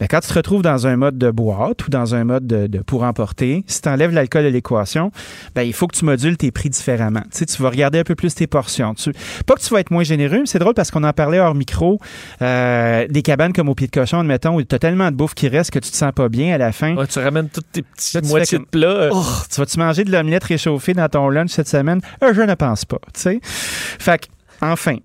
Ben, quand tu te retrouves dans un mode de boîte ou dans un mode de, de pour emporter, si tu enlèves l'alcool de l'équation, ben, il faut que tu modules tes prix différemment. Tu sais, tu vas regarder un peu plus tes portions. Tu- pas que tu vas être moins généreux, mais c'est drôle parce qu'on en parlait hors micro. euh, des cabanes comme au pied de cochon, admettons, où tu as tellement de bouffe qui reste que tu te sens pas bien à la fin. Ouais, tu ramènes toutes tes petites moitiés de plats. euh, Oh, tu vas-tu manger de l'omelette réchauffée dans ton lunch cette semaine? Euh, je ne pense pas, tu sais. Fait que, enfin,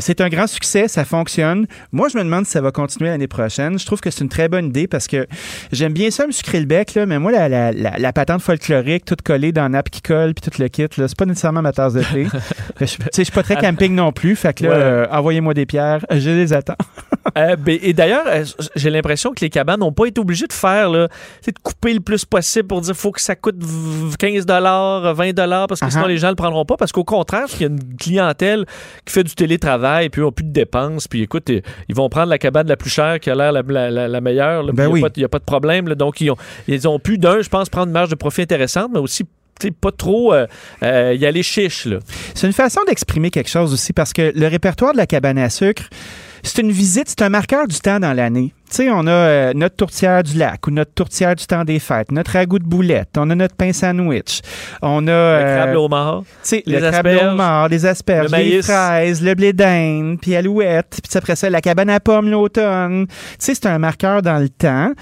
c'est un grand succès, ça fonctionne. Moi, je me demande si ça va continuer l'année prochaine. Je trouve que c'est une très bonne idée parce que j'aime bien ça me sucrer le bec, là, mais moi, la, la, la, la patente folklorique, toute collée dans nappe qui colle, puis tout le kit, c'est pas nécessairement ma tasse de thé. (laughs) Je tu sais, je suis pas très camping non plus, fait que là, Ouais. euh, envoyez-moi des pierres, je les attends. Euh, ben, et d'ailleurs, euh, j'ai l'impression que les cabanes n'ont pas été obligées de faire, là, de couper le plus possible pour dire faut que ça coûte v- 15 20 parce que Uh-huh. sinon les gens ne le prendront pas. Parce qu'au contraire, il y a une clientèle qui fait du télétravail, puis ils n'ont plus de dépenses, puis écoute, ils vont prendre la cabane la plus chère qui a l'air la, la- la- la meilleure. Ben il oui. n'y a, pas de problème. là. donc, ils ont, ils ont pu, d'un, je pense, prendre une marge de profit intéressante, mais aussi pas trop euh, euh, y aller chiche. C'est une façon d'exprimer quelque chose aussi parce que le répertoire de la cabane à sucre, c'est une visite, c'est un marqueur du temps dans l'année. Tu sais, on a euh, notre tourtière du lac ou notre tourtière du temps des fêtes, notre ragoût de boulette, on a notre pain sandwich, on a... Le euh, crabe sais, les le crabe les asperges, le les maïs. fraises, le blé d'Inde, puis alouette, puis après ça, la cabane à pommes l'automne. Tu sais, c'est un marqueur dans le temps.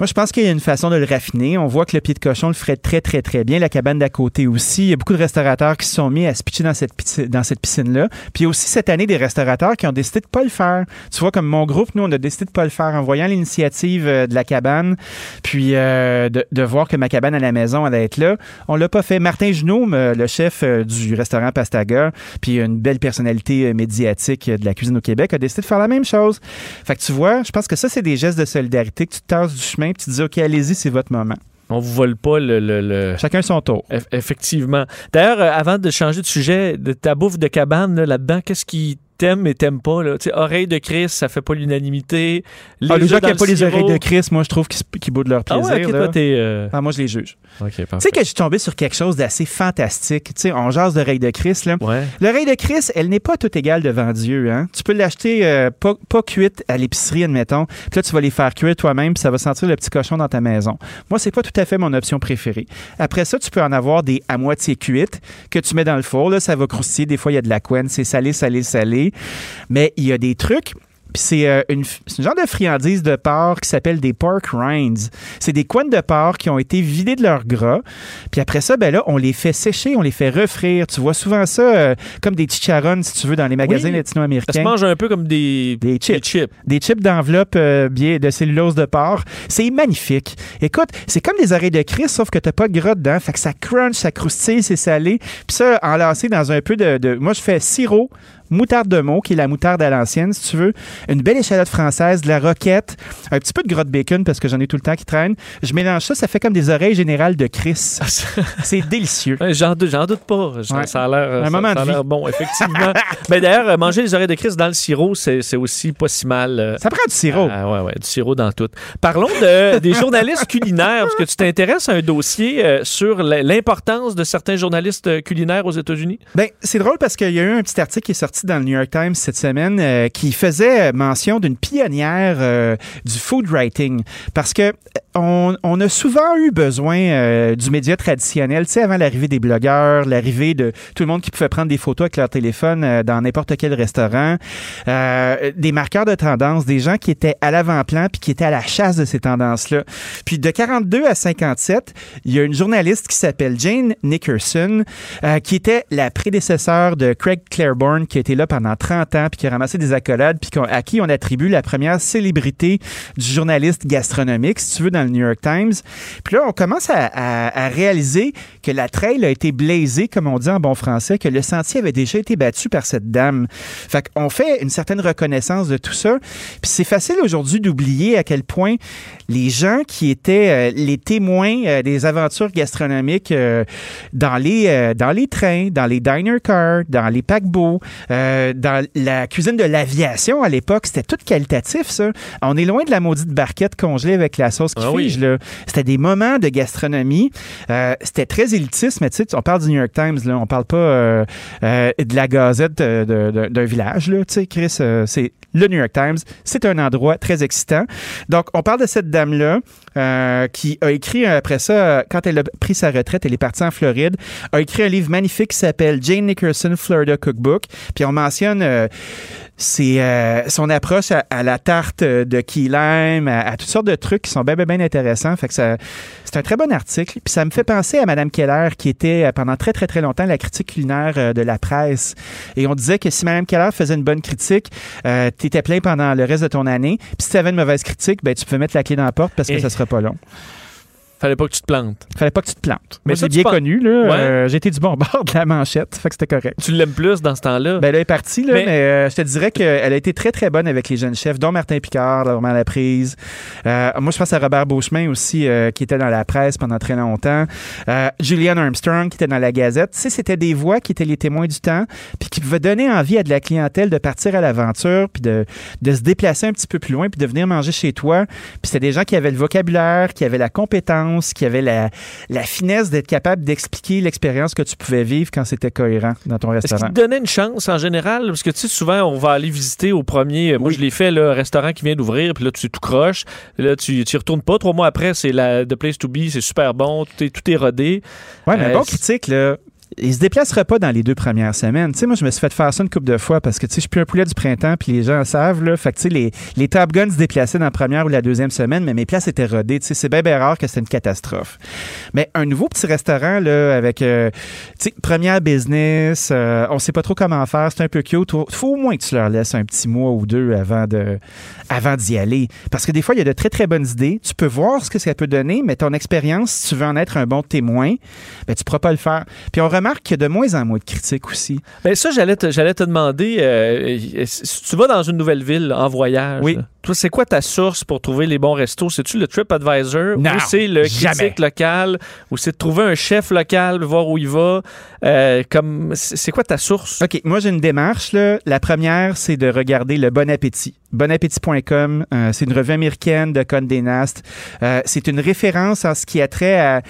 Moi, je pense qu'il y a une façon de le raffiner. On voit que le pied de cochon le ferait très, très, très bien. La cabane d'à côté aussi. Il y a beaucoup de restaurateurs qui se sont mis à se pitcher dans cette, piscine-là. Puis il y a aussi cette année des restaurateurs qui ont décidé de pas le faire. Tu vois, comme mon groupe, nous, on a décidé de pas le faire en voyant l'initiative euh, de la cabane, puis euh, de, de voir que ma cabane à la maison allait être là. On l'a pas fait. Martin Junot, me- le chef euh, du restaurant Pastaga, puis une belle personnalité euh, médiatique euh, de la cuisine au Québec, a décidé de faire la même chose. Fait que tu vois, je pense que ça, c'est des gestes de solidarité que tu te tasses du chemin puis tu dis, OK, allez-y, c'est votre moment. On vous vole pas le. le- le- Chacun son tour. Eff- Effectivement. D'ailleurs, euh, avant de changer de sujet, de ta bouffe de cabane, là, là-dedans, qu'est-ce qui t'aime et t'aime pas? Là? De Chris, ça fait pas l'unanimité. Ah, les gens qui n'aiment pas le les oreilles de Chris, moi, je trouve qu'ils qu'ils boudent leur Ah plaisir. ouais, ok, là. toi, t'es. euh, Ah, moi, je les juge. Tu sais que je suis tombé sur quelque chose d'assez fantastique. Tu sais, on jase d'oreilles de Chris, là. Ouais. L'oreille de Chris, elle n'est pas toute égale devant Dieu. Hein? Tu peux l'acheter euh, pas, pas cuite à l'épicerie, admettons. Puis là, tu vas les faire cuire toi-même, puis ça va sentir le petit cochon dans ta maison. Moi, c'est pas tout à fait mon option préférée. Après ça, tu peux en avoir des à moitié cuites que tu mets dans le four. Là, ça va croustiller. Des fois, il y a de la couenne. C'est salé, salé, salé. Mais il y a des trucs. Puis c'est euh, une, genre de friandise de porc qui s'appelle des pork rinds. C'est des couennes de porc qui ont été vidées de leur gras. Puis après ça, ben là, on les fait sécher, on les fait refrire. Tu vois souvent ça euh, comme des chicharrones, si tu veux, dans les magasins Oui. latino-américains. Ça se mange un peu comme des, Des chips. chips. Des chips d'enveloppe euh, de cellulose de porc. C'est magnifique. Écoute, c'est comme des oreilles de Chris, sauf que t'as pas de gras dedans. Fait que ça crunch, ça croustille, c'est salé. Puis ça, enlacé dans un peu de, de- Moi, je fais sirop, moutarde de mot, qui est la moutarde à l'ancienne, si tu veux. Une belle échalote française, de la roquette, un petit peu de gras de bacon, parce que j'en ai tout le temps qui traîne. Je mélange ça, ça fait comme des oreilles générales de Chris. (laughs) c'est délicieux. Ouais, J'en doute, j'en doute pas. Ça, Ouais. ça a l'air Un ça- moment ça a l'air bon, effectivement. (laughs) Mais d'ailleurs, euh, manger les oreilles de Chris dans le sirop, c'est c'est aussi pas si mal. euh, Ça prend du sirop. Ah ouais, ouais, du sirop dans tout. Parlons de, des journalistes culinaires, parce que tu t'intéresses à un dossier euh, sur l'importance de certains journalistes culinaires aux États-Unis. Ben, c'est drôle parce qu'il y a eu un petit article qui est sorti dans le New York Times cette semaine euh, qui faisait mention d'une pionnière euh, du food writing. Parce que euh, on, a souvent eu besoin du média traditionnel, tu sais, avant l'arrivée des blogueurs, l'arrivée de tout le monde qui pouvait prendre des photos avec leur téléphone dans n'importe quel restaurant, des marqueurs de tendance, des gens qui étaient à l'avant-plan puis qui étaient à la chasse de ces tendances-là. Puis de 42 à 57, il y a une journaliste qui s'appelle Jane Nickerson, qui était la prédécesseur de Craig Claiborne, qui a été là pendant 30 ans, puis qui a ramassé des accolades, puis à qui on attribue la première célébrité du journaliste gastronomique, si tu veux, dans le New York Times. Puis là, on commence à, réaliser que la trail a été blasée, comme on dit en bon français, que le sentier avait déjà été battu par cette dame. Fait qu'on fait une certaine reconnaissance de tout ça. Puis c'est facile aujourd'hui d'oublier à quel point les gens qui étaient euh, les témoins euh, des aventures gastronomiques euh, dans les dans les trains, dans les diner cars, dans les paquebots, euh, dans la cuisine de l'aviation à l'époque, c'était tout qualitatif ça. On est loin de la maudite barquette congelée avec la sauce qui Ah oui. fige là. C'était des moments de gastronomie. Euh, c'était très élitiste, mais tu sais, on parle du New York Times là, on parle pas euh, de la Gazette d'un village là. Tu sais, Chris, c'est le New York Times. C'est un endroit très excitant. Donc, on parle de cette dame-là euh, qui a écrit euh, après ça, euh, quand elle a pris sa retraite, elle est partie en Floride, a écrit un livre magnifique qui s'appelle Jane Nickerson Florida Cookbook. Puis on mentionne c'est euh, son approche à, à la tarte de key lime, à, à toutes sortes de trucs qui sont bien, bien, bien intéressants. Fait que ça, c'est un très bon article. Puis ça me fait penser à Madame Keller, qui était euh, pendant très, très, très longtemps la critique culinaire euh, de la presse. Et on disait que si Madame Keller faisait une bonne critique, euh, t'étais plein pendant le reste de ton année. Puis si t'avais une mauvaise critique, ben tu peux mettre la clé dans la porte parce que Et- ça sera pas long. Fallait pas que tu te plantes. Fallait pas que tu te plantes. Mais tu bien penses- connu, là. Ouais. Euh, du bon bord de la manchette. Fait que c'était correct. Tu l'aimes plus dans ce temps-là? Ben, elle est partie, là, Mais- mais, euh, je te dirais qu'elle a été très, très bonne avec les jeunes chefs, dont Martin Picard, là, vraiment à la prise. Euh, moi, je pense à Robert Beauchemin aussi, qui était dans la presse pendant très longtemps. Julian Armstrong, qui était dans la Gazette. Tu sais, c'était des voix qui étaient les témoins du temps, puis qui pouvaient donner envie à de la clientèle de partir à l'aventure, puis de, de se déplacer un petit peu plus loin, puis de venir manger chez toi. Puis c'était des gens qui avaient le vocabulaire, qui avaient la compétence, qui avait la, la finesse d'être capable d'expliquer l'expérience que tu pouvais vivre quand c'était cohérent dans ton Est-ce restaurant? qu'il te donnait une chance en général? Parce que tu sais, souvent, on va aller visiter au premier. Moi, je l'ai fait, là, un restaurant qui vient d'ouvrir, puis là, tu tout croche. Là, tu y retournes pas. Trois mois après, c'est la The Place to Be, c'est super bon, tout est, tout est rodé. Ouais, mais un Euh, bon critique, là, il se déplacera pas dans les deux premières semaines. Tu sais, moi, je me suis fait faire ça une couple de fois parce que, tu sais, je suis plus un poulet du printemps, puis les gens savent, là. Fait que, tu sais, les, les Top Guns se déplaçaient dans la première ou la deuxième semaine, mais mes places étaient rodées. Tu sais, c'est bien, bien rare que c'était une catastrophe. Mais un nouveau petit restaurant, là, avec, euh, tu sais, première business, euh, on sait pas trop comment faire, c'est un peu cute. Faut au moins que tu leur laisses un petit mois ou deux avant de, avant d'y aller. Parce que des fois, il y a de très, très bonnes idées. Tu peux voir ce que ça peut donner, mais ton expérience, si tu veux en être un bon témoin, ben, tu pourras pas le faire. Puis on remarque qu'il y a de moins en moins de critiques aussi. Ben ça, j'allais te, j'allais te demander, euh, si tu vas dans une nouvelle ville en voyage, Oui. là, toi, c'est quoi ta source pour trouver les bons restos? C'est-tu le TripAdvisor ou c'est le jamais. critique local? Ou c'est de trouver un chef local, voir où il va? Euh, comme, c'est c'est quoi ta source? OK, moi j'ai une démarche. Là. La première, c'est de regarder le Bon Appétit. Bonappétit.com, euh, c'est une revue américaine de Condé Nast. Euh, c'est une référence en ce qui a trait à...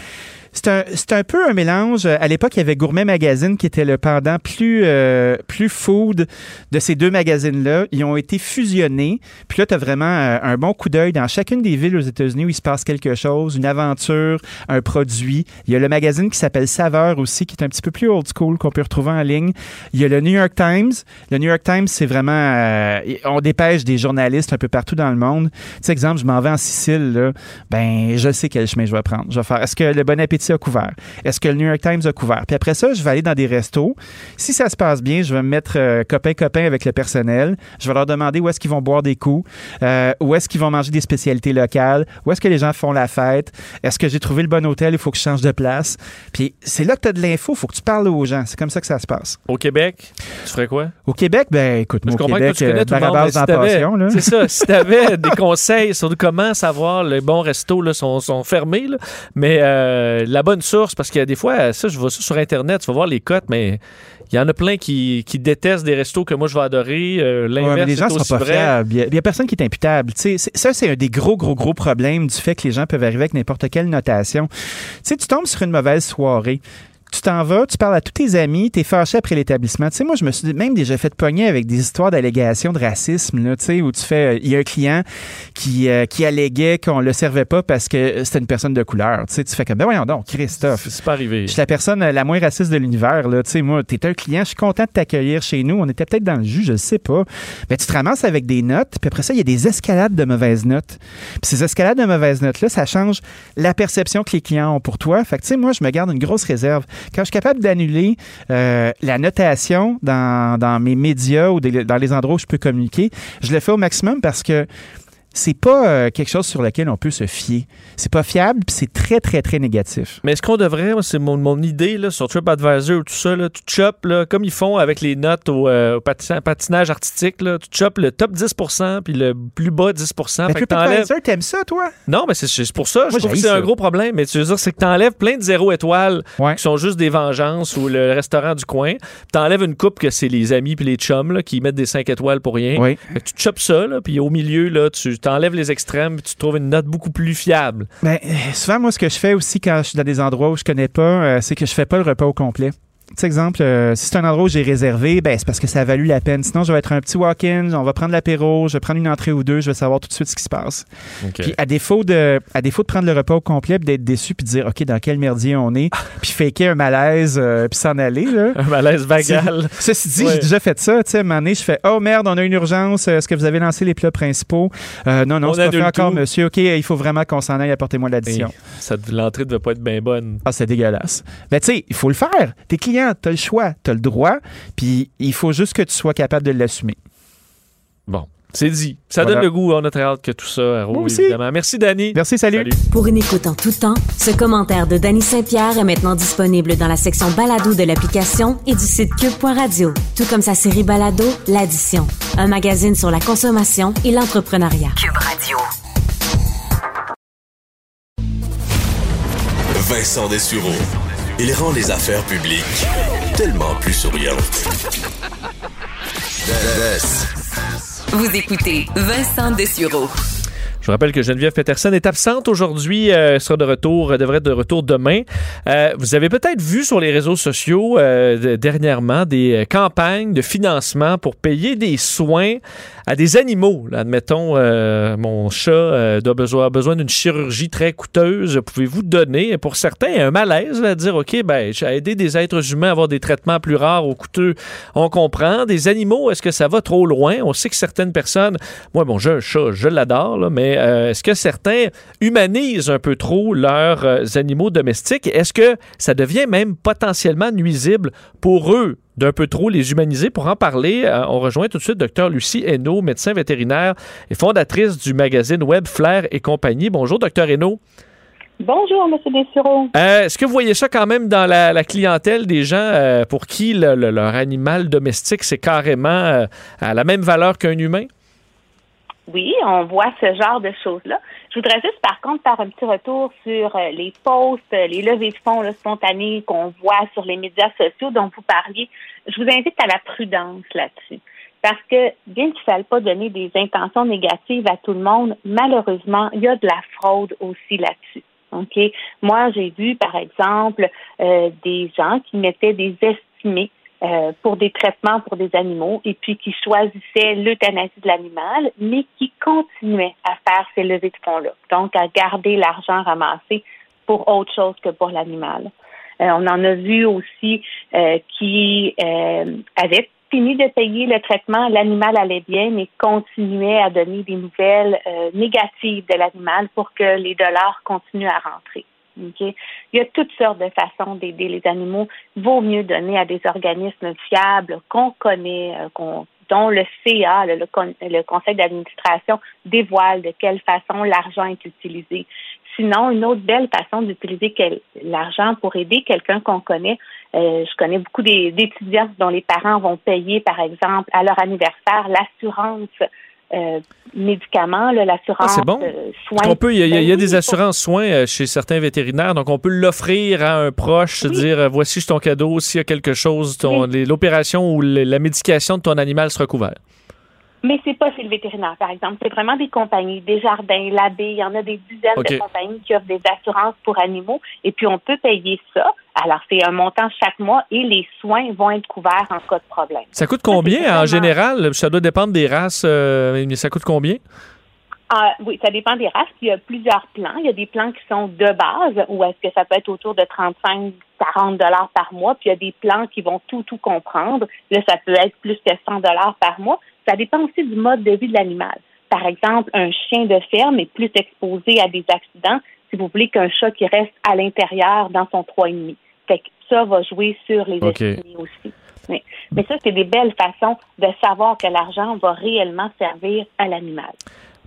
C'est un, peu un mélange. À l'époque, il y avait Gourmet Magazine qui était le pendant plus, euh, food de ces deux magazines-là. Ils ont été fusionnés. Puis là, tu as vraiment euh, un bon coup d'œil dans chacune des villes aux États-Unis où il se passe quelque chose, une aventure, un produit. Il y a le magazine qui s'appelle Saveur aussi, qui est un petit peu plus old school, qu'on peut retrouver en ligne. Il y a le New York Times. Le New York Times, c'est vraiment... euh, on dépêche des journalistes un peu partout dans le monde. Tu sais, exemple, je m'en vais en Sicile, là, ben, je sais quel chemin je vais prendre. Je vais faire, est-ce que le Bon Appétit a couvert? Est-ce que le New York Times a couvert? Puis après ça, je vais aller dans des restos. Si ça se passe bien, je vais me mettre euh, copain-copain avec le personnel. Je vais leur demander où est-ce qu'ils vont boire des coups, euh, où est-ce qu'ils vont manger des spécialités locales, où est-ce que les gens font la fête, est-ce que j'ai trouvé le bon hôtel, il faut que je change de place. Puis c'est là que tu as de l'info, il faut que tu parles aux gens. C'est comme ça que ça se passe. Au Québec, tu ferais quoi? Au Québec, ben écoute, moi, Je au comprends Québec, que tu connais euh, tout le monde, si Passion, là. C'est ça. Si tu avais (laughs) des conseils sur comment savoir les bons restos là, sont, sont fermés, là, mais euh, la bonne source, parce qu'il y a des fois, ça, je vois ça sur Internet, tu vas voir les cotes, mais il y en a plein qui, qui détestent des restos que moi je vais adorer. Euh, L'inverse les gens sont pas fiables. Il y a- personne qui est imputable. Ça, c'est un des gros, gros, gros problèmes du fait que les gens peuvent arriver avec n'importe quelle notation. Tu sais, tu tombes sur une mauvaise soirée. Tu t'en vas, tu parles à tous tes amis, t'es fâché après l'établissement. Tu sais, moi, je me suis même déjà fait pogner avec des histoires d'allégations de racisme, là, tu sais, où tu fais, euh, il y a un client qui, euh, qui alléguait qu'on le servait pas parce que c'était une personne de couleur. Tu sais, tu fais comme, ben voyons donc, Christophe. C'est pas arrivé. Je suis la personne euh, la moins raciste de l'univers. Là. Tu sais, moi, t'es un client, je suis content de t'accueillir chez nous. On était peut-être dans le jus, je sais pas. Mais tu te ramasses avec des notes, puis après ça, il y a des escalades de mauvaises notes. Puis ces escalades de mauvaises notes-là, ça change la perception que les clients ont pour toi. Fait que, tu sais, moi, je me garde une grosse réserve. Quand je suis capable d'annuler euh, la notation dans, mes médias ou dans les endroits où je peux communiquer, je le fais au maximum parce que c'est pas euh, quelque chose sur lequel on peut se fier. C'est pas fiable, puis c'est très, très, très négatif. Mais est-ce qu'on devrait, c'est mon, mon idée là, sur TripAdvisor ou tout ça, là, tu chopes, là, comme ils font avec les notes au, euh, au patin- patinage artistique, là, tu chopes le top 10% puis le plus bas 10 Mais t'enlèves- TripAdvisor, t'aimes ça, toi? Non, mais c'est pour ça. Je trouve que c'est un gros problème. Mais tu veux dire, c'est que t'enlèves plein de zéro étoiles qui sont juste des vengeances ou le restaurant du coin. T'enlèves une coupe que c'est les amis puis les chums là, qui mettent des 5 étoiles pour rien. Que tu chopes ça, puis au milieu, là, tu t'enlèves les extrêmes tu trouves une note beaucoup plus fiable. Ben, euh, souvent, moi, ce que je fais aussi quand je suis dans des endroits où je connais pas, euh, c'est que je fais pas le repas au complet. Sais, exemple, euh, si c'est un endroit où j'ai réservé, ben, c'est parce que ça a valu la peine. Sinon, je vais être un petit walk-in, on va prendre l'apéro, je vais prendre une entrée ou deux, je vais savoir tout de suite ce qui se passe. Puis à défaut de, à défaut de prendre le repas au complet, d'être déçu, puis de dire, OK, dans quel merdier on est, (laughs) puis faker un malaise, euh, puis s'en aller. Là. Un malaise vagal. Ceci dit, Ouais. j'ai déjà fait ça. Tu sais, à un moment donné, je fais, oh merde, on a une urgence, est-ce que vous avez lancé les plats principaux? Euh, non, non, On c'est pas fait encore, tout. monsieur. OK, il faut vraiment qu'on s'en aille, apportez-moi l'addition. L'entrée devait pas être bien bonne. Ah, c'est dégueulasse. Mais tu sais, il faut le faire. T'es client, t'as le choix, t'as le droit, puis il faut juste que tu sois capable de l'assumer. Bon, c'est dit. Ça Voilà. donne le goût. On a très hâte que tout ça roule, évidemment. Merci, Danny. Merci, salut. Pour une écoute en tout temps, ce commentaire de Danny Saint-Pierre est maintenant disponible dans la section balado de l'application et du site cube.radio, tout comme sa série balado L'Addition, un magazine sur la consommation et l'entrepreneuriat. Cube Radio. Vincent Dessureau. Il rend les affaires publiques tellement plus souriantes. Vous écoutez Vincent Dessureau. Je vous rappelle que Geneviève Peterson est absente aujourd'hui, euh, sera de retour, devrait être de retour demain. Euh, vous avez peut-être vu sur les réseaux sociaux euh, de- dernièrement des campagnes de financement pour payer des soins à des animaux. Là, admettons, euh, mon chat euh, a besoin d'une chirurgie très coûteuse. Pouvez-vous donner? Pour certains, un malaise à dire, OK, ben, j'ai aidé des êtres humains à avoir des traitements plus rares ou coûteux. On comprend. Des animaux, est-ce que ça va trop loin? On sait que certaines personnes, moi, bon, j'ai un chat, je l'adore, là, mais euh, est-ce que certains humanisent un peu trop leurs euh, animaux domestiques? Est-ce que ça devient même potentiellement nuisible pour eux d'un peu trop les humaniser? Pour en parler, euh, on rejoint tout de suite Dr Lucie Hainaut, médecin vétérinaire et fondatrice du magazine Web Flair et compagnie. Bonjour, Dr Hainaut. Bonjour, M. Dessureau. Euh, Est-ce que vous voyez ça quand même dans la, la clientèle des gens euh, pour qui le- le- leur animal domestique, c'est carrément à la même valeur qu'un humain? Oui, on voit ce genre de choses-là. Je voudrais juste, par contre, faire un petit retour sur euh, les posts, euh, les levées de fonds là, spontanées qu'on voit sur les médias sociaux dont vous parliez. Je vous invite à la prudence là-dessus. Parce que, bien qu'il ne faille pas donner des intentions négatives à tout le monde, malheureusement, il y a de la fraude aussi là-dessus. OK? Moi, j'ai vu, par exemple, euh, des gens qui mettaient des estimés euh, pour des traitements pour des animaux et puis qui choisissaient l'euthanasie de l'animal, mais qui continuaient à faire ces levées de fonds-là. Donc, à garder l'argent ramassé pour autre chose que pour l'animal. Euh, on en a vu aussi euh, qui euh, avaient fini de payer le traitement, l'animal allait bien, mais continuait à donner des nouvelles euh, négatives de l'animal pour que les dollars continuent à rentrer. Il y a toutes sortes de façons d'aider les animaux. Il vaut mieux donner à des organismes fiables qu'on connaît, euh, dont le CA, le, le con- le conseil d'administration, dévoile de quelle façon l'argent est utilisé. Sinon, une autre belle façon d'utiliser l'argent pour aider quelqu'un qu'on connaît, euh, je connais beaucoup d'étudiants dont les parents vont payer, par exemple, à leur anniversaire, l'assurance euh, médicaments, Ah, l'assurance c'est bon. euh, On soins. peut, il y a, y y des assurances soins euh, chez certains vétérinaires, donc on peut l'offrir à un proche, dire voici ton cadeau, s'il y a quelque chose, l'opération ou la médication de ton animal sera couverte. Mais c'est pas chez le vétérinaire, par exemple. C'est vraiment des compagnies, des jardins, l'abbé. Il y en a des dizaines de compagnies qui offrent des assurances pour animaux. Et puis, on peut payer ça. Alors, c'est un montant chaque mois et les soins vont être couverts en cas de problème. Ça coûte combien en général? Ça doit dépendre des races, euh, mais ça coûte combien? Ah, oui, ça dépend des races. Il y a plusieurs plans. Il y a des plans qui sont de base, ou est-ce que ça peut être autour de 35, 40 dollars par mois. Puis il y a des plans qui vont tout, tout comprendre. Là, ça peut être plus que 100 dollars par mois. Ça dépend aussi du mode de vie de l'animal. Par exemple, un chien de ferme est plus exposé à des accidents, si vous voulez, qu'un chat qui reste à l'intérieur dans son 3,5. Fait que ça va jouer sur les OK. estimés aussi. Mais, mais ça, c'est des belles façons de savoir que l'argent va réellement servir à l'animal.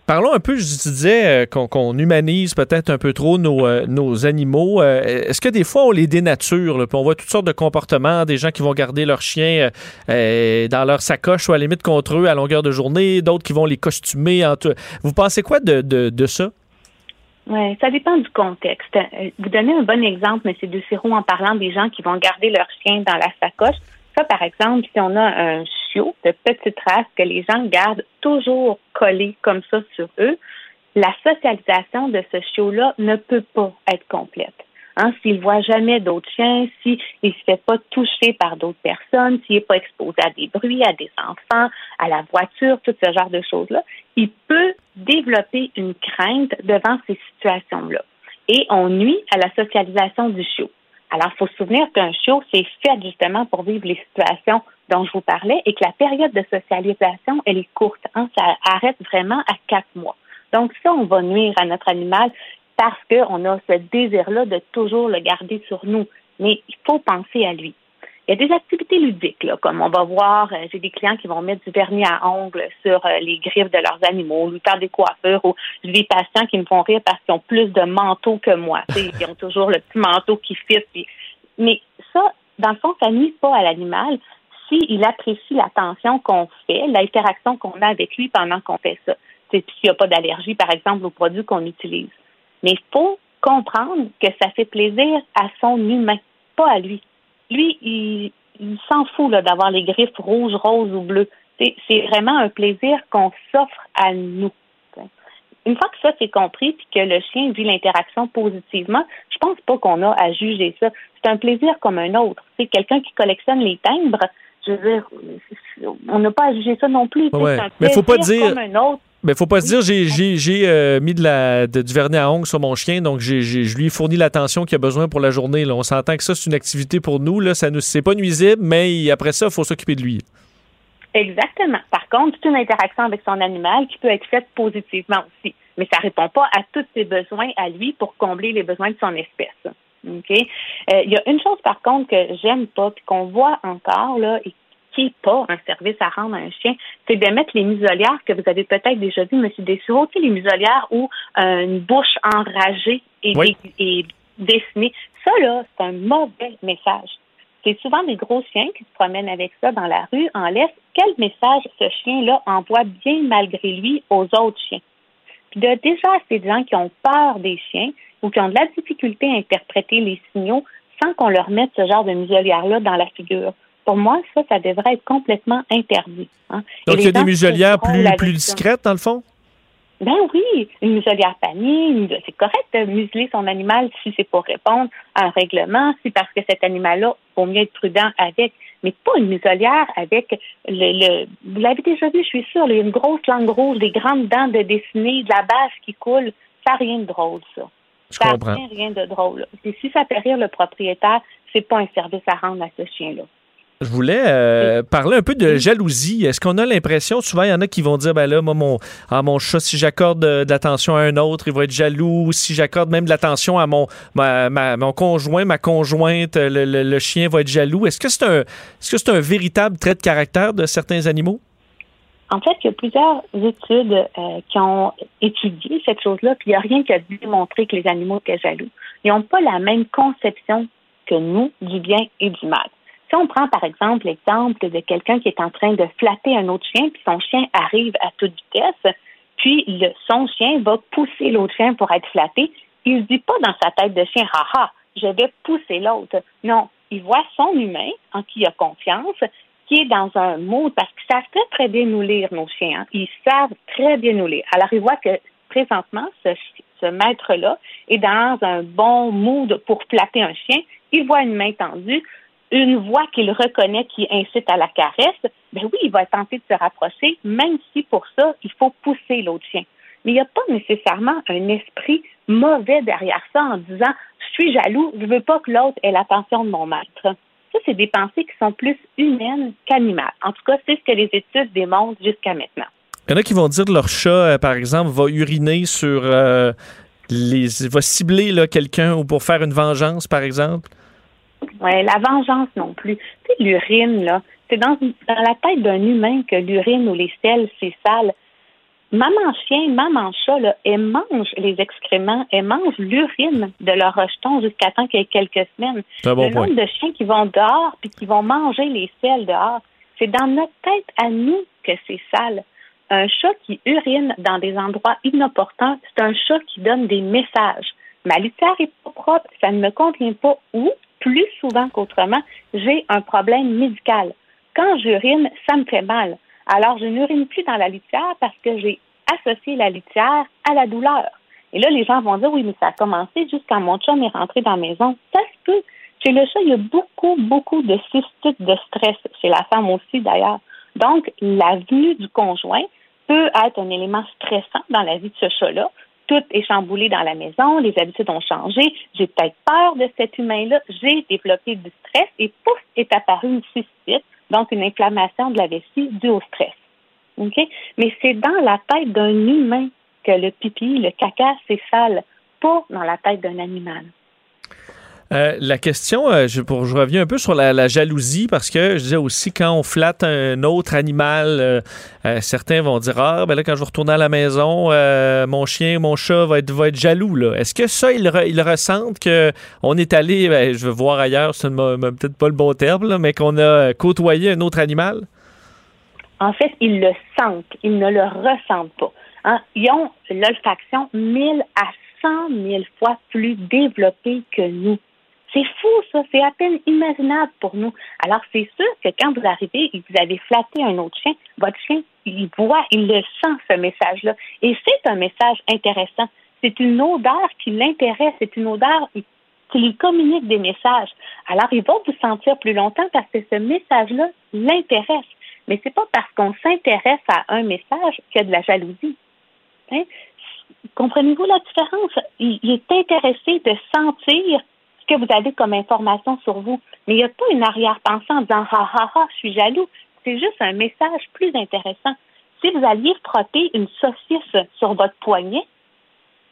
Parlons un peu, je disais euh, qu'on humanise peut-être un peu trop nos, euh, animaux. Euh, Est-ce que des fois on les dénature? puis on voit toutes sortes de comportements, des gens qui vont garder leurs chiens dans leur sacoche ou à la limite contre eux à longueur de journée, d'autres qui vont les costumer. En tout. Vous pensez quoi de, ça? Oui, ça dépend du contexte. Vous donnez un bon exemple, M. Duciro, en parlant des gens qui vont garder leur chien dans la sacoche. Ça, par exemple, si on a un de petite race que les gens gardent toujours collé comme ça sur eux, la socialisation de ce chiot-là ne peut pas être complète. Hein, s'il voit jamais d'autres chiens, s'il ne se fait pas toucher par d'autres personnes, s'il n'est pas exposé à des bruits, à des enfants, à la voiture, tout ce genre de choses-là, il peut développer une crainte devant ces situations-là. Et on nuit à la socialisation du chiot. Alors, il faut se souvenir qu'un chiot, c'est fait justement pour vivre les situations dont je vous parlais et que la période de socialisation, elle est courte. Hein, ça arrête vraiment à quatre mois. Donc, ça, on va nuire à notre animal parce qu'on a ce désir-là de toujours le garder sur nous. Mais il faut penser à lui. Il y a des activités ludiques, là, comme on va voir, euh, j'ai des clients qui vont mettre du vernis à ongles sur euh, les griffes de leurs animaux, lui faire des coiffures, ou j'ai des patients qui me font rire parce qu'ils ont plus de manteaux que moi. Ils ont toujours le petit manteau qui fit. Mais ça, dans le fond, ça nuit pas à l'animal s'il apprécie l'attention qu'on fait, l'interaction qu'on a avec lui pendant qu'on fait ça. C'est s'il n'y a pas d'allergie, par exemple, aux produits qu'on utilise. Mais il faut comprendre que ça fait plaisir à son humain, pas à lui. Lui, il, il s'en fout d'avoir les griffes rouges, roses ou bleues. C'est c'est vraiment un plaisir qu'on s'offre à nous. une fois que ça c'est compris puis que le chien vit l'interaction positivement, je pense pas qu'on a à juger ça. C'est un plaisir comme un autre. C'est quelqu'un qui collectionne les timbres. Je veux dire, on n'a pas à juger ça non plus. Ouais. Mais faut pas dire- comme un autre. Mais faut pas se dire, j'ai, euh, mis de la, de- du vernis à ongles sur mon chien, donc je lui ai fourni l'attention qu'il a besoin pour la journée. Là. On s'entend que ça, c'est une activité pour nous. Là. Ça c'est pas nuisible, mais après ça, il faut s'occuper de lui. Exactement. Par contre, c'est une interaction avec son animal qui peut être faite positivement aussi. Mais ça répond pas à tous ses besoins à lui pour combler les besoins de son espèce. OK? Euh, Il y a une chose, par contre, que j'aime pas, puis qu'on voit encore, là, et qui n'est pas un service à rendre à un chien, c'est de mettre les muselières que vous avez peut-être déjà vu, M. Dessureau, tu sais, les muselières où euh, une bouche enragée est, Oui. dé- est dessinée. Ça, là, c'est un mauvais message. C'est souvent des gros chiens qui se promènent avec ça dans la rue en laisse. Quel message ce chien-là envoie bien malgré lui aux autres chiens? Puis de déjà ces gens qui ont peur des chiens ou qui ont de la difficulté à interpréter les signaux sans qu'on leur mette ce genre de muselière-là dans la figure. Pour moi, ça, ça devrait être complètement interdit. hein. Donc, il y a des muselières plus, discrètes, dans le fond? ben oui, une muselière panier, c'est correct de museler son animal si c'est pour répondre à un règlement, si parce que cet animal-là, faut mieux être prudent avec, mais pas une muselière avec le, le vous l'avez déjà vu, je suis sûre, il y a une grosse langue rouge, des grandes dents de dessiner, de la bave qui coule, ça n'a rien de drôle, ça. Je ça comprends. rien, rien de drôle. Et si ça fait rire le propriétaire, c'est pas un service à rendre à ce chien-là. Je voulais euh, parler un peu de jalousie. Est-ce qu'on a l'impression, souvent, il y en a qui vont dire, ben là, moi, mon, à mon chat, si j'accorde euh, de l'attention à un autre, il va être jaloux. Si j'accorde même de l'attention à mon, ma- ma- mon conjoint, ma conjointe, euh, le, le- le chien va être jaloux. Est-ce que c'est un, est-ce que c'est un véritable trait de caractère de certains animaux? En fait, il y a plusieurs études euh, qui ont étudié cette chose-là, puis il n'y a rien qui a démontré que les animaux étaient jaloux. Ils n'ont pas la même conception que nous du bien et du mal. Si on prend par exemple l'exemple de quelqu'un qui est en train de flatter un autre chien, puis son chien arrive à toute vitesse, puis son chien va pousser l'autre chien pour être flatté, il ne dit pas dans sa tête de chien, haha, je vais pousser l'autre. Non, il voit son humain en qui il a confiance, dans un mode, parce qu'ils savent très, très bien nous lire, nos chiens. hein. Ils savent très bien nous lire. Alors, ils voient que présentement, ce, ce maître-là est dans un bon mood pour flatter un chien. Il voit une main tendue, une voix qu'il reconnaît qui incite à la caresse. Ben oui, il va tenter de se rapprocher, même si pour ça, il faut pousser l'autre chien. Mais il n'y a pas nécessairement un esprit mauvais derrière ça en disant je suis jaloux, je veux pas que l'autre ait l'attention de mon maître. Ça, c'est des pensées qui sont plus humaines qu'animales. En tout cas, c'est ce que les études démontrent jusqu'à maintenant. Il y en a qui vont dire que leur chat, euh, par exemple, va uriner sur euh, les. va cibler là, quelqu'un ou pour faire une vengeance, par exemple. Ouais, la vengeance non plus. Tu sais, l'urine, là, c'est dans, dans la tête d'un humain que l'urine ou les selles, c'est sale. Maman chien, maman chat, là, elles mangent les excréments, elles mangent l'urine de leur rejeton jusqu'à temps qu'il y ait quelques semaines. Un bon Le point. nombre de chiens qui vont dehors puis qui vont manger les selles dehors, c'est dans notre tête à nous que c'est sale. Un chat qui urine dans des endroits inopportuns, c'est un chat qui donne des messages. Ma litière est pas propre, ça ne me convient pas ou, plus souvent qu'autrement, j'ai un problème médical. Quand j'urine, ça me fait mal. Alors, je n'urine plus dans la litière parce que j'ai associé la litière à la douleur. Et là, les gens vont dire, oui, mais ça a commencé juste quand mon chum est rentré dans la maison. Ça se peut. Chez le chat, il y a beaucoup, beaucoup de cystites de stress. Chez la femme aussi, d'ailleurs. Donc, la venue du conjoint peut être un élément stressant dans la vie de ce chat-là. Tout est chamboulé dans la maison, les habitudes ont changé, j'ai peut-être peur de cet humain-là, j'ai développé du stress et pouf, est apparue une cystite, donc une inflammation de la vessie due au stress. Mais c'est dans la tête d'un humain que le pipi, le caca, c'est sale, pas dans la tête d'un animal. Euh, la question, euh, je, reviens un peu sur la, jalousie parce que je disais aussi quand on flatte un autre animal, euh, certains vont dire ah ben là quand je vais retourner à la maison, mon chien, mon chat va être jaloux là. Est-ce que ça ils, re- ressentent que on est allé, ben, je veux voir ailleurs, c'est peut-être pas le bon terme là, mais qu'on a côtoyé un autre animal? En fait, ils le sentent, ils ne le ressentent pas. Hein? Ils ont l'olfaction 1000 à 100 000 fois plus développée que nous. C'est fou, ça. C'est à peine imaginable pour nous. Alors, c'est sûr que quand vous arrivez et que vous avez flatté un autre chien, votre chien, il voit, il le sent, ce message-là. Et c'est un message intéressant. C'est une odeur qui l'intéresse. C'est une odeur qui lui communique des messages. Alors, il va vous sentir plus longtemps parce que ce message-là l'intéresse. Mais c'est pas parce qu'on s'intéresse à un message qu'il y a de la jalousie. Hein? Comprenez-vous la différence? Il, est intéressé de sentir que vous avez comme information sur vous. Mais il n'y a pas une arrière-pensée en disant ha ha ha, je suis jaloux. C'est juste un message plus intéressant. Si vous alliez frotter une saucisse sur votre poignet,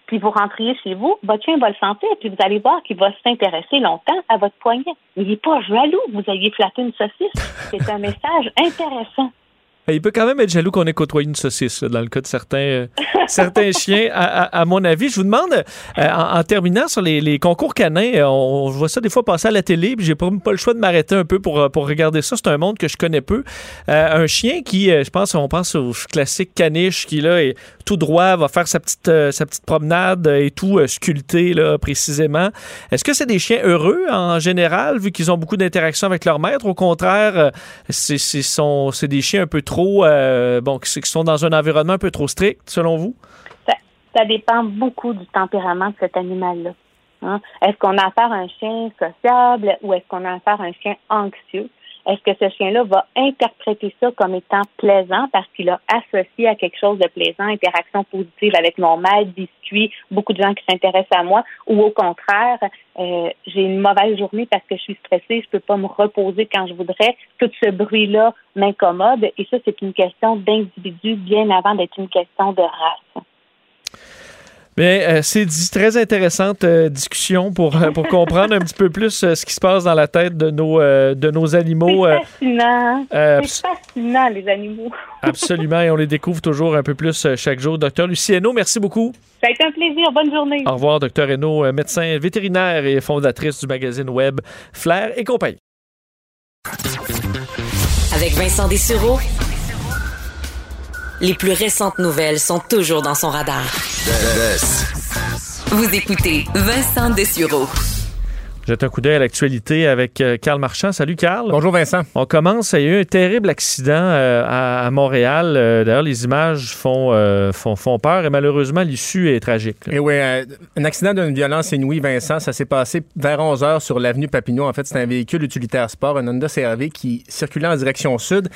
puis vous rentriez chez vous, votre chien va le sentir, puis vous allez voir qu'il va s'intéresser longtemps à votre poignet. Il n'est pas jaloux vous ayez flatté une saucisse. C'est un message intéressant. Il peut quand même être jaloux qu'on ait côtoyé une saucisse, là, dans le cas de certains, euh, (laughs) certains chiens, à, à, à, mon avis. Je vous demande, euh, en, en, terminant sur les, les concours canins, euh, on, voit ça des fois passer à la télé, puis j'ai pas, pas le choix de m'arrêter un peu pour, pour regarder ça. C'est un monde que je connais peu. un chien qui, je pense, on pense au classique caniche, qui là est tout droit, va faire sa petite, sa petite promenade et tout sculpté là, précisément. Est-ce que c'est des chiens heureux en général, vu qu'ils ont beaucoup d'interactions avec leur maître? Au contraire, c'est des chiens un peu trop, euh, bon, qui sont dans un environnement un peu trop strict, selon vous? Ça, ça dépend beaucoup du tempérament de cet animal-là. Hein? Est-ce qu'on a affaire à un chien sociable ou est-ce qu'on a affaire à un chien anxieux? Est-ce que ce chien-là va interpréter ça comme étant plaisant parce qu'il a associé à quelque chose de plaisant, interaction positive avec mon maître, biscuit, beaucoup de gens qui s'intéressent à moi, ou au contraire, euh, j'ai une mauvaise journée parce que je suis stressée, je peux pas me reposer quand je voudrais, tout ce bruit-là m'incommode, et ça, c'est une question d'individu bien avant d'être une question de race. Bien, euh, c'est très intéressante euh, discussion pour, euh, pour comprendre un petit peu plus ce qui se passe dans la tête de nos, de nos animaux. C'est fascinant. c'est fascinant, les animaux. (laughs) absolument, et on les découvre toujours un peu plus chaque jour. Docteur Lucie Hainaut, merci beaucoup. Ça a été un plaisir. Bonne journée. Au revoir, docteur Hainaut, médecin vétérinaire et fondatrice du magazine web Flair et compagnie. Avec Vincent Dessureau, les plus récentes nouvelles sont toujours dans son radar. Vous écoutez Vincent Dessureau. Jette un coup d'œil à l'actualité avec Carl Marchand. Salut Carl. Bonjour Vincent. On commence. Il y a eu un terrible accident euh, à, à, Montréal. Euh, D'ailleurs, les images font, euh, font, font, peur et malheureusement, l'issue est tragique. Et oui, un accident d'une violence inouïe, Vincent. Ça s'est passé vers 11 heures sur l'avenue Papineau. En fait, c'est un véhicule utilitaire sport, un Honda CRV qui circulait en direction sud.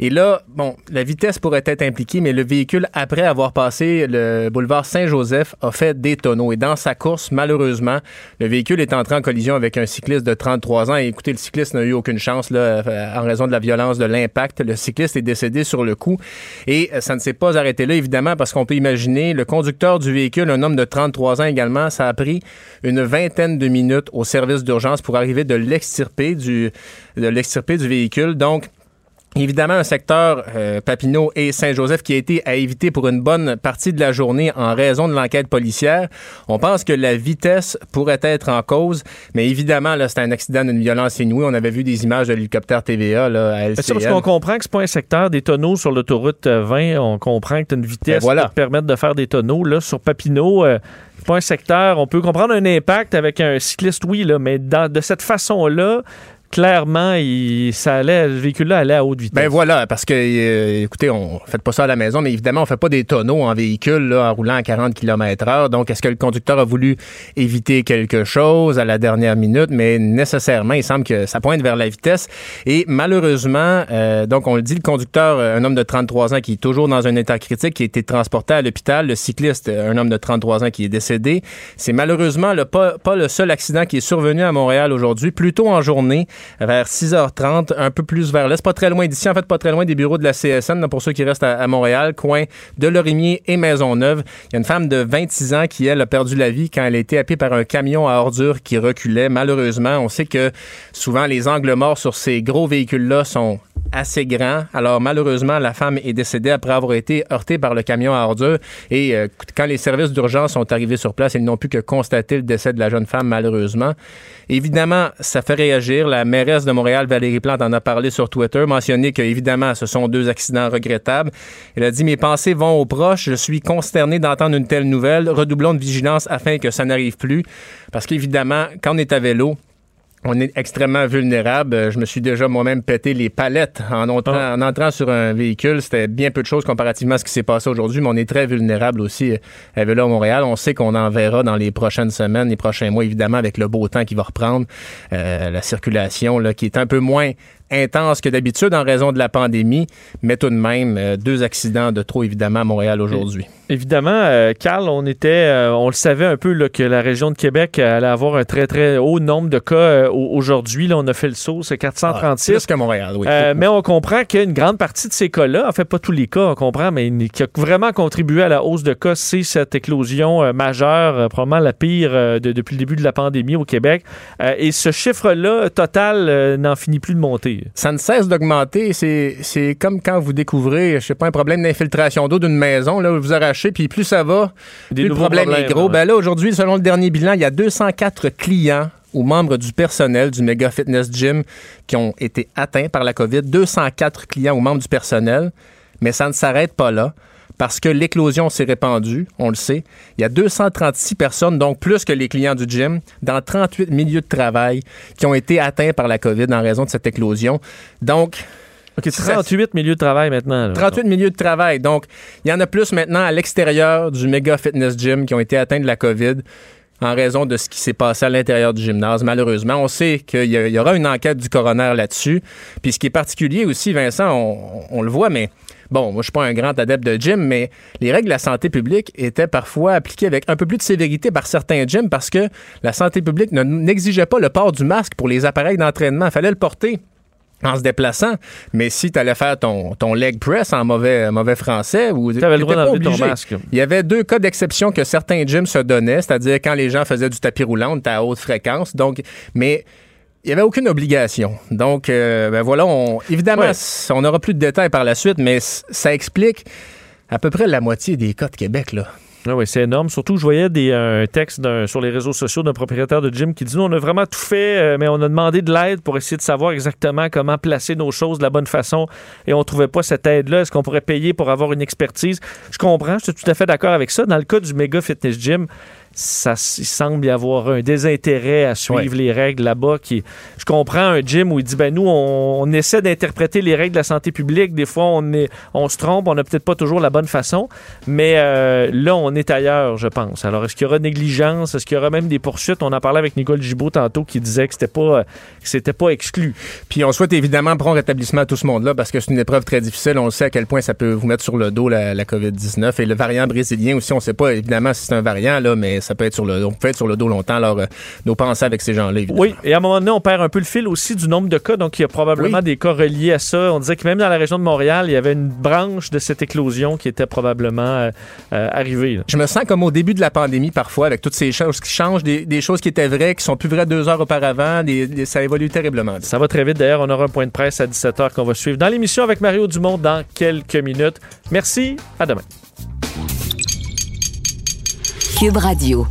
Et là, bon, la vitesse pourrait être impliquée, mais le véhicule, après avoir passé le boulevard Saint-Joseph, a fait des tonneaux. Et dans sa course, malheureusement, le véhicule est entré en collision avec un cycliste de 33 ans. Et écoutez, le cycliste n'a eu aucune chance là, en raison de la violence de l'impact. Le cycliste est décédé sur le coup. Et ça ne s'est pas arrêté là, évidemment, parce qu'on peut imaginer le conducteur du véhicule, un homme de 33 ans également, ça a pris une vingtaine de minutes au service d'urgence pour arriver de l'extirper du, du véhicule. Donc, Évidemment, un secteur euh, Papineau et Saint-Joseph qui a été à éviter pour une bonne partie de la journée en raison de l'enquête policière. On pense que la vitesse pourrait être en cause, mais évidemment, là, c'est un accident d'une violence inouïe. On avait vu des images de l'hélicoptère TVA là, à LCN. C'est parce qu'on comprend que c'est pas un secteur des tonneaux sur l'autoroute 20. On comprend que tu as une vitesse ben voilà. qui te permettre de faire des tonneaux. Là, sur Papineau, euh, c'est pas un secteur. On peut comprendre un impact avec un cycliste, oui, là, mais dans, de cette façon-là, clairement, il, ça allait, le véhicule-là allait à haute vitesse. Ben voilà, parce que, euh, écoutez, on fait pas ça à la maison, mais évidemment, on fait pas des tonneaux en véhicule là, en roulant à 40 km heure. Donc, est-ce que le conducteur a voulu éviter quelque chose à la dernière minute? Mais nécessairement, il semble que ça pointe vers la vitesse. Et malheureusement, euh, donc, on le dit, le conducteur, un homme de 33 ans qui est toujours dans un état critique, qui a été transporté à l'hôpital. Le cycliste, un homme de 33 ans qui est décédé. C'est malheureusement le, pas, pas le seul accident qui est survenu à Montréal aujourd'hui. Plutôt en journée, vers 6h30, un peu plus vers l'est, pas très loin d'ici, en fait pas très loin des bureaux de la CSN, pour ceux qui restent à, à, Montréal, coin de Lorimier et Maisonneuve. Il y a une femme de 26 ans qui, elle, a perdu la vie quand elle a été happée par un camion à ordures qui reculait. Malheureusement, on sait que souvent les angles morts sur ces gros véhicules-là sont assez grand. Alors malheureusement, la femme est décédée après avoir été heurtée par le camion à ordures. Et euh, quand les services d'urgence sont arrivés sur place, ils n'ont pu que constater le décès de la jeune femme, malheureusement. Évidemment, ça fait réagir. La mairesse de Montréal, Valérie Plante, en a parlé sur Twitter, mentionné que évidemment, ce sont deux accidents regrettables. Elle a dit mes pensées vont aux proches. Je suis consterné d'entendre une telle nouvelle. Redoublons de vigilance afin que ça n'arrive plus, parce qu'évidemment, quand on est à vélo, on est extrêmement vulnérable. Je me suis déjà moi-même pété les palettes en entrant, en entrant sur un véhicule. C'était bien peu de choses comparativement à ce qui s'est passé aujourd'hui, mais on est très vulnérable aussi à Vélo à Montréal. On sait qu'on en verra dans les prochaines semaines, les prochains mois, évidemment, avec le beau temps qui va reprendre, euh, la circulation là, qui est un peu moins intense que d'habitude en raison de la pandémie, mais tout de même, euh, deux accidents de trop, évidemment, à Montréal aujourd'hui. Évidemment, euh, Carl, on était, euh, on le savait un peu là, que la région de Québec allait avoir un très très haut nombre de cas euh, au- aujourd'hui. Là, on a fait le saut, c'est 436. Plus que Montréal, oui. Euh, mais on comprend qu'une grande partie de ces cas-là, en fait pas tous les cas, on comprend, mais qui a vraiment contribué à la hausse de cas, c'est cette éclosion euh, majeure, euh, probablement la pire euh, de- depuis le début de la pandémie au Québec. Euh, et ce chiffre-là, total, euh, n'en finit plus de monter. Ça ne cesse d'augmenter. C'est, c'est comme quand vous découvrez, je sais pas, un problème d'infiltration d'eau d'une maison, là, vous arrachez, puis plus ça va, Des plus le problème est gros. Ben là, aujourd'hui, selon le dernier bilan, il y a 204 clients ou membres du personnel du Mega Fitness Gym qui ont été atteints par la COVID. 204 clients ou membres du personnel. Mais ça ne s'arrête pas là. Parce que l'éclosion s'est répandue, on le sait. Il y a 236 personnes, donc plus que les clients du gym, dans 38 milieux de travail qui ont été atteints par la COVID en raison de cette éclosion. Donc, OK, 38 milieux de travail maintenant. là. 38 milieux de travail. Donc, il y en a plus maintenant à l'extérieur du méga fitness gym qui ont été atteints de la COVID en raison de ce qui s'est passé à l'intérieur du gymnase. Malheureusement, on sait qu'il y, aura une enquête du coroner là-dessus. Puis ce qui est particulier aussi, Vincent, on, on le voit, mais bon, moi je suis pas un grand adepte de gym, mais les règles de la santé publique étaient parfois appliquées avec un peu plus de sévérité par certains gyms parce que la santé publique ne- n'exigeait pas le port du masque pour les appareils d'entraînement. Il fallait le porter en se déplaçant. Mais si tu allais faire ton, ton leg press en mauvais, mauvais français, ou Tu avais le droit d'enlever ton masque. Il y avait deux cas d'exception que certains gyms se donnaient, c'est-à-dire quand les gens faisaient du tapis roulant, à haute fréquence. Donc, mais il n'y avait aucune obligation. Donc, euh, ben voilà, on, évidemment, Ouais. on n'aura plus de détails par la suite, mais ça explique à peu près la moitié des cas de Québec. Là. Ah oui, c'est énorme. Surtout, je voyais des, un texte d'un- sur les réseaux sociaux d'un propriétaire de gym qui dit Nous, on a vraiment tout fait, euh, mais on a demandé de l'aide pour essayer de savoir exactement comment placer nos choses de la bonne façon et on trouvait pas cette aide-là. Est-ce qu'on pourrait payer pour avoir une expertise? Je comprends, je suis tout à fait d'accord avec ça. Dans le cas du méga fitness gym, ça il semble y avoir un désintérêt à suivre les règles là-bas. Qui, je comprends un gym où il dit ben nous on, on essaie d'interpréter les règles de la santé publique. Des fois on est, on se trompe, on n'a peut-être pas toujours la bonne façon, mais euh, là on est ailleurs, je pense. Alors est-ce qu'il y aura négligence, est-ce qu'il y aura même des poursuites? On en parlait avec Nicole Gibault tantôt qui disait que c'était pas, que c'était pas exclu. Puis on souhaite évidemment prompt rétablissement à tout ce monde-là parce que c'est une épreuve très difficile. On sait à quel point ça peut vous mettre sur le dos la, la COVID-19 et le variant brésilien aussi. On sait pas évidemment si c'est un variant là, mais ça peut être sur le, on peut être sur le dos longtemps. Alors euh, nos pensées avec ces gens-là. évidemment. Oui, et à un moment donné, on perd un peu le fil aussi du nombre de cas. Donc, il y a probablement des cas reliés à ça. On disait que même dans la région de Montréal, il y avait une branche de cette éclosion qui était probablement euh, euh, arrivée. là. Je me sens comme au début de la pandémie parfois, avec toutes ces choses qui changent, des, des choses qui étaient vraies, qui sont plus vraies deux heures auparavant. Des, des- ça évolue terriblement. Ça va très vite. D'ailleurs, on aura un point de presse à 17h qu'on va suivre dans l'émission avec Mario Dumont dans quelques minutes. Merci. À demain. Cube Radio.